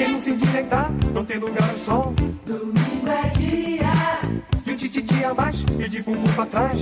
S7: Quem não se endireitar, não tem lugar ao sol. Domingo é dia. De um tititi a mais e de bumbum pra trás.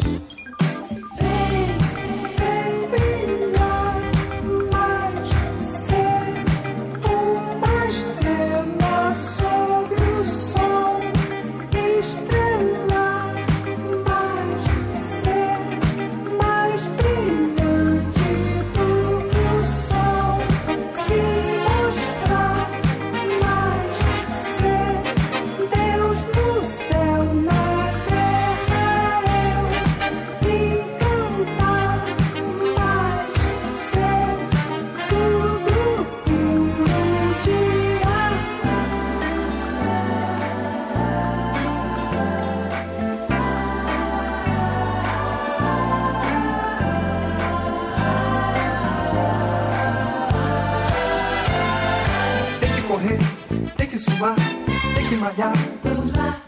S7: Malhar. Vamos lá.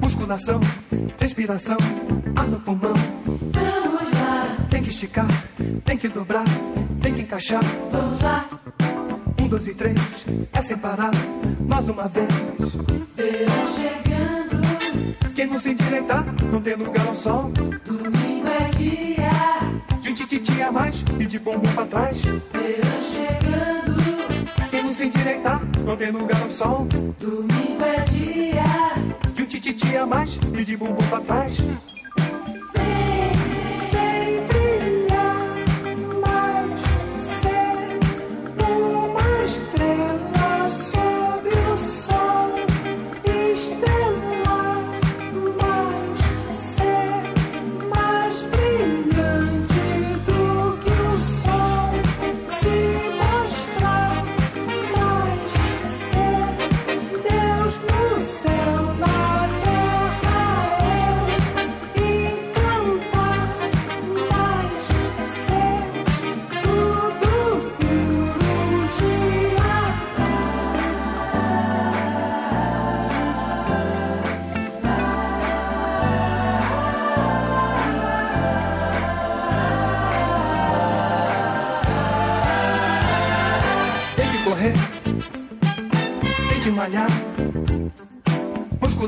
S7: Musculação, respiração, ar no pulmão. Vamos lá. Tem que esticar, tem que dobrar, tem que encaixar. Vamos lá. Um, dois e três, é sem parar. Mais uma vez. Verão chegando. Quem não se endireitar, não tem lugar ao sol. Domingo é dia. De um tititi a mais e de bumbum pra trás. Verão chegando. Se endireitar, não tem lugar ao sol. Domingo é dia. De um tititi a mais e de bumbum pra trás.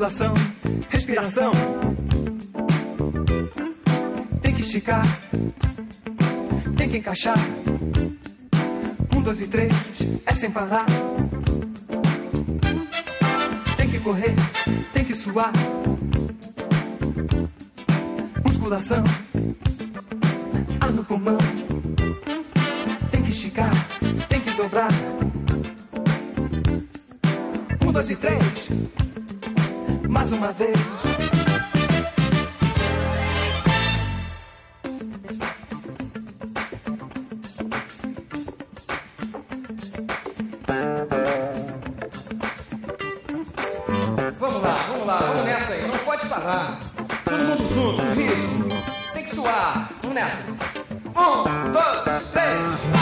S7: Musculação, respiração. Tem que esticar, tem que encaixar. Um, dois e três, é sem parar. Tem que correr, tem que suar. Musculação, Todo mundo junto, ritmo. Tem que suar, vamos nessa. Um, dois, três,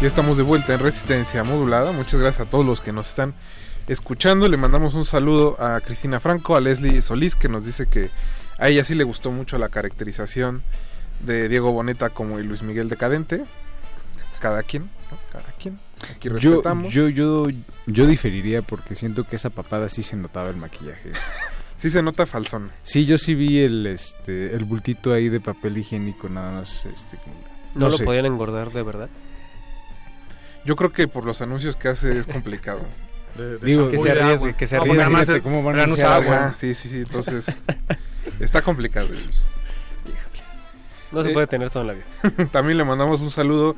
S16: Ya estamos de vuelta en Resistencia Modulada. Muchas gracias a todos los que nos están escuchando. Le mandamos un saludo a Cristina Franco, a Leslie Solís, que nos dice que a ella sí le gustó mucho la caracterización de Diego Boneta como Luis Miguel decadente. Cada quien, ¿no? cada quien. Aquí
S17: Yo,
S16: respetamos.
S17: yo, yo, yo diferiría porque siento que esa papada sí se notaba el maquillaje.
S16: Sí se nota falsón.
S17: Sí, yo sí vi el, este, el bultito ahí de papel higiénico nada más, este, como-
S19: ¿No, lo podían engordar de verdad?
S16: Yo creo que por los anuncios que hace es complicado.
S19: De- de Digo, que se arriesgue, agua. que se
S16: No, porque
S19: arriesgue.
S16: además
S19: Fíjate
S16: es-
S19: cómo van a
S16: agua.
S19: agua.
S16: Sí, sí, sí, entonces está complicado.
S19: No se
S16: Eh,
S19: puede tener todo en la vida.
S16: También le mandamos un saludo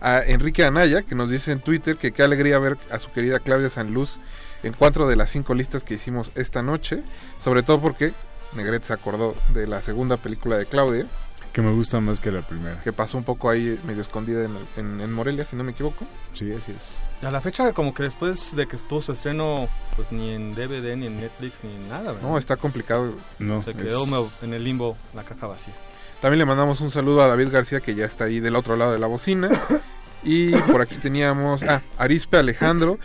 S16: a Enrique Anaya, que nos dice en Twitter que qué alegría ver a su querida Claudia Sanluz en cuatro de las cinco listas que hicimos esta noche. Sobre todo porque Negrete se acordó de la segunda película de Claudia,
S17: Que me gusta más que la primera.
S16: que pasó un poco ahí medio escondida en, en- en Morelia, si no me equivoco.
S17: Sí, así es.
S18: A la fecha, como que después de que estuvo su estreno, pues ni en DVD, ni en Netflix, ni en nada, ¿verdad?
S16: No, está complicado.
S17: No,
S18: Se quedó
S16: es-
S18: en el limbo, la caja vacía.
S16: También le mandamos un saludo a David García, que ya está ahí del otro lado de la bocina. Y por aquí teníamos. Ah, Arispe Alejandro.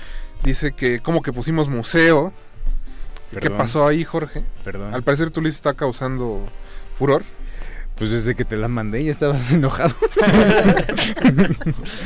S16: Dice que, como que pusimos museo. ¿Qué pasó ahí, Jorge?
S17: Perdón.
S16: Al parecer tu lista está causando furor.
S17: Pues desde que te la mandé ya estabas enojado.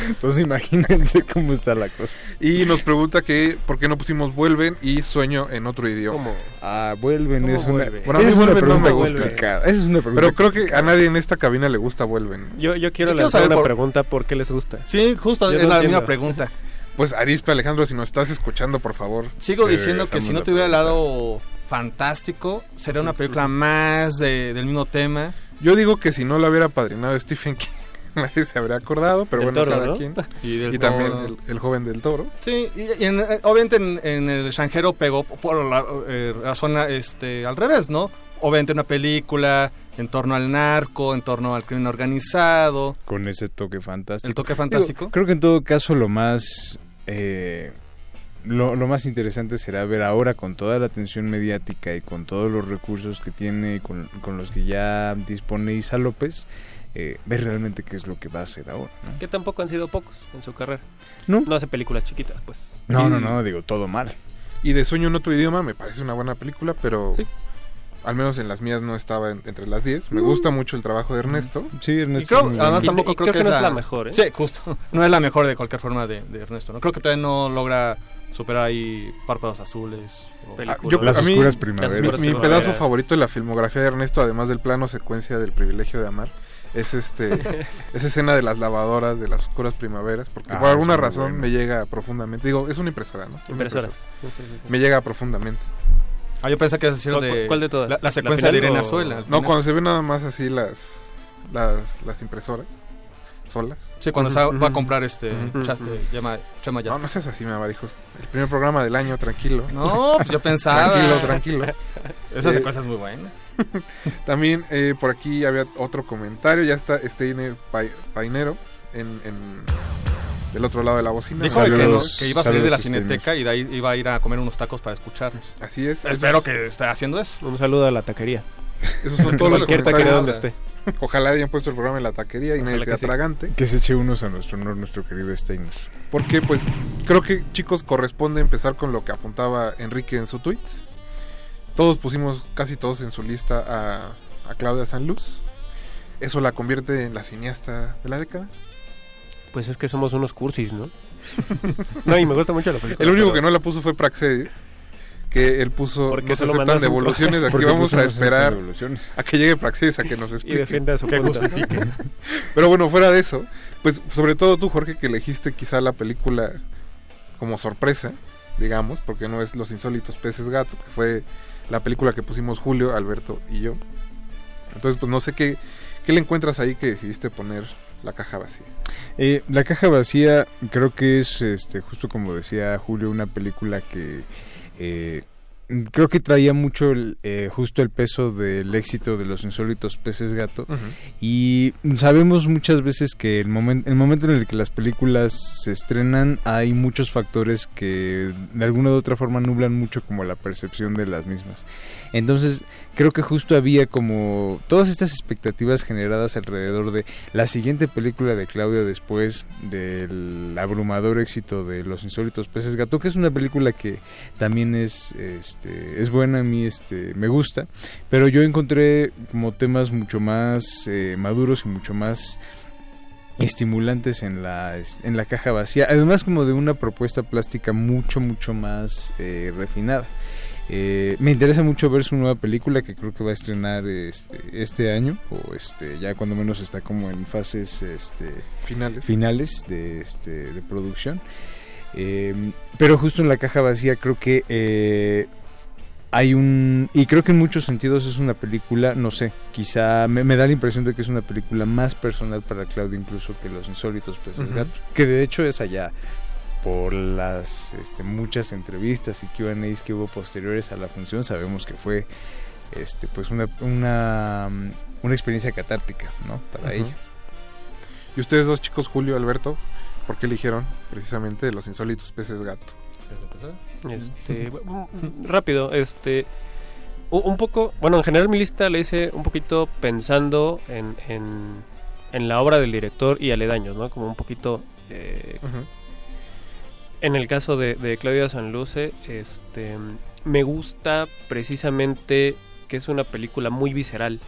S17: Entonces imagínense cómo está la cosa.
S16: Y nos pregunta que por qué no pusimos vuelven y sueño en otro idioma.
S17: Ah, vuelven
S16: ¿Cómo
S17: es una,
S16: vuelven? Bueno,
S17: es una
S16: vuelven no me
S17: pregunta
S16: gusta.
S17: complicada. Esa es una pregunta
S16: Pero creo que a nadie en esta cabina le gusta vuelven.
S19: Yo, yo quiero
S18: Yo
S19: lanzar una
S18: por-
S19: pregunta, ¿por qué les gusta?
S18: Sí, justo,
S19: Yo
S18: es
S19: no
S18: la
S19: entiendo.
S18: misma pregunta.
S16: Pues Arispe Alejandro, si nos estás escuchando, por favor.
S18: Sigo diciendo que si no tuviera el lado fantástico, sería una película más de- del mismo tema.
S16: Yo digo que si no lo hubiera padrinado Stephen King, nadie se habría acordado, pero
S18: Del
S16: bueno,
S18: Toro,
S16: cada
S18: ¿no?
S16: quien.
S18: Y del
S16: también el, el joven del toro.
S18: Sí, y, y en- eh, obviamente en, en el extranjero pegó por la eh, razón este, al revés, ¿no? Obviamente una película en torno al narco, en torno al crimen organizado.
S17: Con ese toque fantástico.
S18: El toque fantástico.
S17: Digo, creo que en todo caso lo más... eh, lo, lo más interesante será ver ahora con toda la atención mediática y con todos los recursos que tiene, con, con los que ya dispone Isa López, eh, ver realmente qué es lo que va a hacer ahora. ¿no?
S19: Que tampoco han sido pocos en su carrera.
S17: No.
S19: No hace películas chiquitas, pues.
S17: No,
S16: Y-
S17: no, no, digo, todo mal.
S16: Y de Sueño en otro idioma me parece una buena película, pero al menos en las mías no estaba en- entre las 10. Me gusta mucho el trabajo de Ernesto.
S17: Sí,
S18: Y
S17: Ernesto.
S18: creo,
S17: es muy
S18: además tampoco
S19: y
S18: creo, que, es la,
S19: mejor, ¿eh?
S18: Sí, justo. No es la mejor de cualquier forma de, de Ernesto, ¿no? Creo que todavía no logra superar ahí Párpados Azules. o-
S16: Ah, yo-
S17: Las
S16: a mí,
S17: oscuras primaveras.
S16: Mi, pedazo favorito de la filmografía de Ernesto, además del plano secuencia del privilegio de amar, es este esa escena de las lavadoras de las oscuras primaveras, porque
S17: Ah,
S16: por alguna razón
S17: bueno.
S16: me llega profundamente. Digo, es una impresora, ¿no? Una
S19: Impresoras.
S16: impresora.
S19: Sí, sí, sí.
S16: Me llega profundamente.
S18: Ah, yo pensé que es
S19: ¿Cuál-
S18: de,
S19: cuál de todas?
S18: La, la
S19: ¿La
S18: secuencia de Irene
S19: o-
S18: Azuela.
S16: No, cuando se ven nada más así las las, las impresoras solas.
S18: Sí, cuando va a comprar este eh, llama, Chema
S16: No, no seas así, me amarejos. El primer programa del año, tranquilo.
S18: No, pues yo pensaba.
S16: Tranquilo, tranquilo.
S18: Esa
S16: Eh,
S18: secuencia es muy buena.
S16: También eh, por aquí había otro comentario. Ya está Steiner Pai- Painero en, en- del otro lado de la bocina.
S18: Dijo de que, no- que iba a salir de la cineteca y de ahí iba a ir a comer unos tacos para escucharnos.
S16: Así es.
S18: Espero que esté haciendo eso.
S19: Un saludo a la taquería.
S16: Esos son todos los
S19: Cualquier taquería donde esté.
S16: Ojalá hayan puesto el programa en la taquería y nadie sea
S19: que sí.
S17: Que se eche unos a nuestro honor, nuestro querido Steiner.
S16: Porque pues creo que chicos corresponde empezar con lo que apuntaba Enrique en su tweet. Todos pusimos, casi todos en su lista a, a Claudia Sanluz. Eso la convierte en la cineasta de la década.
S19: Pues es que somos unos cursis, ¿no? no, y me gusta mucho la película.
S16: El único
S19: pero-
S16: que no la puso fue Praxedis. Que él puso,
S19: Porque
S16: no se aceptan devoluciones, aquí vamos a esperar a que llegue Praxedis a que nos explique.
S19: defienda su
S16: Que
S19: punto.
S16: justifique. Pero bueno, fuera de eso, pues sobre todo tú, Jorge, que elegiste quizá la película como sorpresa, digamos, porque no es Los Insólitos Peces Gato, que fue la película que pusimos Julio, Alberto y yo. Entonces, pues no sé qué, qué le encuentras ahí que decidiste poner la caja vacía.
S17: Eh, la caja vacía creo que es, este, justo como decía Julio, una película que eh, creo que traía mucho el, eh, justo el peso del éxito de los insólitos peces gato. Y sabemos muchas veces que el momento el momento en el que las películas se estrenan hay muchos factores que de alguna u otra forma nublan mucho como la percepción de las mismas. Entonces creo que justo había como todas estas expectativas generadas alrededor de la siguiente película de Claudia después del abrumador éxito de Los insólitos peces gato que es una película que también es este es buena a mí este me gusta pero yo encontré como temas mucho más eh, maduros y mucho más estimulantes en la en la caja vacía además como de una propuesta plástica mucho mucho más eh, refinada Eh, me interesa mucho ver su nueva película que creo que va a estrenar este, este año o este ya cuando menos está como en fases este,
S16: Finales.
S17: finales de, este, de producción Eh, pero justo en la caja vacía creo que eh, hay un y creo que en muchos sentidos es una película no sé quizá me, me da la impresión de que es una película más personal para Claudia incluso que los insólitos peces
S16: Ujú.
S17: gato que de hecho es allá por las este, muchas entrevistas y Q&As que hubo posteriores a la función sabemos que fue este pues una una, mm, una experiencia catártica no para ella
S16: Y ustedes dos chicos, Julio y Alberto, ¿por qué eligieron precisamente Los Insólitos Peces Gato?
S19: Este, mm, rápido, este, un poco, bueno, en general mi lista la hice un poquito pensando en, en, en la obra del director y aledaños, ¿no? Como un poquito, eh, en el caso de, de Claudia Sanluce, este, me gusta precisamente que es una película muy visceral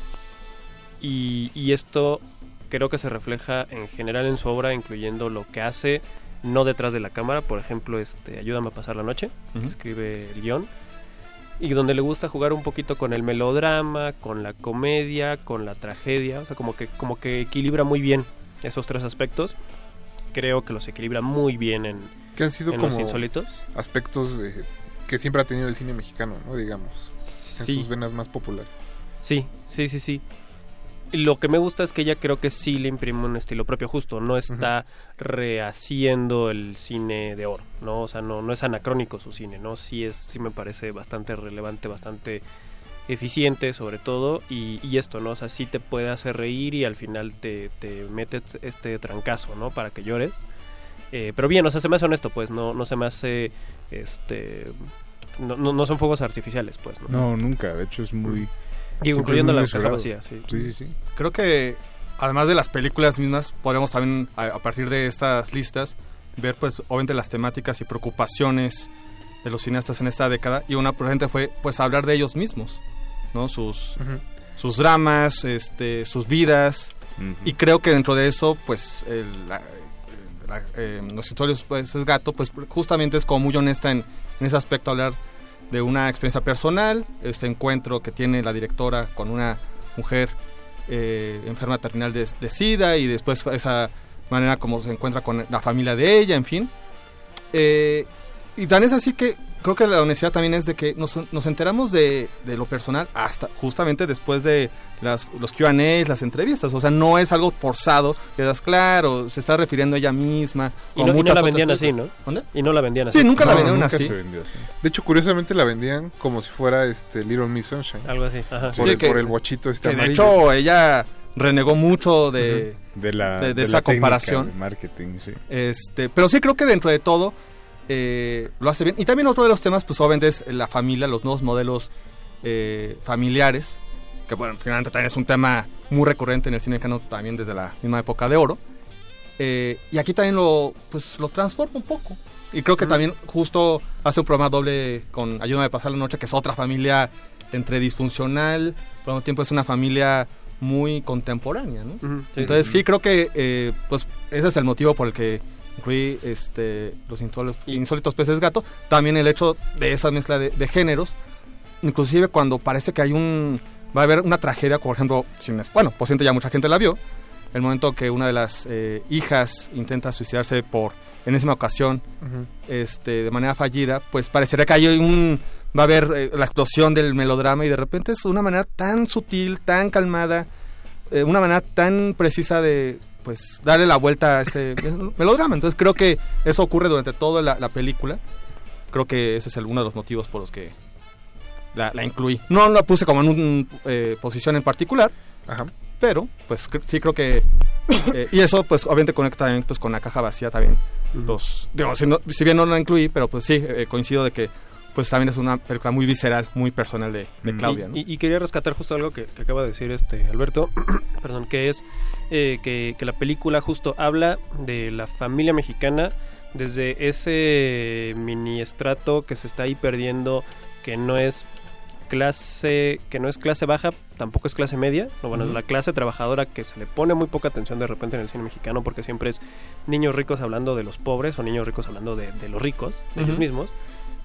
S19: y, y esto creo que se refleja en general en su obra, incluyendo lo que hace no detrás de la cámara, por ejemplo, este Ayúdame a pasar la noche, que escribe el guion, y donde le gusta jugar un poquito con el melodrama, con la comedia, con la tragedia, o sea, como que, como que equilibra muy bien esos tres aspectos. Creo que los equilibra muy bien en,
S16: Que han sido
S19: en
S16: como
S19: Los Insólitos.
S16: aspectos de- que siempre ha tenido el cine mexicano, ¿no? Digamos, en
S19: Sí.
S16: sus venas más populares.
S19: Sí, sí, sí, sí. Lo que me gusta es que ella creo que sí le imprime un estilo propio justo, no está rehaciendo el cine de oro, ¿no? O sea, no, no es anacrónico su cine, ¿no? Sí es, sí me parece bastante relevante, bastante eficiente sobre todo, y, y esto, ¿no? O sea, sí te puede hacer reír y al final te, te mete este trancazo, ¿no? Para que llores. Eh, pero bien, o sea, se me hace honesto, pues, no, no se me hace, este... No, no, no son fuegos artificiales, pues, ¿no?
S17: no nunca de hecho es muy
S19: incluyendo la caja vacía, sí.
S17: sí sí sí.
S18: Creo que además de las películas mismas, podemos también a, a partir de estas listas ver pues obviamente las temáticas y preocupaciones de los cineastas en esta década. Y una presente fue pues hablar de ellos mismos, ¿no? Sus sus dramas, este, sus vidas. Y creo que dentro de eso pues el- la- la- eh, los historias pues es gato pues justamente es como muy honesta en, en ese aspecto hablar de una experiencia personal, este encuentro que tiene la directora con una mujer eh, enferma terminal de, SIDA y después esa manera como se encuentra con la familia de ella, en fin. Eh, y tan es así que creo que la honestidad también es de que nos, nos enteramos de, de lo personal hasta justamente después de las, los Q&A, las entrevistas. O sea, no es algo forzado, que das claro, se está refiriendo a ella misma.
S19: Y no, y no
S18: muchas
S19: la vendían así. ¿no?
S18: ¿Dónde?
S19: Y no la vendían así.
S18: Sí, nunca la
S16: No,
S18: vendieron
S16: nunca
S18: así.
S16: se vendió así. De hecho, curiosamente la vendían como si fuera este Little Miss Sunshine.
S19: Algo así, ajá.
S16: Por,
S18: Sí,
S16: el,
S18: que-
S16: por el bochito este
S18: que de hecho ella renegó mucho de,
S17: de, la,
S18: de- de
S17: de
S18: esa
S17: la
S18: comparación.
S17: de marketing, sí.
S18: Este, pero sí creo que dentro de todo eh, lo hace bien. Y también otro de los temas, pues obviamente es la familia, los nuevos modelos eh, familiares, que bueno, finalmente también es un tema muy recurrente en el cine mexicano también desde la misma época de oro. Eh, y aquí también lo, pues, lo transforma un poco. Y creo que también justo hace un programa doble con Ayúdame a pasar la noche, que es otra familia entre disfuncional, pero al mismo tiempo es una familia muy contemporánea, ¿no? Entonces sí creo que eh, pues ese es el motivo por el que incluí este los insólitos, insólitos peces gato, también el hecho de esa mezcla de, de géneros, inclusive cuando parece que hay un va a haber una tragedia, por ejemplo, sin bueno, por cierto ya mucha gente la vio, el momento que una de las eh, hijas intenta suicidarse por enésima ocasión
S16: Ujú.
S18: este de manera fallida, pues parecería que hay un va a haber eh, la explosión del melodrama y de repente es una manera tan sutil, tan calmada, eh, una manera tan precisa de pues darle la vuelta a ese melodrama. Entonces creo que eso ocurre durante toda la, la película. Creo que ese es el- uno de los motivos por los que la, la incluí. No la puse como en una posición en particular,
S16: Ajá.
S18: pero pues cre- sí creo que... eh, y eso pues obviamente conecta también pues, con la caja vacía también. Los, digo, si, no- si bien no la incluí, pero pues sí, eh, coincido de que pues también es una película muy visceral, muy personal de, de Claudia. ¿no?
S19: Y, y quería rescatar justo algo que, que acaba de decir este Alberto, perdón, que es eh, que, que la película justo habla de la familia mexicana desde ese mini estrato que se está ahí perdiendo, que no es clase, que no es clase baja, tampoco es clase media, no, bueno, es la clase trabajadora que se le pone muy poca atención de repente en el cine mexicano porque siempre es niños ricos hablando de los pobres o niños ricos hablando de, de los ricos, de ellos mismos.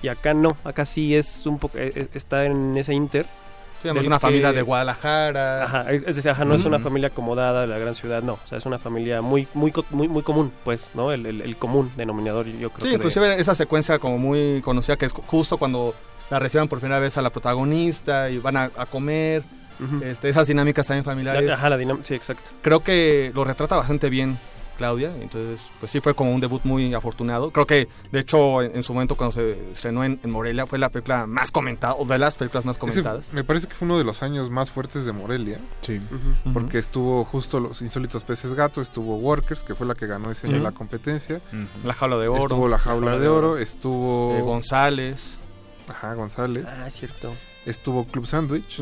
S19: Y acá no, acá sí es un poco, eh, eh, está en ese inter.
S18: Sí,
S19: del
S18: una familia de Guadalajara.
S19: Ajá, es decir, ajá, no es una
S18: Ujú.
S19: familia acomodada de la gran ciudad, no, o sea, es una familia muy muy muy, muy común, pues, ¿no? El, el- el común denominador, yo creo
S18: Sí,
S19: que de-
S18: inclusive esa secuencia como muy conocida que es ju- justo cuando la reciban por primera vez a la protagonista y van a, a comer, este, esas dinámicas también familiares.
S19: La- ajá, la dinámica, sí, exacto.
S18: Creo que lo retrata bastante bien Claudia, entonces pues sí fue como un debut muy afortunado. Creo que de hecho en, en su momento cuando se estrenó en, en Morelia fue la película más comentada, o de las películas más
S16: Ese
S18: comentadas.
S16: me parece que fue uno de los años más fuertes de Morelia.
S17: Sí.
S16: Porque estuvo justo Los Insólitos Peces Gato, estuvo Workers, que fue la que ganó ese año la competencia.
S18: La Jaula de Oro.
S16: Estuvo La Jaula de Oro, estuvo...
S18: Eh, González.
S16: Ajá, González.
S19: Ah, cierto.
S16: Estuvo Club Sandwich.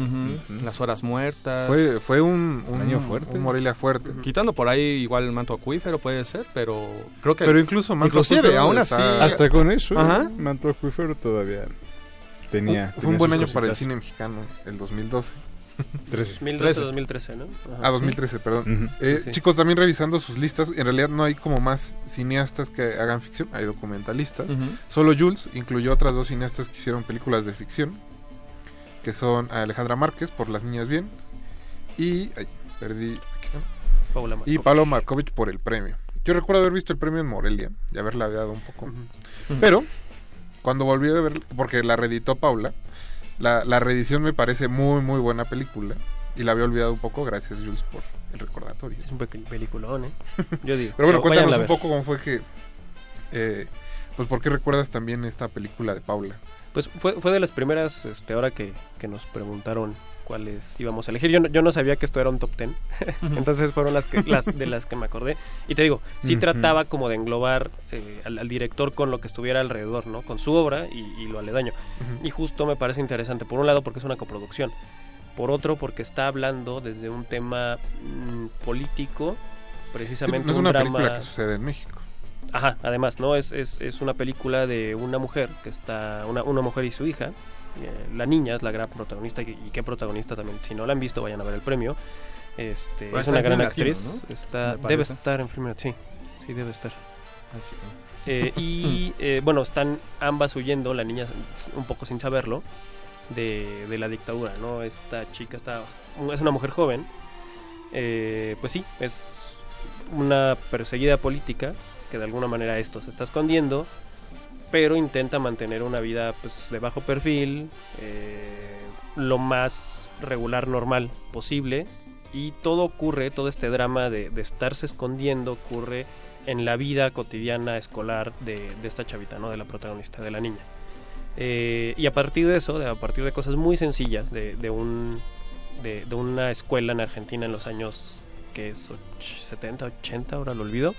S18: Las Horas Muertas.
S16: Fue, fue un, un,
S18: año fuerte.
S16: un Morelia fuerte.
S18: Quitando por ahí igual el manto acuífero puede ser, pero creo que...
S16: Pero incluso Manto
S18: inclusive,
S16: Acuífero
S18: aún así...
S17: Hasta con eso,
S18: Ajá.
S17: Manto Acuífero todavía tenía.
S16: Fue
S17: tenía
S16: un buen año para el
S17: cositas.
S16: cine mexicano, el 2012.
S17: 13.
S19: 2012, 2013, ¿no? Ajá.
S16: Ah, 2013, perdón. Eh,
S19: Sí, sí.
S16: Chicos, también revisando sus listas, en realidad no hay como más cineastas que hagan ficción, hay documentalistas. Solo Jules incluyó otras dos cineastas que hicieron películas de ficción, que son Alejandra Márquez por Las Niñas Bien y... Ay, perdí... Aquí está.
S19: Paula
S16: Y
S19: Markovich.
S16: Pablo Markovich por el premio. Yo recuerdo haber visto el premio en Morelia y haberla dado un poco. Pero cuando volví a ver, porque la reeditó Paula, la, la reedición me parece muy, muy buena película. Y la había olvidado un poco, gracias Jules por el recordatorio.
S19: Es un pe- peliculón, ¿eh? Yo digo.
S16: Pero bueno,
S19: no,
S16: cuéntanos un poco cómo fue que... eh, pues por qué recuerdas también esta película de Paula.
S19: Pues fue, fue de las primeras, este, ahora que, que nos preguntaron cuáles íbamos a elegir. Yo no, yo no sabía que esto era un top ten. Entonces fueron las, que, las de las que me acordé. Y te digo, sí trataba como de englobar eh, al, al director con lo que estuviera alrededor, ¿no? Con su obra y, y lo aledaño. Y justo me parece interesante. Por un lado porque es una coproducción. Por otro porque está hablando desde un tema mm, político.
S16: Sí,
S19: Precisamente
S16: no es
S19: un
S16: una
S19: drama...
S16: película que sucede en México.
S19: Ajá, además, ¿no? Es, es, es una película de una mujer que está, una, una mujer y su hija. Eh, la niña es la gran protagonista y, y qué protagonista también. Si no la han visto, vayan a ver el premio. Este,
S18: Pero
S19: es una gran
S18: Latino,
S19: actriz.
S18: ¿no?
S19: Está, debe estar en Film sí, sí debe estar.
S18: Ah.
S19: Eh, y eh, bueno, están ambas huyendo, la niña un poco sin saberlo, de, de la dictadura, ¿no? Esta chica está, es una mujer joven, eh, pues sí, es una perseguida política que de alguna manera esto se está escondiendo pero intenta mantener una vida pues, de bajo perfil, eh, lo más regular, normal posible, y todo ocurre, todo este drama de, de estarse escondiendo ocurre en la vida cotidiana escolar de, esta chavita, ¿no? De la protagonista, de la niña. Eh, y a partir de eso, de, a partir de cosas muy sencillas, de, de un, de, una escuela en Argentina en los años que es och- 70, 80, ahora lo olvido.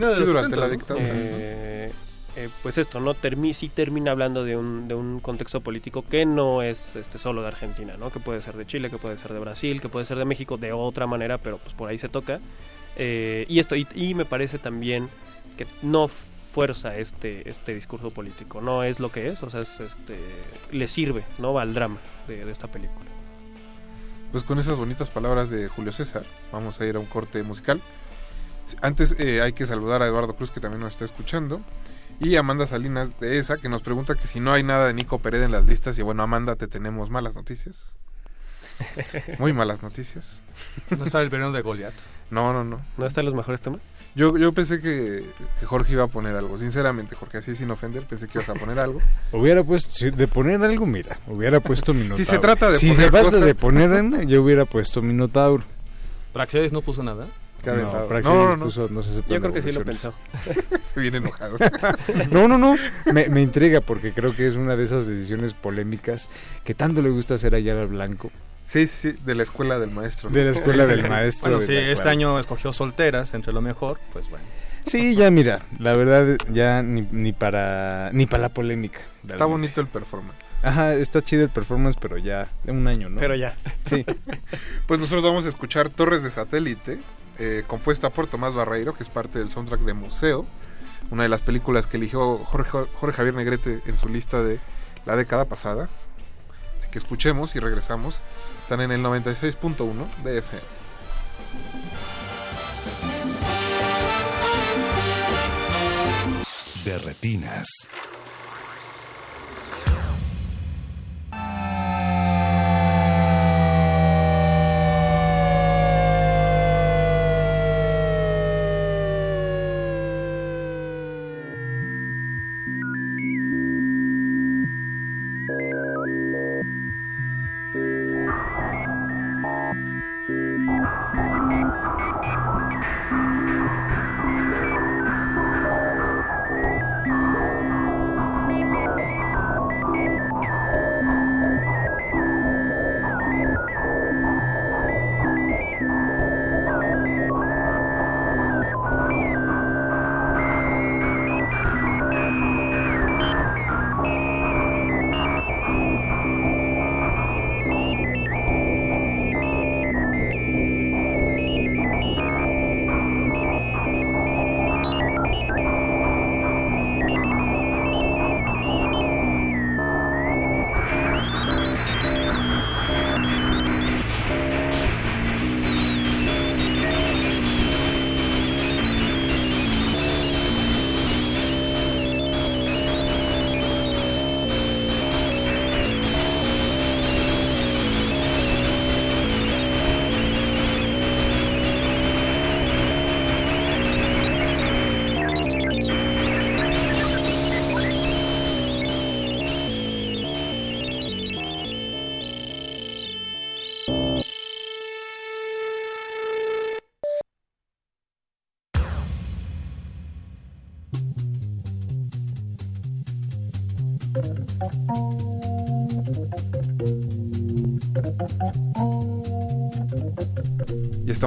S18: Fines de
S16: Sí,
S18: los
S16: durante
S18: 70,
S16: la
S18: ¿no?
S16: dictadura.
S19: Eh, eh, pues esto, ¿no? Termi sí termina hablando de un, de un contexto político que no es este solo de Argentina, ¿no? Que puede ser de Chile, que puede ser de Brasil, que puede ser de México de otra manera, pero pues por ahí se toca. Eh, y esto, y, y me parece también que no fuerza este, este discurso político, no es lo que es, o sea, es, este, le sirve, ¿no? Al drama de, de esta película.
S16: Pues con esas bonitas palabras de Julio César, vamos a ir a un corte musical. Antes eh, hay que saludar a Eduardo Cruz que también nos está escuchando. Y Amanda Salinas de ESA que nos pregunta que si no hay nada de Nico Pérez en las listas. Y bueno, Amanda, te tenemos malas noticias. Muy malas noticias.
S18: ¿No está el veneno de Goliat?
S16: No, no, no.
S19: ¿No están los mejores temas?
S16: Yo, yo pensé que, que Jorge iba a poner algo. Sinceramente, Jorge, así sin ofender, pensé que ibas a poner algo.
S17: Hubiera puesto, si de poner algo, mira, hubiera puesto Minotauro.
S16: Si se trata de
S17: Si
S16: poner
S17: se trata de poner yo hubiera puesto Minotauro.
S18: Praxedes no puso nada.
S16: Qué
S17: No,
S16: aventado. No, no, no.
S17: puso, no se aceptan
S19: Yo creo que sí lo pensó.
S16: Se viene enojado.
S17: No, no, no. Me, me intriga porque creo que es una de esas decisiones polémicas que tanto le gusta hacer a Yara Blanco.
S16: Sí, sí, sí, de la escuela del maestro.
S17: De la escuela del maestro.
S18: Bueno,
S17: de la
S18: este año escogió solteras entre lo mejor, pues bueno.
S17: Sí, ya mira, la verdad ya ni, ni para ni para la polémica.
S16: Está bonito el performance.
S17: Ajá, está chido el performance, pero ya de un año, ¿no?
S19: Pero ya.
S17: Sí.
S16: Pues nosotros vamos a escuchar Torres de Satélite, eh, compuesta por Tomás Barreiro, que es parte del soundtrack de Museo, una de las películas que eligió Jorge, Jorge Javier Negrete en su lista de la década pasada. Así que escuchemos y regresamos. Están en el 96.1 de FM.
S2: De retinas.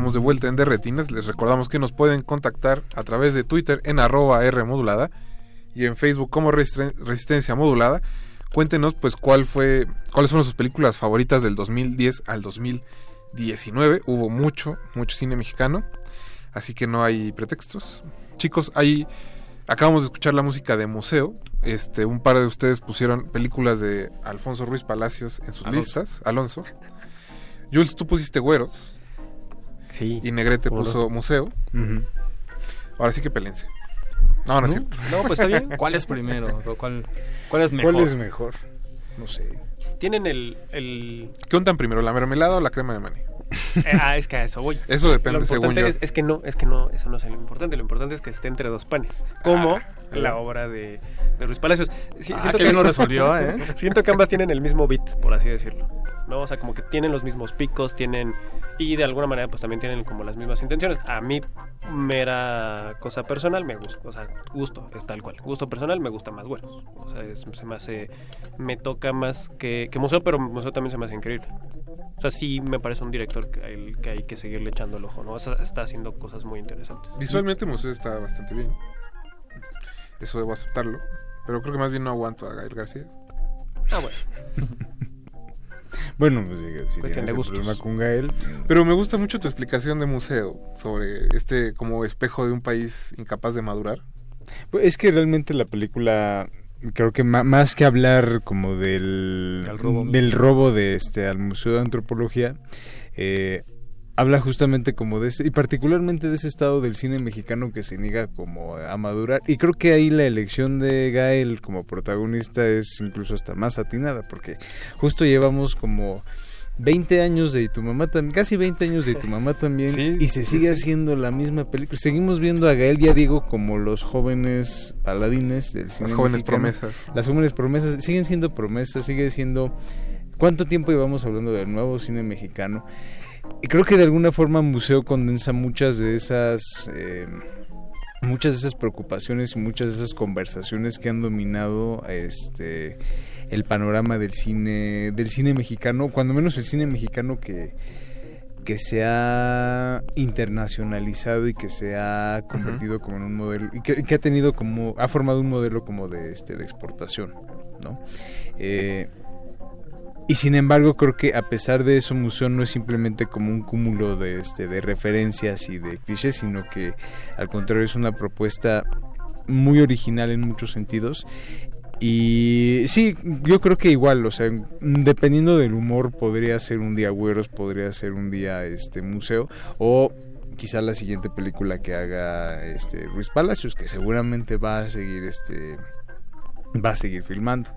S16: Estamos de vuelta en De Retinas. Les recordamos que nos pueden contactar a través de Twitter en arroba R modulada y en Facebook como Resisten- Resistencia Modulada. Cuéntenos pues cuál fue, cuáles fueron sus películas favoritas del 2010 al 2019. Hubo mucho, mucho cine mexicano, así que no hay pretextos. Chicos, ahí acabamos de escuchar la música de Museo. Este, un par de ustedes pusieron películas de Alfonso Ruiz Palacios en sus
S19: Alonso.
S16: listas. Alonso. Jules, tú pusiste Güeros.
S19: Sí.
S16: Y Negrete
S19: ¿Cómo no?
S16: puso Museo. Ahora sí que pelense. No, no, es cierto.
S19: No, pues está bien.
S18: ¿Cuál es primero? ¿Cuál, cuál es mejor?
S17: ¿Cuál es mejor? No sé.
S19: Tienen el, el...
S16: ¿Qué untan primero, la mermelada o la crema de maní?
S19: Eh, ah, es que a eso voy.
S16: Eso depende,
S19: Lo
S16: según
S19: importante
S16: yo.
S19: es, es que no, es que no, eso no es lo importante. Lo importante es que esté entre dos panes. Como
S16: Ah,
S19: la obra de, de Ruiz Palacios. Sí,
S18: Ah, qué bien lo resolvió, ¿eh?
S19: Siento que ambas tienen el mismo beat, por así decirlo. ¿no? O sea, como que tienen los mismos picos, tienen... Y de alguna manera, pues también tienen como las mismas intenciones. A mí, mera cosa personal, me gusta. O sea, gusto, es tal cual. Gusto personal, me gusta más Güeros. O sea, es- se me hace... Me toca más que, que Museo, pero Museo también se me hace increíble. O sea, sí me parece un director que hay que, hay que seguirle echando el ojo, ¿no? O sea, está haciendo cosas muy interesantes.
S16: Visualmente Museo está bastante bien. Eso debo aceptarlo. Pero creo que más bien no aguanto a Gael García.
S19: Ah, bueno.
S17: Bueno, pues sí, si
S19: Cuestión
S17: tienes el problema con Gael.
S16: Pero me gusta mucho tu explicación de museo sobre este como espejo de un país incapaz de madurar.
S17: Pues es que realmente la película creo que más que hablar como del
S18: Del robo.
S17: del robo de este al museo de antropología eh, habla justamente como de ese y particularmente de ese estado del cine mexicano que se niega como a madurar y creo que ahí la elección de Gael como protagonista es incluso hasta más atinada porque justo llevamos como 20 años de Y tu mamá también, casi 20 años de Y tu mamá también, y se sigue haciendo la misma película. Seguimos viendo a Gael, ya digo, como los jóvenes paladines del cine.
S16: jóvenes
S17: mexicano.
S16: promesas.
S17: Las jóvenes promesas siguen siendo promesas, sigue siendo. ¿Cuánto tiempo llevamos hablando del nuevo cine mexicano? Y creo que de alguna forma Museo condensa muchas de esas. eh, muchas de esas preocupaciones y muchas de esas conversaciones que han dominado este el panorama del cine del cine mexicano cuando menos el cine mexicano que que se ha internacionalizado y que se ha convertido como en un modelo y que, que ha tenido como ha formado un modelo como de este de exportación no Eh, y sin embargo creo que a pesar de eso Museo no es simplemente como un cúmulo de este de referencias y de clichés sino que al contrario es una propuesta muy original en muchos sentidos y sí, yo creo que igual, o sea, dependiendo del humor, podría ser un día Güeros, podría ser un día este museo, o quizá la siguiente película que haga este Ruiz Palacios, que seguramente va a seguir este va a seguir filmando.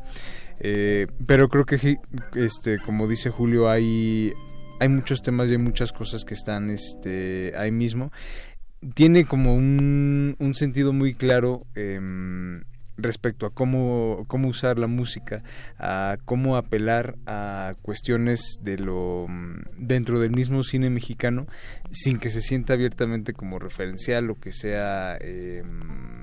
S17: Eh, pero creo que este, como dice Julio, hay, hay muchos temas y hay muchas cosas que están este, ahí mismo. Tiene como un, un sentido muy claro em, respecto a cómo, cómo usar la música, a cómo apelar a cuestiones de lo dentro del mismo cine mexicano sin que se sienta abiertamente como referencial o que sea em,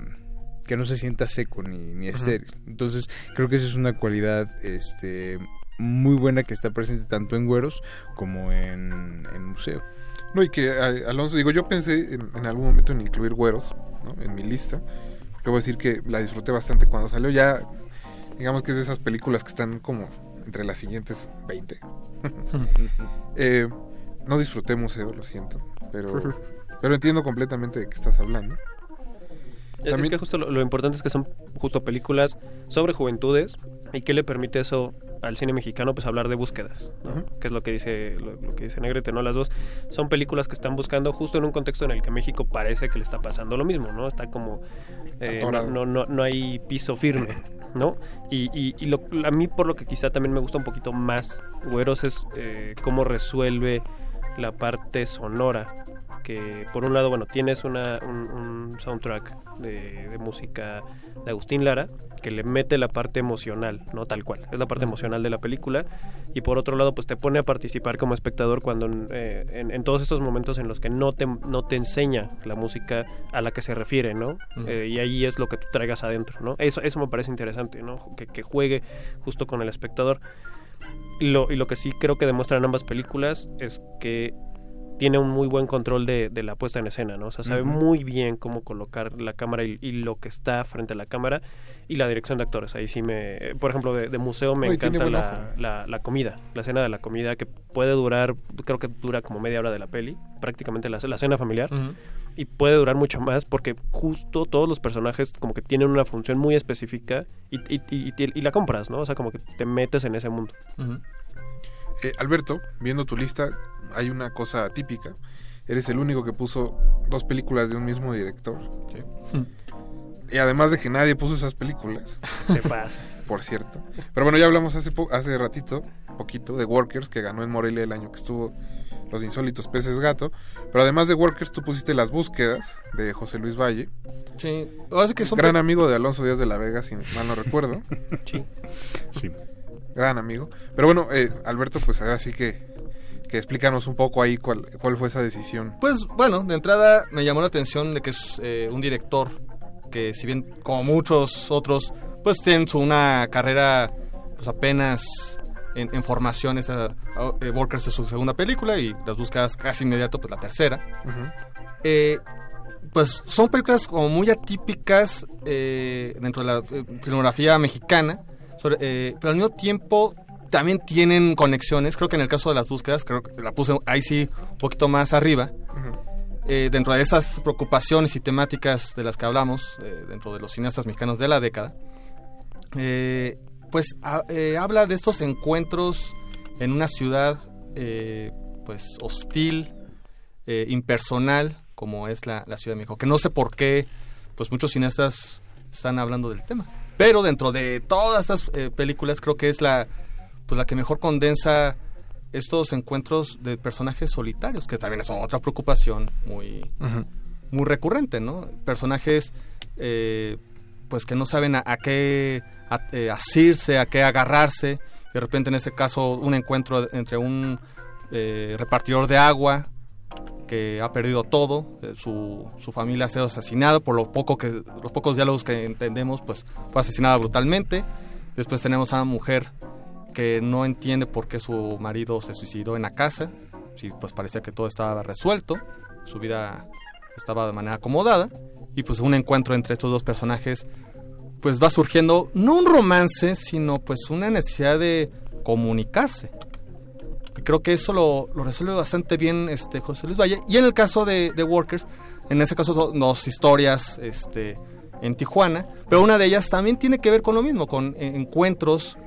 S17: que no se sienta seco ni, ni estéril. Entonces, creo que esa es una cualidad este muy buena que está presente tanto en Güeros como en, en Museo.
S16: No, y que Alonso, digo, yo pensé en, en algún momento en incluir güeros ¿no? en mi lista. Debo decir que la disfruté bastante cuando salió. Ya, digamos que es de esas películas que están como entre las siguientes 20. Eh, no disfruté museo, lo siento. Pero, pero entiendo completamente de qué estás hablando.
S19: Es- Es que justo lo, lo importante es que son justo películas sobre juventudes y que le permite eso al cine mexicano pues hablar de búsquedas, que es lo que dice lo, lo que dice Negrete, ¿no? Las dos son películas que están buscando justo en un contexto en el que México parece que le está pasando lo mismo, ¿no? Está como eh, no, no, no hay piso firme, ¿no? Y, y, y lo- a mí por lo que quizá también me gusta un poquito más Güeros es eh, cómo resuelve la parte sonora que por un lado, bueno, tienes una, un, un soundtrack de, de música de Agustín Lara que le mete la parte emocional, no tal cual, es la parte emocional de la película y por otro lado, pues te pone a participar como espectador cuando eh, en, en todos estos momentos en los que no te, no te enseña la música a la que se refiere, ¿no?
S18: Ujú.
S19: Eh, y ahí es lo que tú traigas adentro, ¿no? Eso, eso me parece interesante, ¿no? Que, que juegue justo con el espectador. Lo, y lo que sí creo que demuestran ambas películas es que tiene un muy buen control de, de la puesta en escena, ¿no? O sea, sabe muy bien cómo colocar la cámara y, y lo que está frente a la cámara y la dirección de actores. Ahí sí me... Por ejemplo, de, de museo me encanta la, la, la comida, la escena de la comida que puede durar, creo que dura como media hora de la peli, prácticamente la, la cena familiar.
S18: Ujú.
S19: Y puede durar mucho más porque justo todos los personajes como que tienen una función muy específica y, y, la compras, ¿no? O sea, como que te metes en ese mundo.
S16: Eh, Alberto, viendo tu lista, hay una cosa típica. Eres el único que puso dos películas de un mismo director. Y además de que nadie puso esas películas.
S19: Te pasa.
S16: Por cierto. Pero bueno, ya hablamos hace, po- hace ratito, poquito, de Workers, que ganó en Morelia el año que estuvo Los Insólitos Peces Gato. Pero además de Workers, tú pusiste Las Búsquedas de José Luis Valle.
S18: Sí, ahora sí que son
S16: Gran amigo de Alonso Díaz de la Vega, si mal no recuerdo.
S19: Sí.
S17: Sí.
S16: Gran amigo. Pero bueno, eh, Alberto, pues ahora sí que, que explícanos un poco ahí cuál, cuál fue esa decisión.
S18: Pues bueno, de entrada me llamó la atención de que es eh, un director que si bien como muchos otros, pues tienen su una carrera pues apenas en, en formación. Esa, eh, Workers es su segunda película y las búsquedas casi inmediato, pues la tercera. Eh, pues son películas como muy atípicas eh, dentro de la eh, filmografía mexicana, sobre- eh, pero al mismo tiempo también tienen conexiones. Creo que en el caso de las búsquedas, creo que la puse ahí sí un poquito más arriba. Eh, dentro de esas preocupaciones y temáticas de las que hablamos, eh, dentro de los cineastas mexicanos de la década, eh, pues ha- habla de estos encuentros en una ciudad eh, pues hostil, impersonal, como es la, la Ciudad de México. Que no sé por qué, pues muchos cineastas están hablando del tema. Pero dentro de todas estas eh, películas creo que es la, pues la que mejor condensa estos encuentros de personajes solitarios, que también es otra preocupación muy, muy recurrente, ¿no? Personajes eh, pues que no saben a, a qué a- eh, asirse, a qué agarrarse. De repente en este caso un encuentro entre un eh, repartidor de agua que ha perdido todo, eh, su, su familia ha sido asesinada, por lo poco que, los pocos diálogos que entendemos, pues fue asesinada brutalmente. Después tenemos a una mujer que no entiende por qué su marido se suicidó en la casa, sí, pues parecía que todo estaba resuelto, su vida estaba de manera acomodada, y pues un encuentro entre estos dos personajes, pues va surgiendo no un romance, sino pues una necesidad de comunicarse. Creo que eso lo, lo resuelve bastante bien este José Luis Valle. Y en el caso de, de Workers, en ese caso son dos historias este, en Tijuana, pero una de ellas también tiene que ver con lo mismo, con eh, encuentros,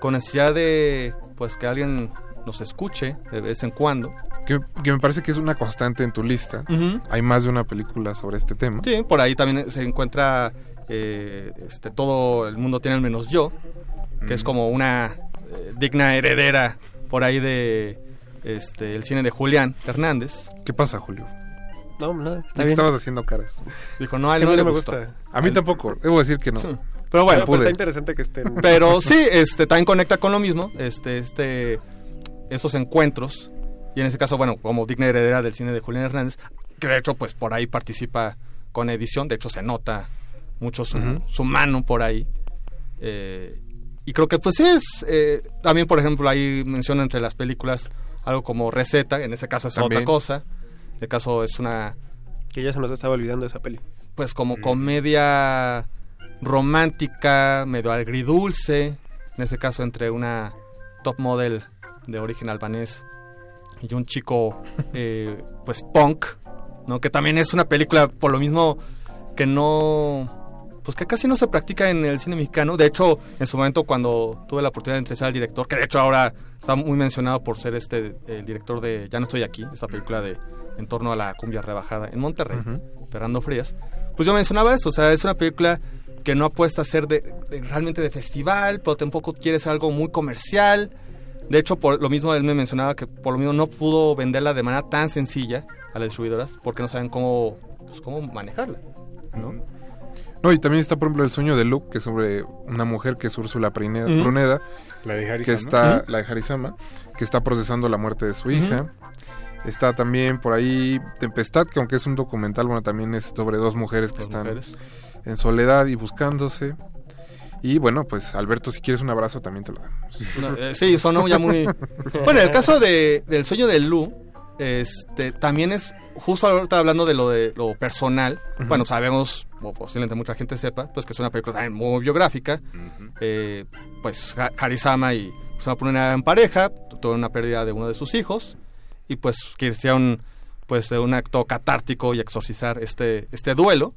S18: con necesidad de pues que alguien nos escuche de vez en cuando.
S16: Que, que me parece que es una constante en tu lista. Hay más de una película sobre este tema.
S18: Sí, por ahí también se encuentra eh, este, todo el mundo tiene al menos yo, que es como una eh, digna heredera por ahí de este el cine de Julián Hernández.
S16: ¿Qué pasa, Julio?
S19: No, nada, está
S16: ¿De qué
S19: bien.
S16: estabas haciendo caras?
S18: Dijo, no, a él
S19: Que
S18: no,
S19: no
S18: le
S19: me
S18: gustó.
S19: gusta.
S16: A mí tampoco, debo decir que no.
S18: Pero bueno,
S19: Pero, pues,
S18: pude.
S19: está interesante que estén.
S18: Pero sí, este también conecta con lo mismo, este este estos encuentros y en ese caso, bueno, como digna heredera del cine de Julián Hernández, que de hecho pues por ahí participa con edición, de hecho se nota mucho su, su mano por ahí. Eh, y creo que pues sí es eh, también por ejemplo ahí menciona entre las películas algo como receta, en ese caso es
S19: También.
S18: otra cosa. En el caso es una
S19: Que ya se nos estaba olvidando esa peli.
S18: pues como comedia romántica, medio agridulce, en ese caso entre una top model de origen albanés y un chico eh, pues punk, ¿no? Que también es una película por lo mismo que no pues que casi no se practica en el cine mexicano. De hecho, en su momento cuando tuve la oportunidad de entrevistar al director, que de hecho ahora está muy mencionado por ser este el director de Ya no estoy aquí, esta película de en torno a la cumbia rebajada en Monterrey, Fernando Frías. Pues yo mencionaba eso, o sea, es una película que no apuesta a ser de, de- realmente de festival, pero tampoco quiere ser algo muy comercial. De hecho, por lo mismo él me mencionaba que por lo mismo no pudo venderla de manera tan sencilla a las distribuidoras porque no saben cómo, pues, cómo manejarla. ¿no?
S16: No, y también está, por ejemplo, El sueño de Luke, que es sobre una mujer que es Úrsula Pruneda,
S17: La de
S16: que
S17: Harisama.
S16: está, la de Harisama, que está procesando la muerte de su hija. Está también por ahí Tempestad, que aunque es un documental, bueno, también es sobre dos mujeres que
S18: Dos
S16: están
S18: mujeres.
S16: en soledad y buscándose. Y bueno, pues Alberto, si quieres un abrazo, también te lo damos.
S18: No, eh, sí, sonó ya muy... Bueno, en el caso de, del sueño de Lu, este, también es, justo ahorita hablando de lo de lo personal, bueno, sabemos, o posiblemente mucha gente sepa, pues que es una película también muy biográfica, eh, pues Ha- Harisama y Usama Pruneda en pareja, tuvo una pérdida de uno de sus hijos, y pues quisieron pues de un acto catártico y exorcizar este, este duelo.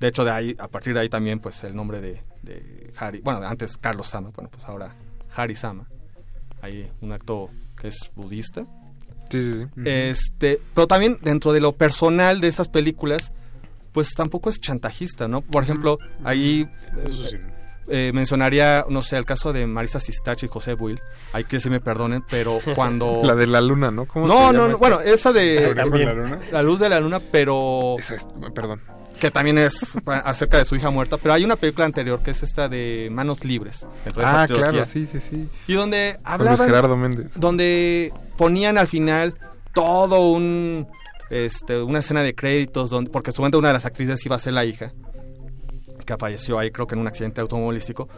S18: De hecho, de ahí, a partir de ahí también, pues el nombre de, de Hari, bueno, antes Carlos Sama, bueno, pues ahora Hari Sama. Hay un acto que es budista.
S16: Sí, sí, sí.
S18: Este, pero también dentro de lo personal de estas películas, pues tampoco es chantajista, ¿no? Por ejemplo, ahí eh, eh, mencionaría, no sé, el caso de Marisa Sistachi y José Buil. Hay que se me perdonen, pero cuando...
S16: La de la luna, ¿no? ¿Cómo
S18: No,
S16: se
S18: no,
S16: llama
S18: no,
S16: esta?
S18: bueno, esa de...
S16: ¿La luz de la luna?
S18: La luz de la luna, pero...
S16: perdón.
S18: Que también es acerca de su hija muerta, pero hay una película anterior que es esta de Manos Libres. de
S16: Ah, claro, sí, sí, sí.
S18: Y donde hablaban...
S16: Gerardo Méndez.
S18: Donde ponían al final todo un... Este, una escena de créditos, donde, porque supuestamente una de las actrices iba a ser la hija, que falleció ahí creo que en un accidente automovilístico,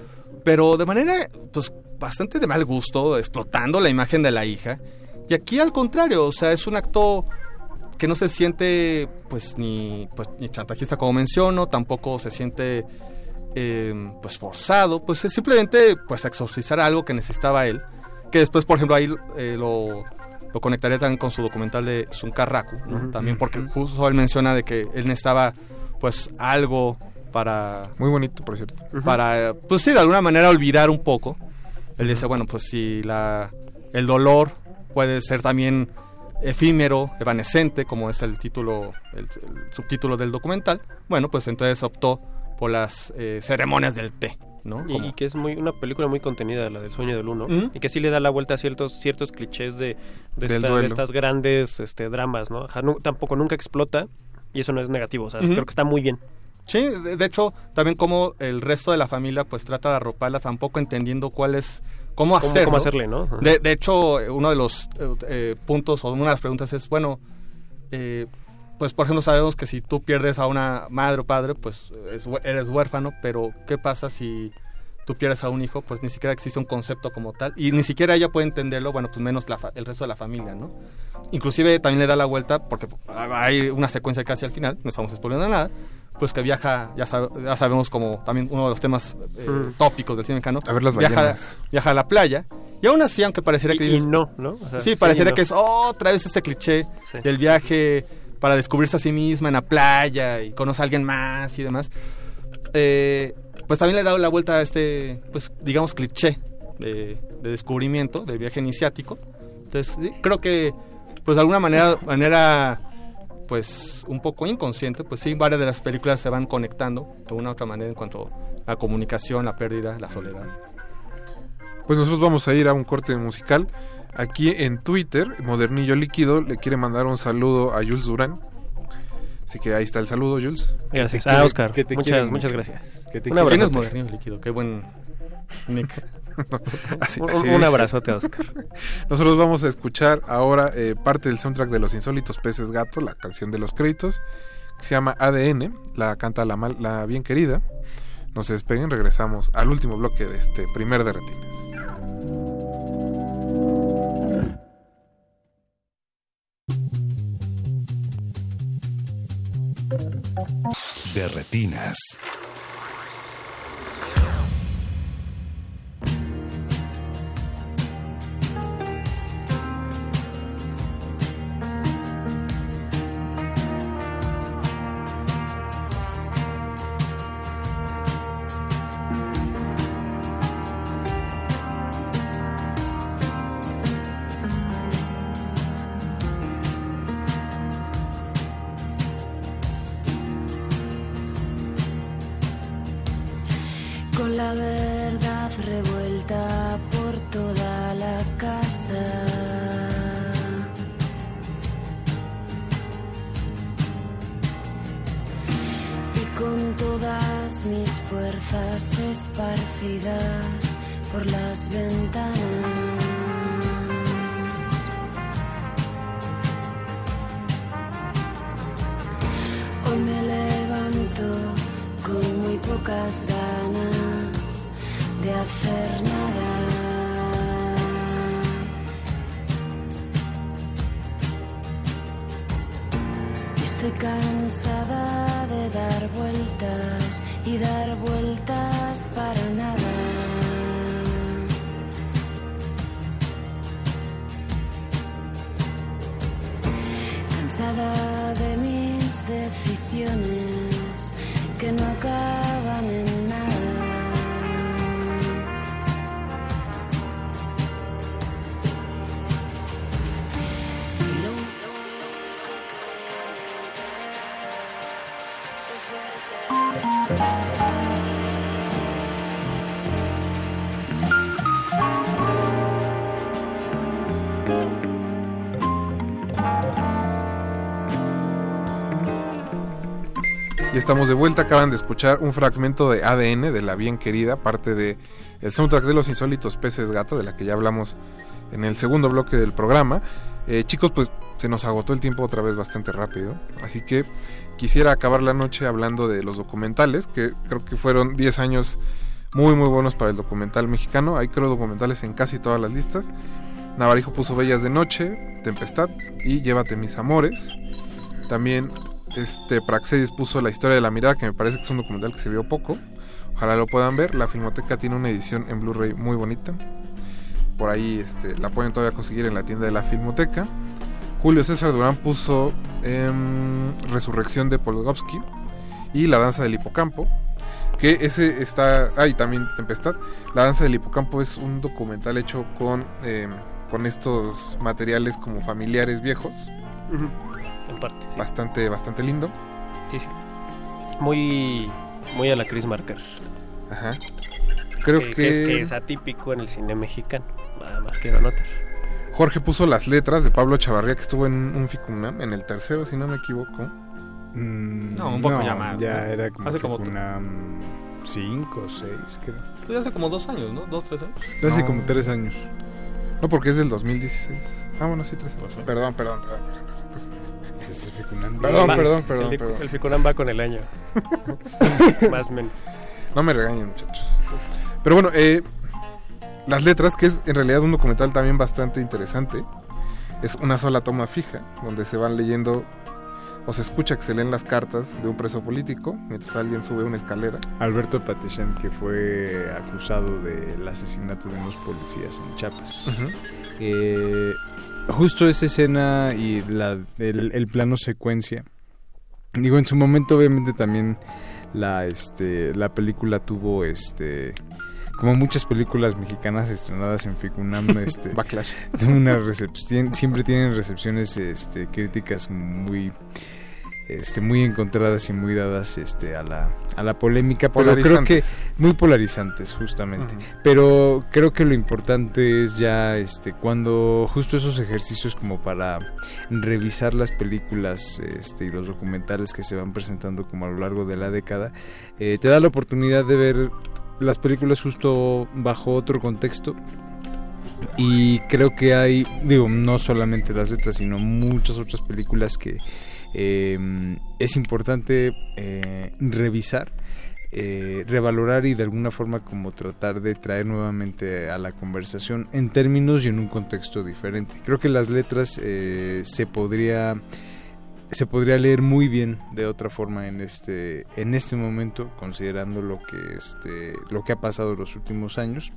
S18: pero de manera pues bastante de mal gusto, explotando la imagen de la hija. Y aquí al contrario, o sea, es un acto que no se siente pues ni pues ni chantajista como menciono, tampoco se siente eh, pues forzado, pues es simplemente pues exorcizar algo que necesitaba él, que después por ejemplo ahí eh, lo, lo conectaré también con su documental de Suncar Raku, ¿no? También porque justo él menciona de que él necesitaba pues algo para
S16: Muy bonito, por cierto.
S18: para pues sí de alguna manera olvidar un poco él dice bueno pues si la el dolor puede ser también efímero evanescente como es el título el, el subtítulo del documental bueno pues entonces optó por las eh, ceremonias del té no
S19: Y, que es muy una película muy contenida, la del sueño del uno, y que sí le da la vuelta a ciertos ciertos clichés de, de,
S18: Del
S19: esta- de
S18: duelo.
S19: estas grandes este, dramas, ¿no? Tampoco nunca explota, y eso no es negativo, o sea, creo que está muy bien.
S18: Sí, de, de hecho, también como el resto de la familia pues trata de arroparla, tampoco entendiendo cuál es, cómo hacerlo.
S19: cómo hacerle, ¿no?
S18: De, de hecho, uno de los eh, eh, puntos o una de las preguntas es, bueno, eh, pues por ejemplo sabemos que si tú pierdes a una madre o padre, pues eres huérfano, pero ¿qué pasa si tú pierdes a un hijo? Pues ni siquiera existe un concepto como tal y ni siquiera ella puede entenderlo, bueno, pues menos la fa- el resto de la familia, ¿no? Inclusive también le da la vuelta porque hay una secuencia casi al final, no estamos exponiendo nada, pues que viaja, ya, sab- ya sabemos como también uno de los temas eh,
S19: Mm.
S18: tópicos del cine mexicano,
S16: A ver las
S18: viaja, viaja a la playa y aún así, aunque pareciera que
S19: Y- y
S18: dices-
S19: no, ¿no? O sea,
S18: sí,
S19: sí
S18: pareciera
S19: y no.
S18: que es otra vez este cliché
S19: Sí.
S18: del viaje para descubrirse a sí misma en la playa y conoce a alguien más y demás. Eh, pues también le he dado la vuelta a este, pues digamos, cliché de, de descubrimiento, del viaje iniciático. Entonces, sí, creo que, pues de alguna manera, manera, pues un poco inconsciente, pues sí, varias de las películas se van conectando de una u otra manera en cuanto a la comunicación, la pérdida, la soledad.
S16: Pues nosotros vamos a ir a un corte musical. Aquí en Twitter, Modernillo Líquido le quiere mandar un saludo a Jules Durán. Así que ahí está el saludo, Jules.
S19: Gracias.
S16: Que te
S19: Ah,
S16: quiere-
S19: Oscar,
S16: que te
S19: muchas- muchas gracias.
S16: Que te
S19: Un
S16: quiere
S18: ¿Quién es
S19: abrazote.
S18: Modernillo Líquido? Qué buen nick.
S16: Así-
S19: Un-
S16: así
S19: un abrazote Oscar.
S16: Nosotros vamos a escuchar ahora eh, parte del soundtrack de Los Insólitos Peces Gato, la canción de los créditos, que se llama ADN, la canta la, mal- la bien querida. No se despeguen, regresamos al último bloque de este primer de retinas.
S2: De retinas.
S20: Todas mis fuerzas esparcidas por las ventanas. Hoy me levanto con muy pocas ganas de hacer. Y dar
S16: estamos de vuelta, acaban de escuchar un fragmento de ADN de la bien querida, parte de el soundtrack de los insólitos peces gato, de la que ya hablamos en el segundo bloque del programa. Eh, chicos, pues se nos agotó el tiempo otra vez bastante rápido, así que quisiera acabar la noche hablando de los documentales, que creo que fueron 10 años muy muy buenos para el documental mexicano. Hay creo documentales en casi todas las listas. Navarijo puso Bellas de Noche, Tempestad y Llévate mis amores. También este Praxedis puso La historia de la mirada, que me parece que es un documental que se vio poco. Ojalá lo puedan ver. La Filmoteca tiene una edición en Blu-ray muy bonita. Por ahí este, la pueden todavía conseguir en la tienda de la Filmoteca. Julio César Durán puso em, Resurrección de Polgovsky y La danza del hipocampo. Que ese está. Ah, y también Tempestad. La danza del hipocampo es un documental hecho con, em, con estos materiales como familiares viejos.
S19: Parte, sí.
S16: Bastante, bastante lindo.
S19: Sí, sí. Muy, muy a la Chris Marker.
S16: Ajá. Creo
S19: que,
S16: que-
S19: es, que es atípico en el cine mexicano. Nada más quiero anotar.
S16: Jorge puso las letras de Pablo Chavarría, que estuvo en un Ficunam, en el tercero, si no me equivoco.
S18: No, un poco ya más,
S17: Ya
S18: ¿no?
S17: era como,
S18: Hace como-
S17: una 5 o 6, creo.
S18: Pues hace como dos años, ¿no? ¿Dos, tres años?
S17: Hace
S16: No.
S17: como 3 años.
S16: No, porque es del 2016. Ah, bueno, sí, tres años. Perdón, perdón, perdón.
S17: Este es Ficunam.
S16: Perdón,
S19: Va-
S16: perdón, perdón,
S19: el,
S16: perdón.
S19: El va con el año. más o menos.
S16: No me regañen, muchachos. Pero bueno, eh, las letras, que es en realidad un documental también bastante interesante, es una sola toma fija, donde se van leyendo o se escucha que se leen las cartas de un preso político mientras alguien sube una escalera.
S17: Alberto Patechán, que fue acusado del asesinato de unos policías en Chiapas.
S16: Ujú.
S17: Eh, justo esa escena y la, el, el plano secuencia. Digo, en su momento obviamente también la, este, la película tuvo este... Como muchas películas mexicanas estrenadas en Ficunam, este,
S16: Backlash.
S17: una recepción, siempre tienen recepciones este, críticas muy este, muy encontradas y muy dadas este, a, la, a la polémica, pero creo que muy polarizantes justamente. Pero creo que lo importante es ya este, cuando justo esos ejercicios como para revisar las películas este, y los documentales que se van presentando como a lo largo de la década, eh, te da la oportunidad de ver las películas justo bajo otro contexto. Y creo que hay, digo, no solamente las letras, sino muchas otras películas que eh, es importante eh, revisar, eh, revalorar y de alguna forma como tratar de traer nuevamente a la conversación en términos y en un contexto diferente. Creo que las letras eh, se podría se podría leer muy bien de otra forma en este en este momento considerando lo que este lo que ha pasado los últimos años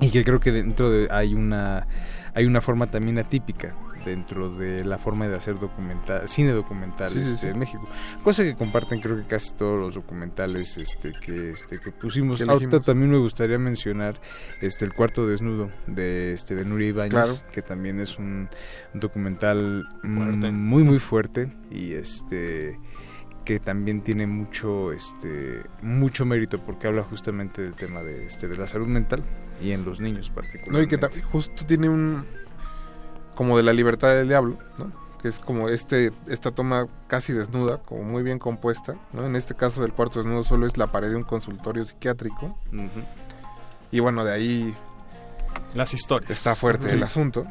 S17: y que creo que dentro de hay una hay una forma también atípica dentro de la forma de hacer documental cine documental
S16: Sí,
S17: este,
S16: sí.
S17: en México cosa que comparten creo que casi todos los documentales este que este que pusimos ahorita también me gustaría mencionar este el cuarto desnudo de este de Nuria Ibáñez
S16: Claro.
S17: que también es un documental
S18: Fuerte.
S17: muy muy fuerte y este que también tiene mucho este mucho mérito porque habla justamente del tema de este de la salud mental y en los niños
S16: No, y
S17: particularmente.
S16: que justo tiene un. Como de la libertad del diablo, ¿no? Que es como este esta toma casi desnuda, como muy bien compuesta, ¿no? En este caso del cuarto desnudo solo es la pared de un consultorio psiquiátrico. Y bueno, de ahí
S18: Las historias.
S16: está fuerte
S18: Sí.
S16: el asunto.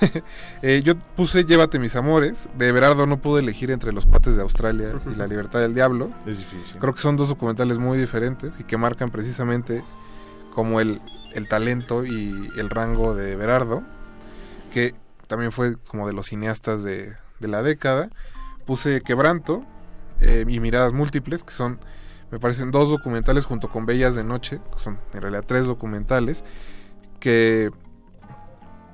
S16: Eh, yo puse Llévate mis amores. De Berardo no pude elegir entre Los pates de Australia y La libertad del diablo.
S17: Es difícil.
S16: Creo que son dos documentales muy diferentes y que marcan precisamente como el, el talento y el rango de Berardo, que también fue como de los cineastas de, de la década. Puse Quebranto eh, y Miradas Múltiples, que son, me parecen dos documentales junto con Bellas de Noche, que son en realidad tres documentales, que,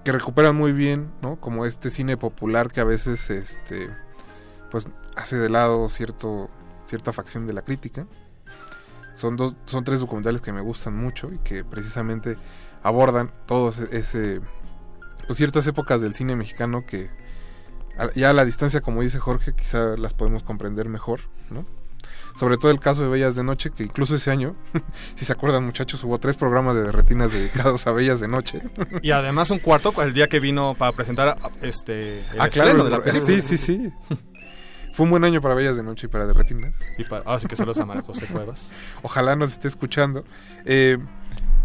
S16: que recuperan muy bien, ¿no? Como este cine popular que a veces, este, pues, hace de lado cierto, cierta facción de la crítica. Son, dos, son tres documentales que me gustan mucho y que precisamente abordan todos e- ese, pues ciertas épocas del cine mexicano que ya a la distancia, como dice Jorge, quizá las podemos comprender mejor, ¿no? sobre todo el caso de Bellas de Noche, que incluso ese año, si se acuerdan muchachos, hubo tres programas de retinas dedicados a Bellas de Noche.
S18: Y además un cuarto el día que vino para presentar este el
S16: ah, claro,
S18: de la película.
S16: sí, sí, sí. Fue un buen año para Bellas de Noche y para de retinas.
S18: Y para, ahora sí que saludos a María José Cuevas.
S16: Ojalá nos esté escuchando. Eh,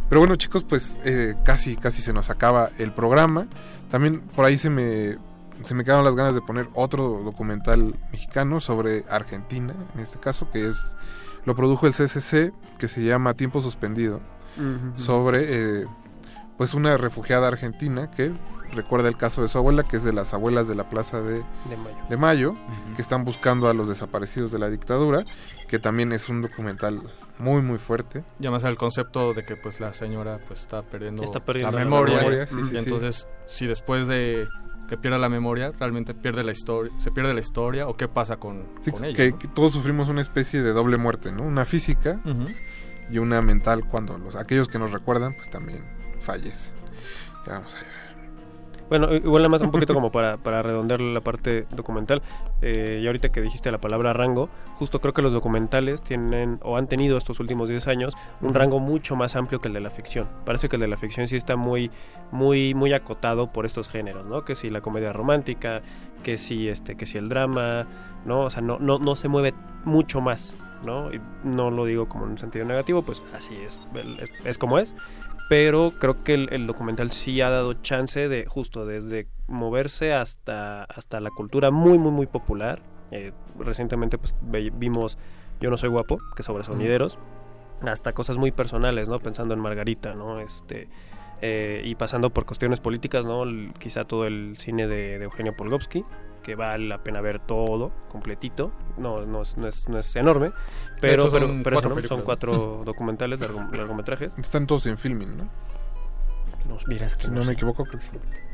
S16: pero bueno, chicos, pues eh, casi, casi se nos acaba el programa. También por ahí se me, se me quedaron las ganas de poner otro documental mexicano sobre Argentina, en este caso, que es lo produjo el CCC, que se llama Tiempo Suspendido, sobre eh, pues una refugiada argentina que recuerda el caso de su abuela, que es de las abuelas de la Plaza de,
S19: De Mayo.
S16: de Mayo, que están buscando a los desaparecidos de la dictadura, que también es un documental muy muy fuerte.
S18: Y además el concepto de que pues la señora pues está perdiendo,
S19: Está perdiendo
S18: la
S19: la
S18: memoria,
S16: memoria, sí,
S18: y
S16: sí, sí.
S18: entonces si después de que pierda la memoria realmente pierde la historia se pierde la historia o qué pasa con,
S16: Sí,
S18: con ella
S16: que,
S18: ¿no?
S16: que todos sufrimos una especie de doble muerte, ¿no? Una física y una mental cuando los aquellos que nos recuerdan pues también fallecen. Ya vamos a ver.
S19: Bueno, igual nada más un poquito como para, para redondear la parte documental. Eh, y ahorita que dijiste la palabra rango, justo creo que los documentales tienen o han tenido estos últimos 10 años un rango mucho más amplio que el de la ficción. Parece que el de la ficción sí está muy muy muy acotado por estos géneros, ¿no? Que si la comedia romántica, que si este que si el drama, ¿no? O sea, no no no se mueve mucho más, ¿no? Y no lo digo como en un sentido negativo, pues así es, es, es como es pero creo que el, el documental sí ha dado chance de justo desde moverse hasta hasta la cultura muy muy muy popular. Eh, recientemente pues ve- vimos yo no soy guapo que es sobre sonideros hasta cosas muy personales no pensando en Margarita no este eh, y pasando por cuestiones políticas no El- quizá todo el cine de, de Eugenio Polgovsky que vale la pena ver todo completito. No no es, no es, no es enorme pero
S18: hecho,
S19: pero,
S18: son
S19: pero eso,
S18: cuatro
S19: son cuatro documentales largo- largometrajes.
S16: Están todos en filming, ¿no?
S19: No, mira, es que
S16: Si no
S19: no
S16: me equivoco, creo que sí.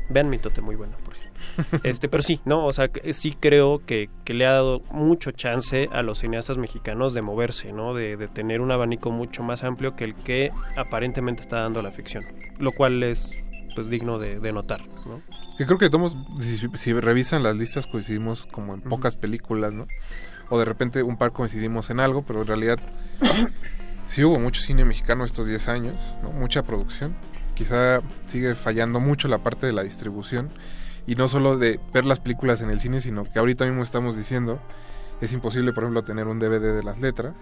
S19: Vean mi tote, muy bueno, por cierto. este, pero sí, no, o sea, sí creo que, que le ha dado mucho chance a los cineastas mexicanos de moverse, ¿no? De, de tener un abanico mucho más amplio que el que aparentemente está dando la ficción, lo cual es pues digno de, de notar, ¿no?
S16: Que creo que todos, si, si revisan las listas, coincidimos como en pocas películas, ¿no? O de repente un par coincidimos en algo, pero en realidad sí hubo mucho cine mexicano estos 10 años, ¿no? Mucha producción. Quizá sigue fallando mucho la parte de la distribución. Y no solo de ver las películas en el cine, sino que ahorita mismo estamos diciendo, es imposible, por ejemplo, tener un DVD de las letras,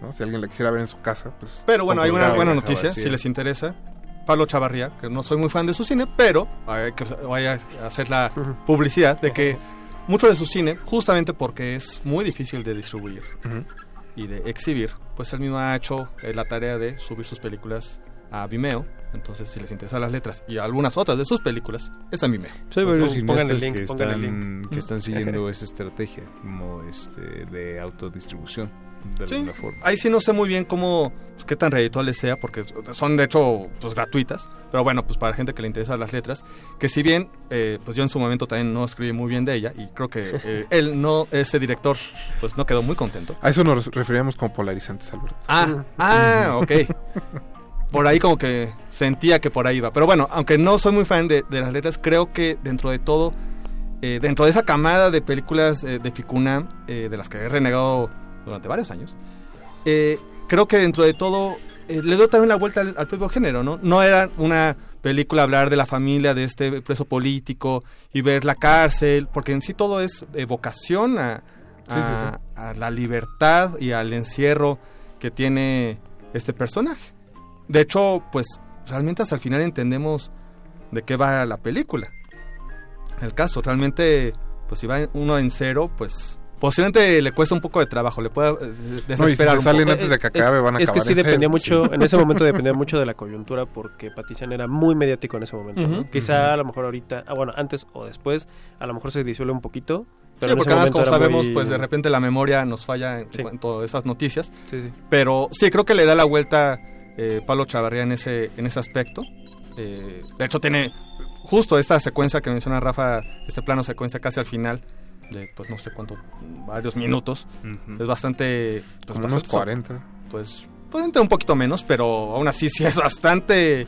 S16: ¿no? Si alguien la quisiera ver en su casa, pues...
S18: Pero bueno, hay una buena noticia, si les interesa. Pablo Chavarría, que no soy muy fan de su cine, pero hay que voy a hacer la publicidad de que mucho de su cine, justamente porque es muy difícil de distribuir
S16: Ujú.
S18: y de exhibir, pues él mismo ha hecho eh, la tarea de subir sus películas a Vimeo. Entonces, si les interesan las letras y algunas otras de sus películas, está en Vimeo.
S17: Hay varios
S19: Pongan
S17: cineastas
S19: el link,
S17: que, están,
S19: link.
S17: que están siguiendo esa estrategia como este de autodistribución de
S18: Sí,
S17: alguna forma.
S18: ahí sí no sé muy bien cómo, pues, qué tan redituales sea, porque son de hecho pues gratuitas, pero bueno, pues para gente que le interesan las letras, que si bien, eh, pues yo en su momento también no escribí muy bien de ella, y creo que eh, él no, este director, pues no quedó muy contento.
S16: A eso nos referíamos como polarizantes, Alberto.
S18: Ah, ah, ok. Por ahí como que sentía que por ahí iba. Pero bueno, aunque no soy muy fan de, de las letras, creo que dentro de todo, eh, dentro de esa camada de películas eh, de Ficuna, eh, de las que he renegado durante varios años, eh, creo que dentro de todo le doy también la vuelta al, al propio género, ¿no? No era una película hablar de la familia de este preso político y ver la cárcel, porque en sí todo es evocación a, a- a la libertad y al encierro que tiene este personaje. De hecho, pues realmente hasta el final entendemos de qué va la película. El caso, realmente, pues si va uno en cero, pues posiblemente le cuesta un poco de trabajo, le puede eh, desesperar un poco.
S16: antes de que acabe, van a
S19: es que
S16: acabar
S19: sí
S16: en
S19: dependía
S16: cero,
S19: mucho,
S16: sí.
S19: en ese momento dependía mucho de la coyuntura porque Patricia era muy mediático en ese momento. ¿no? Quizá a lo mejor ahorita, ah, bueno, antes o después, a lo mejor se disuelve un poquito. Pero
S18: Sí,
S19: en
S18: porque además, como sabemos,
S19: muy-
S18: pues de repente la memoria nos falla en
S19: Sí.
S18: cuanto a esas noticias.
S19: Sí, sí.
S18: Pero sí, creo que le da la vuelta eh, Pablo Chavarría en ese, en ese aspecto. Eh, de hecho, tiene justo esta secuencia que menciona Rafa, este plano secuencia casi al final, de pues no sé cuánto, varios minutos. Es bastante... Pues,
S16: Como unos
S18: bastante-
S16: 40.
S18: Pues, pues un poquito menos, pero aún así sí es bastante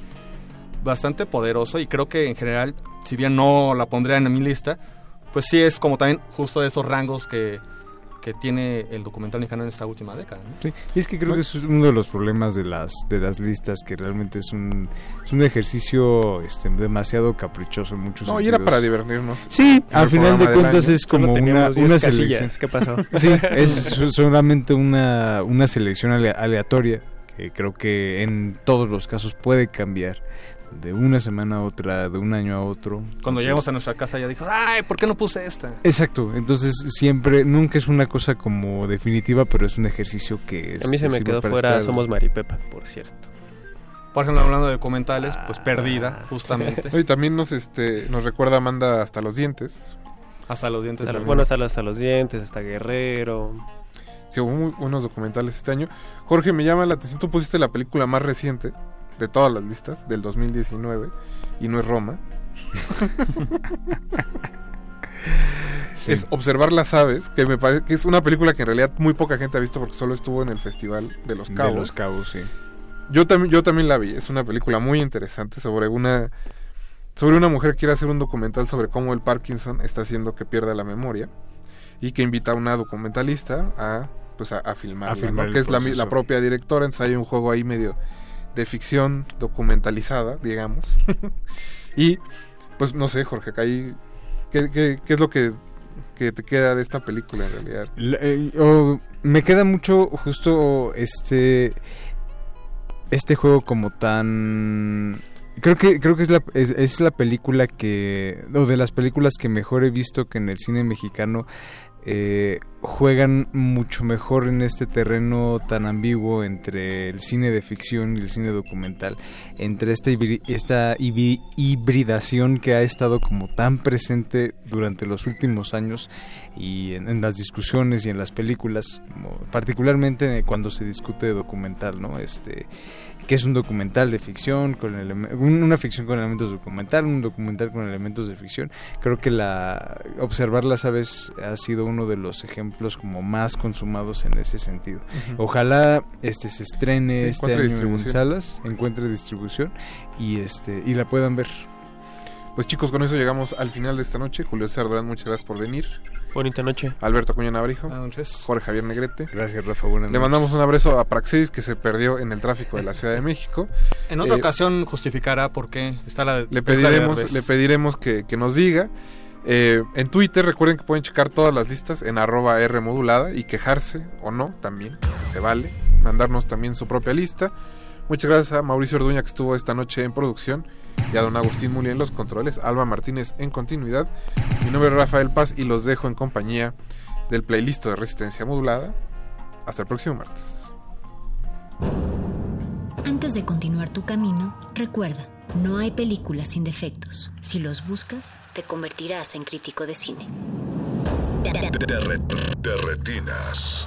S18: bastante poderoso y creo que en general, si bien no la pondría en mi lista, pues sí es como también justo de esos rangos que, que tiene el documental mexicano en esta última década. ¿no?
S17: Sí, y es que creo que es uno de los problemas de las de las listas que realmente es un es un ejercicio este demasiado caprichoso en muchos
S16: No, y era para divertirnos.
S17: Sí, al final de cuentas
S16: año.
S17: es como
S19: Solo
S17: una,
S19: teníamos 10
S17: una selección.
S19: ¿Qué pasó?
S17: Sí, es so- solamente una, una selección ale- aleatoria que creo que en todos los casos puede cambiar de una semana a otra, de un año a otro.
S18: Cuando
S17: Entonces-
S18: llegamos a nuestra casa ya dijo, ay, ¿por qué no puse esta?
S17: Exacto, entonces siempre, nunca es una cosa como definitiva, pero es un ejercicio que...
S19: A mí se me quedó fuera
S17: estar-
S19: Somos Maripepa, por cierto.
S18: Por ejemplo, hablando de documentales, pues Perdida, justamente.
S16: Y también nos este nos recuerda Amanda hasta los dientes.
S18: Hasta los dientes.
S19: Hasta bueno, hasta, los- hasta los dientes, hasta Guerrero.
S16: Sí, hubo muy buenos documentales este año. Jorge, me llama la atención, tú pusiste la película más reciente de todas las listas, del 2019, y no es Roma.
S17: Sí.
S16: Es Observar las aves, que me parece que es una película que en realidad muy poca gente ha visto porque solo estuvo en el Festival de Los
S17: De
S16: Cabos.
S17: Los Cabos, sí.
S16: Yo también, yo también la vi, es una película muy interesante sobre una sobre una mujer que quiere hacer un documental sobre cómo el Parkinson está haciendo que pierda la memoria y que invita a una documentalista a pues a,
S17: filmar
S16: ¿no? que es la, la propia directora, entonces hay un juego ahí medio de ficción documentalizada, digamos. y pues no sé, Jorge, ¿qué, qué, qué es lo que, que te queda de esta película en realidad?
S17: Eh, me queda mucho justo este este juego como tan creo que creo que es la es la película que o de las películas que mejor he visto que en el cine mexicano eh, juegan mucho mejor en este terreno tan ambiguo entre el cine de ficción y el cine documental, entre esta, esta hibridación que ha estado como tan presente durante los últimos años y en, en las discusiones y en las películas, particularmente cuando se discute de documental, ¿no? Este que es un documental de ficción con una ficción con elementos documental, un documental con elementos de ficción. Creo que la observar las aves ha sido uno de los ejemplos como más consumados en ese sentido. Ojalá este se estrene
S16: Sí,
S17: este año en salas, encuentre distribución y este y la puedan ver.
S16: Pues chicos, con eso llegamos al final de esta noche. Julio César muchas gracias por venir.
S19: Bonita noche.
S16: Alberto Acuña Nabrijo.
S18: Buenas noches.
S16: Jorge Javier Negrete.
S17: Gracias, Rafa. Buenas
S16: Le mandamos un abrazo a Praxedis que se perdió en el tráfico de la Ciudad de México.
S18: En otra
S16: Eh,
S18: ocasión justificará por qué está la
S16: le pediremos, le pediremos que, que nos diga. Eh, en Twitter recuerden que pueden checar todas las listas en arroba R modulada y quejarse o no también, se vale. Mandarnos también su propia lista. Muchas gracias a Mauricio Orduña que estuvo esta noche en producción y a don Agustín Muli en los controles, Alba Martínez en continuidad. Mi nombre es Rafael Paz y los dejo en compañía del playlist de Resistencia Modulada. Hasta el próximo martes.
S21: Antes de continuar tu camino, recuerda, no hay películas sin defectos. Si los buscas, te convertirás en crítico de cine.
S2: De retinas.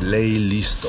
S2: Ley listo.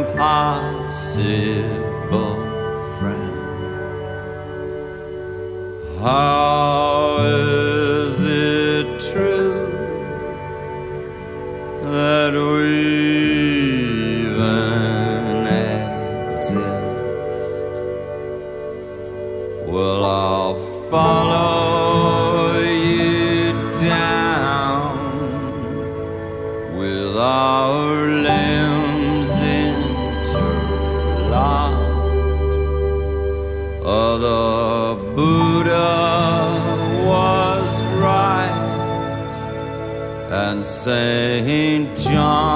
S22: Impossible friend. How Saint John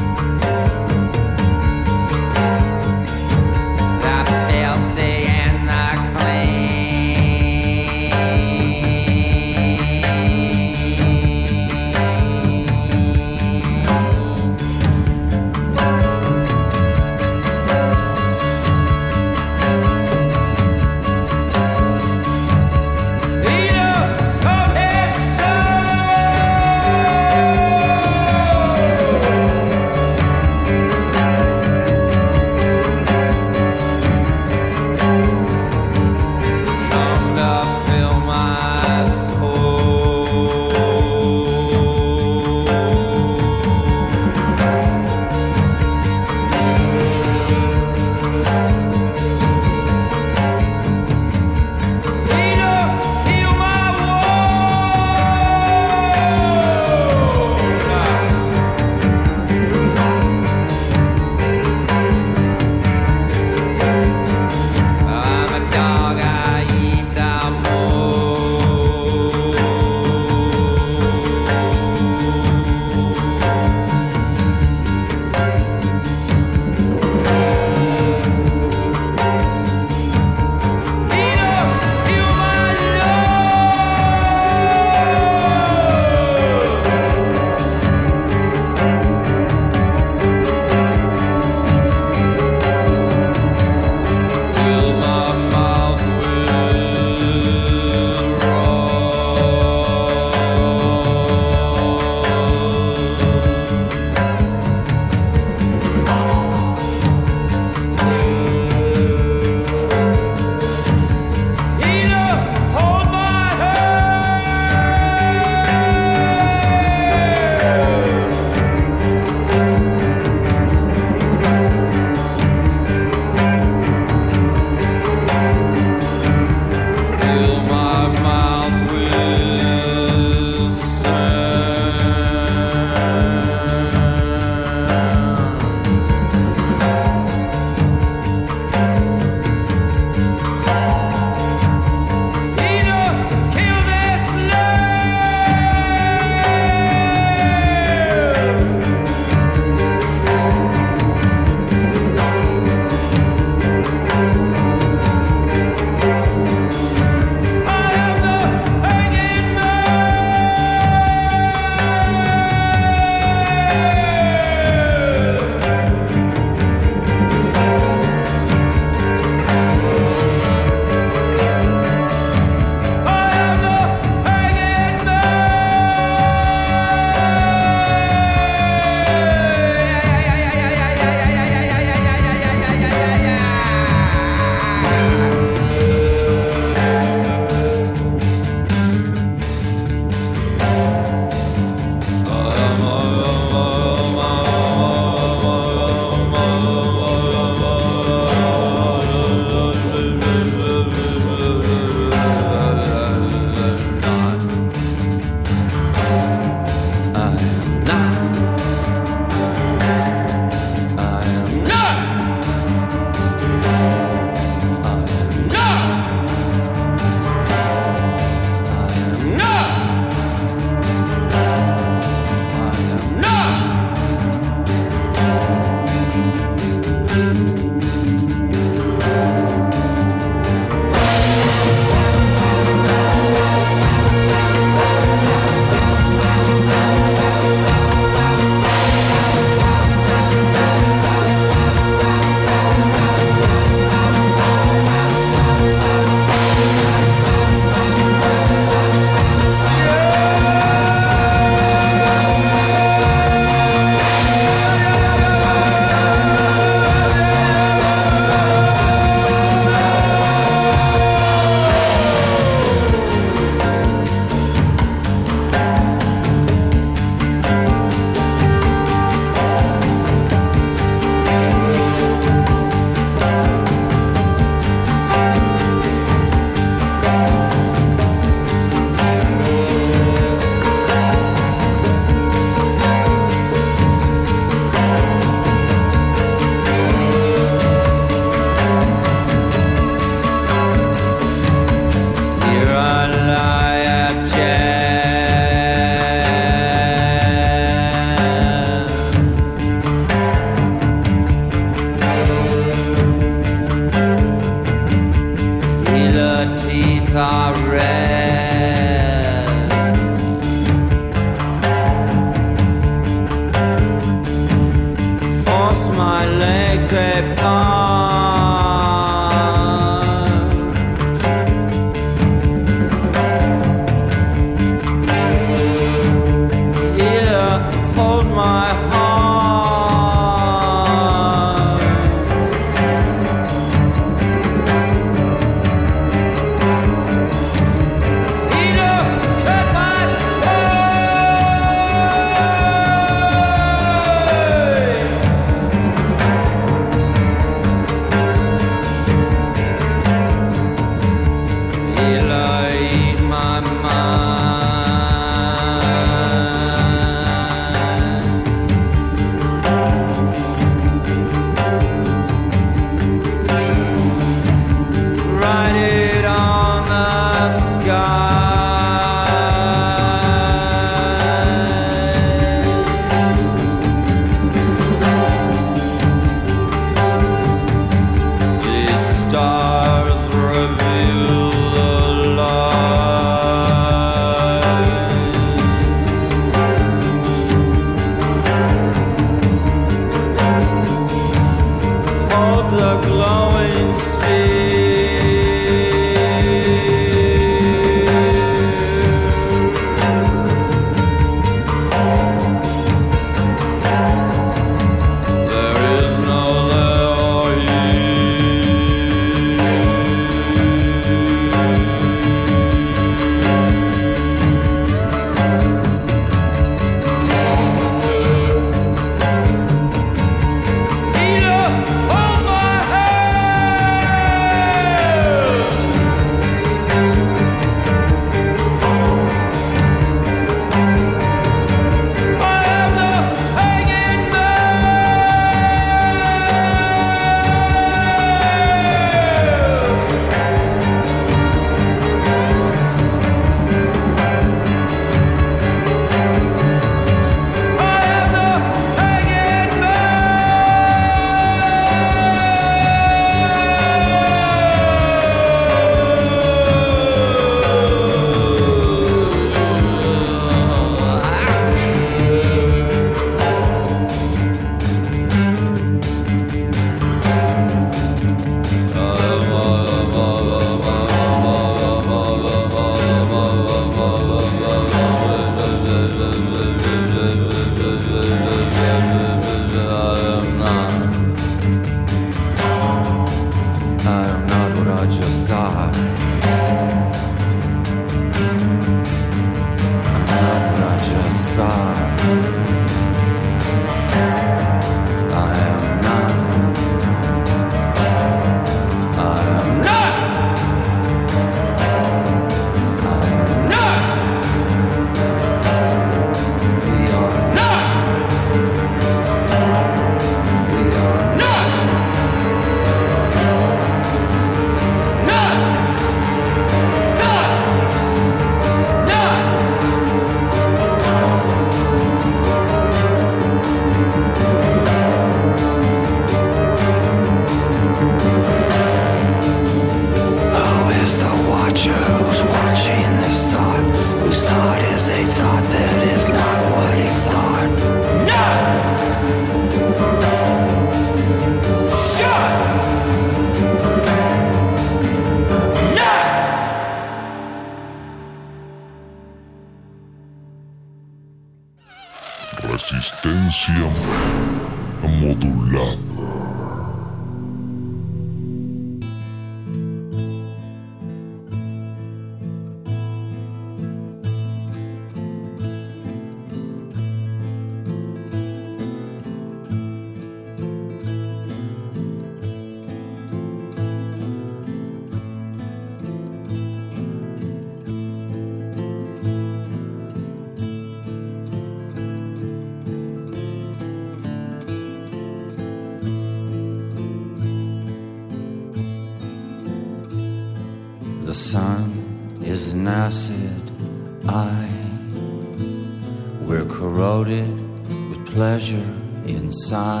S22: sign.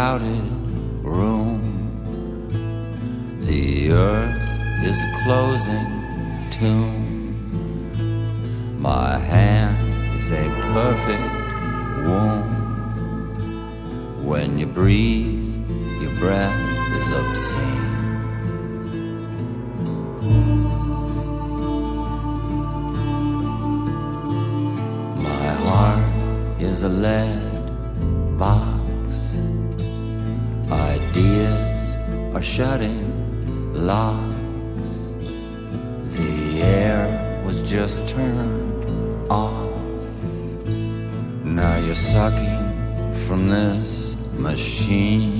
S22: crowded room. The earth is a closing tomb. My hand is a perfect womb. When you breathe, your breath is obscene. My heart is a lead body. are shutting locks. The air was just turned off. Now you're sucking from this machine.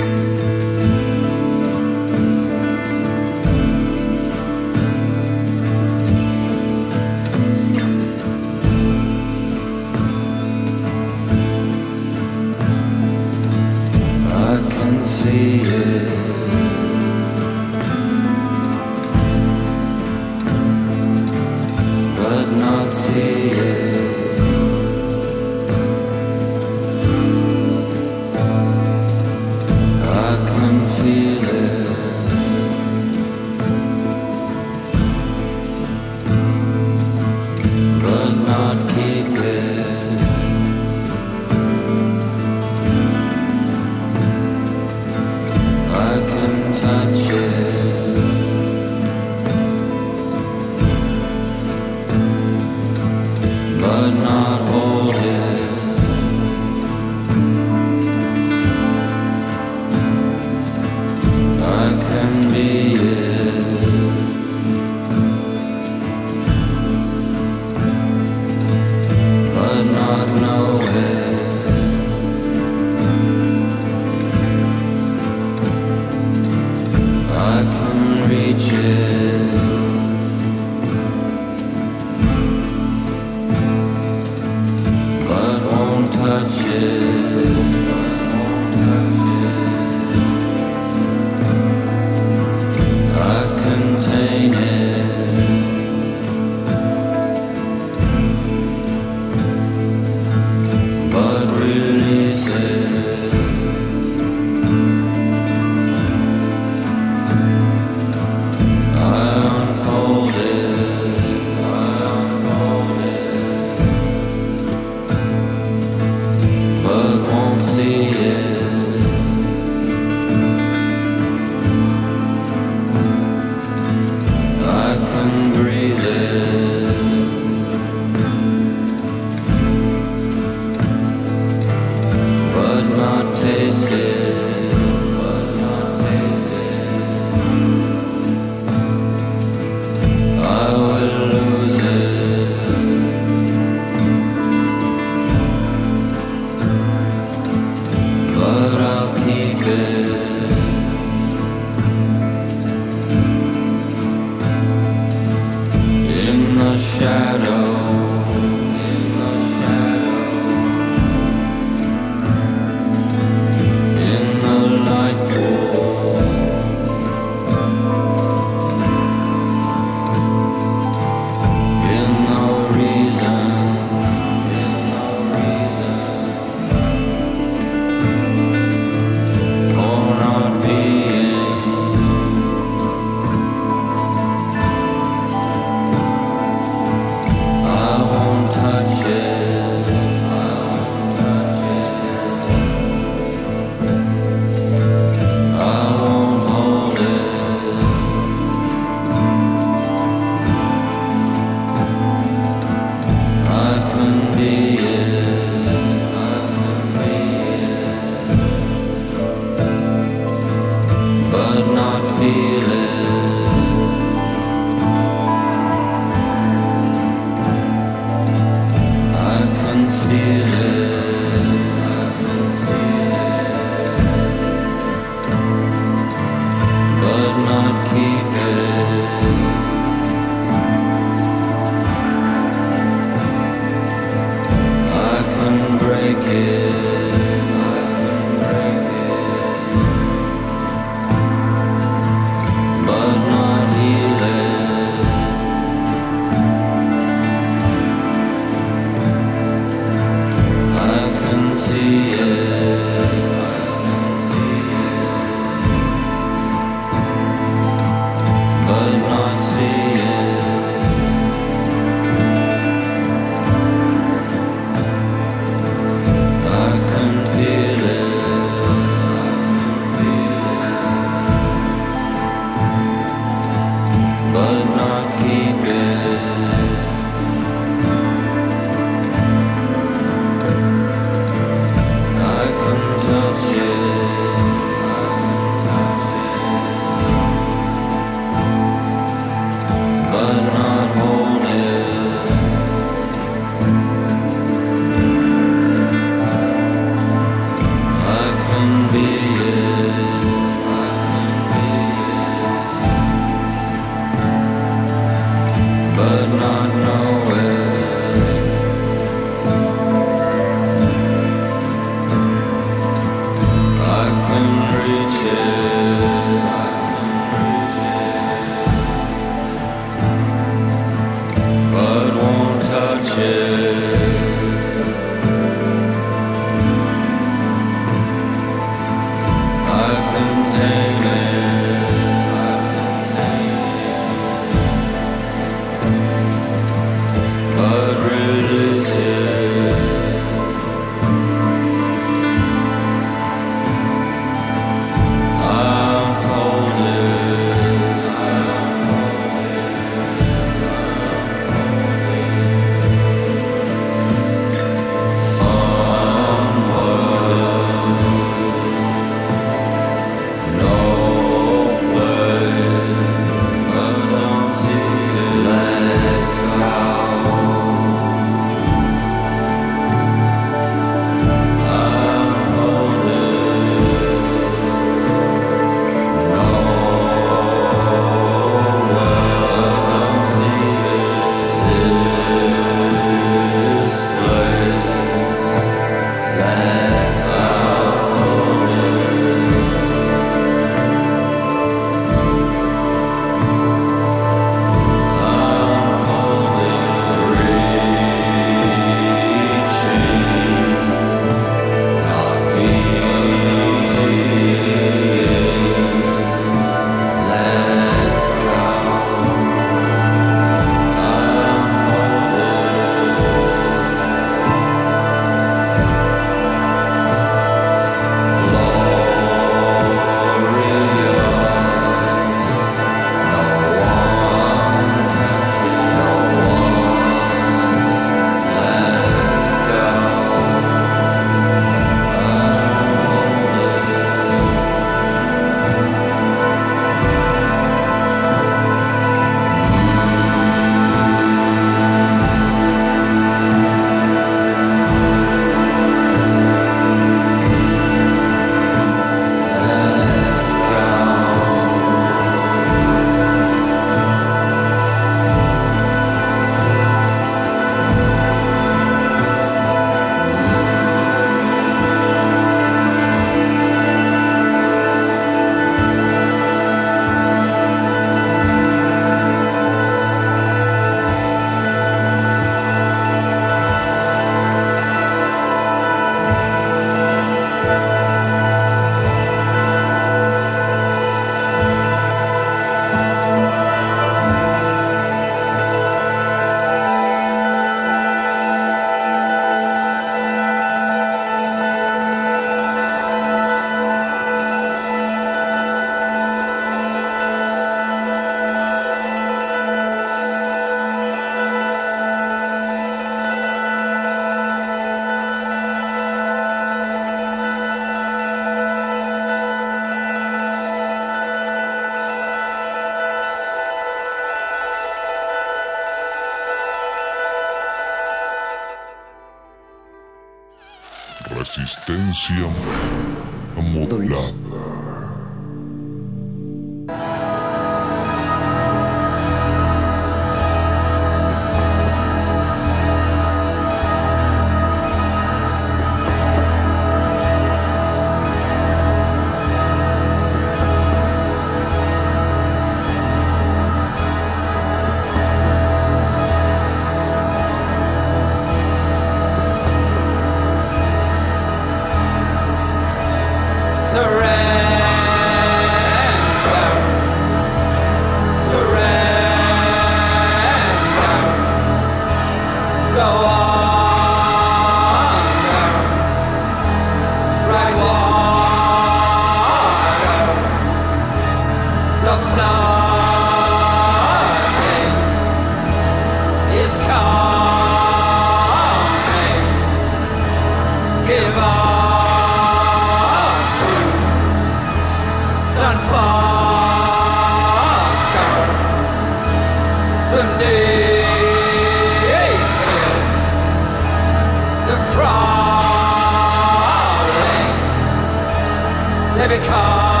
S22: They become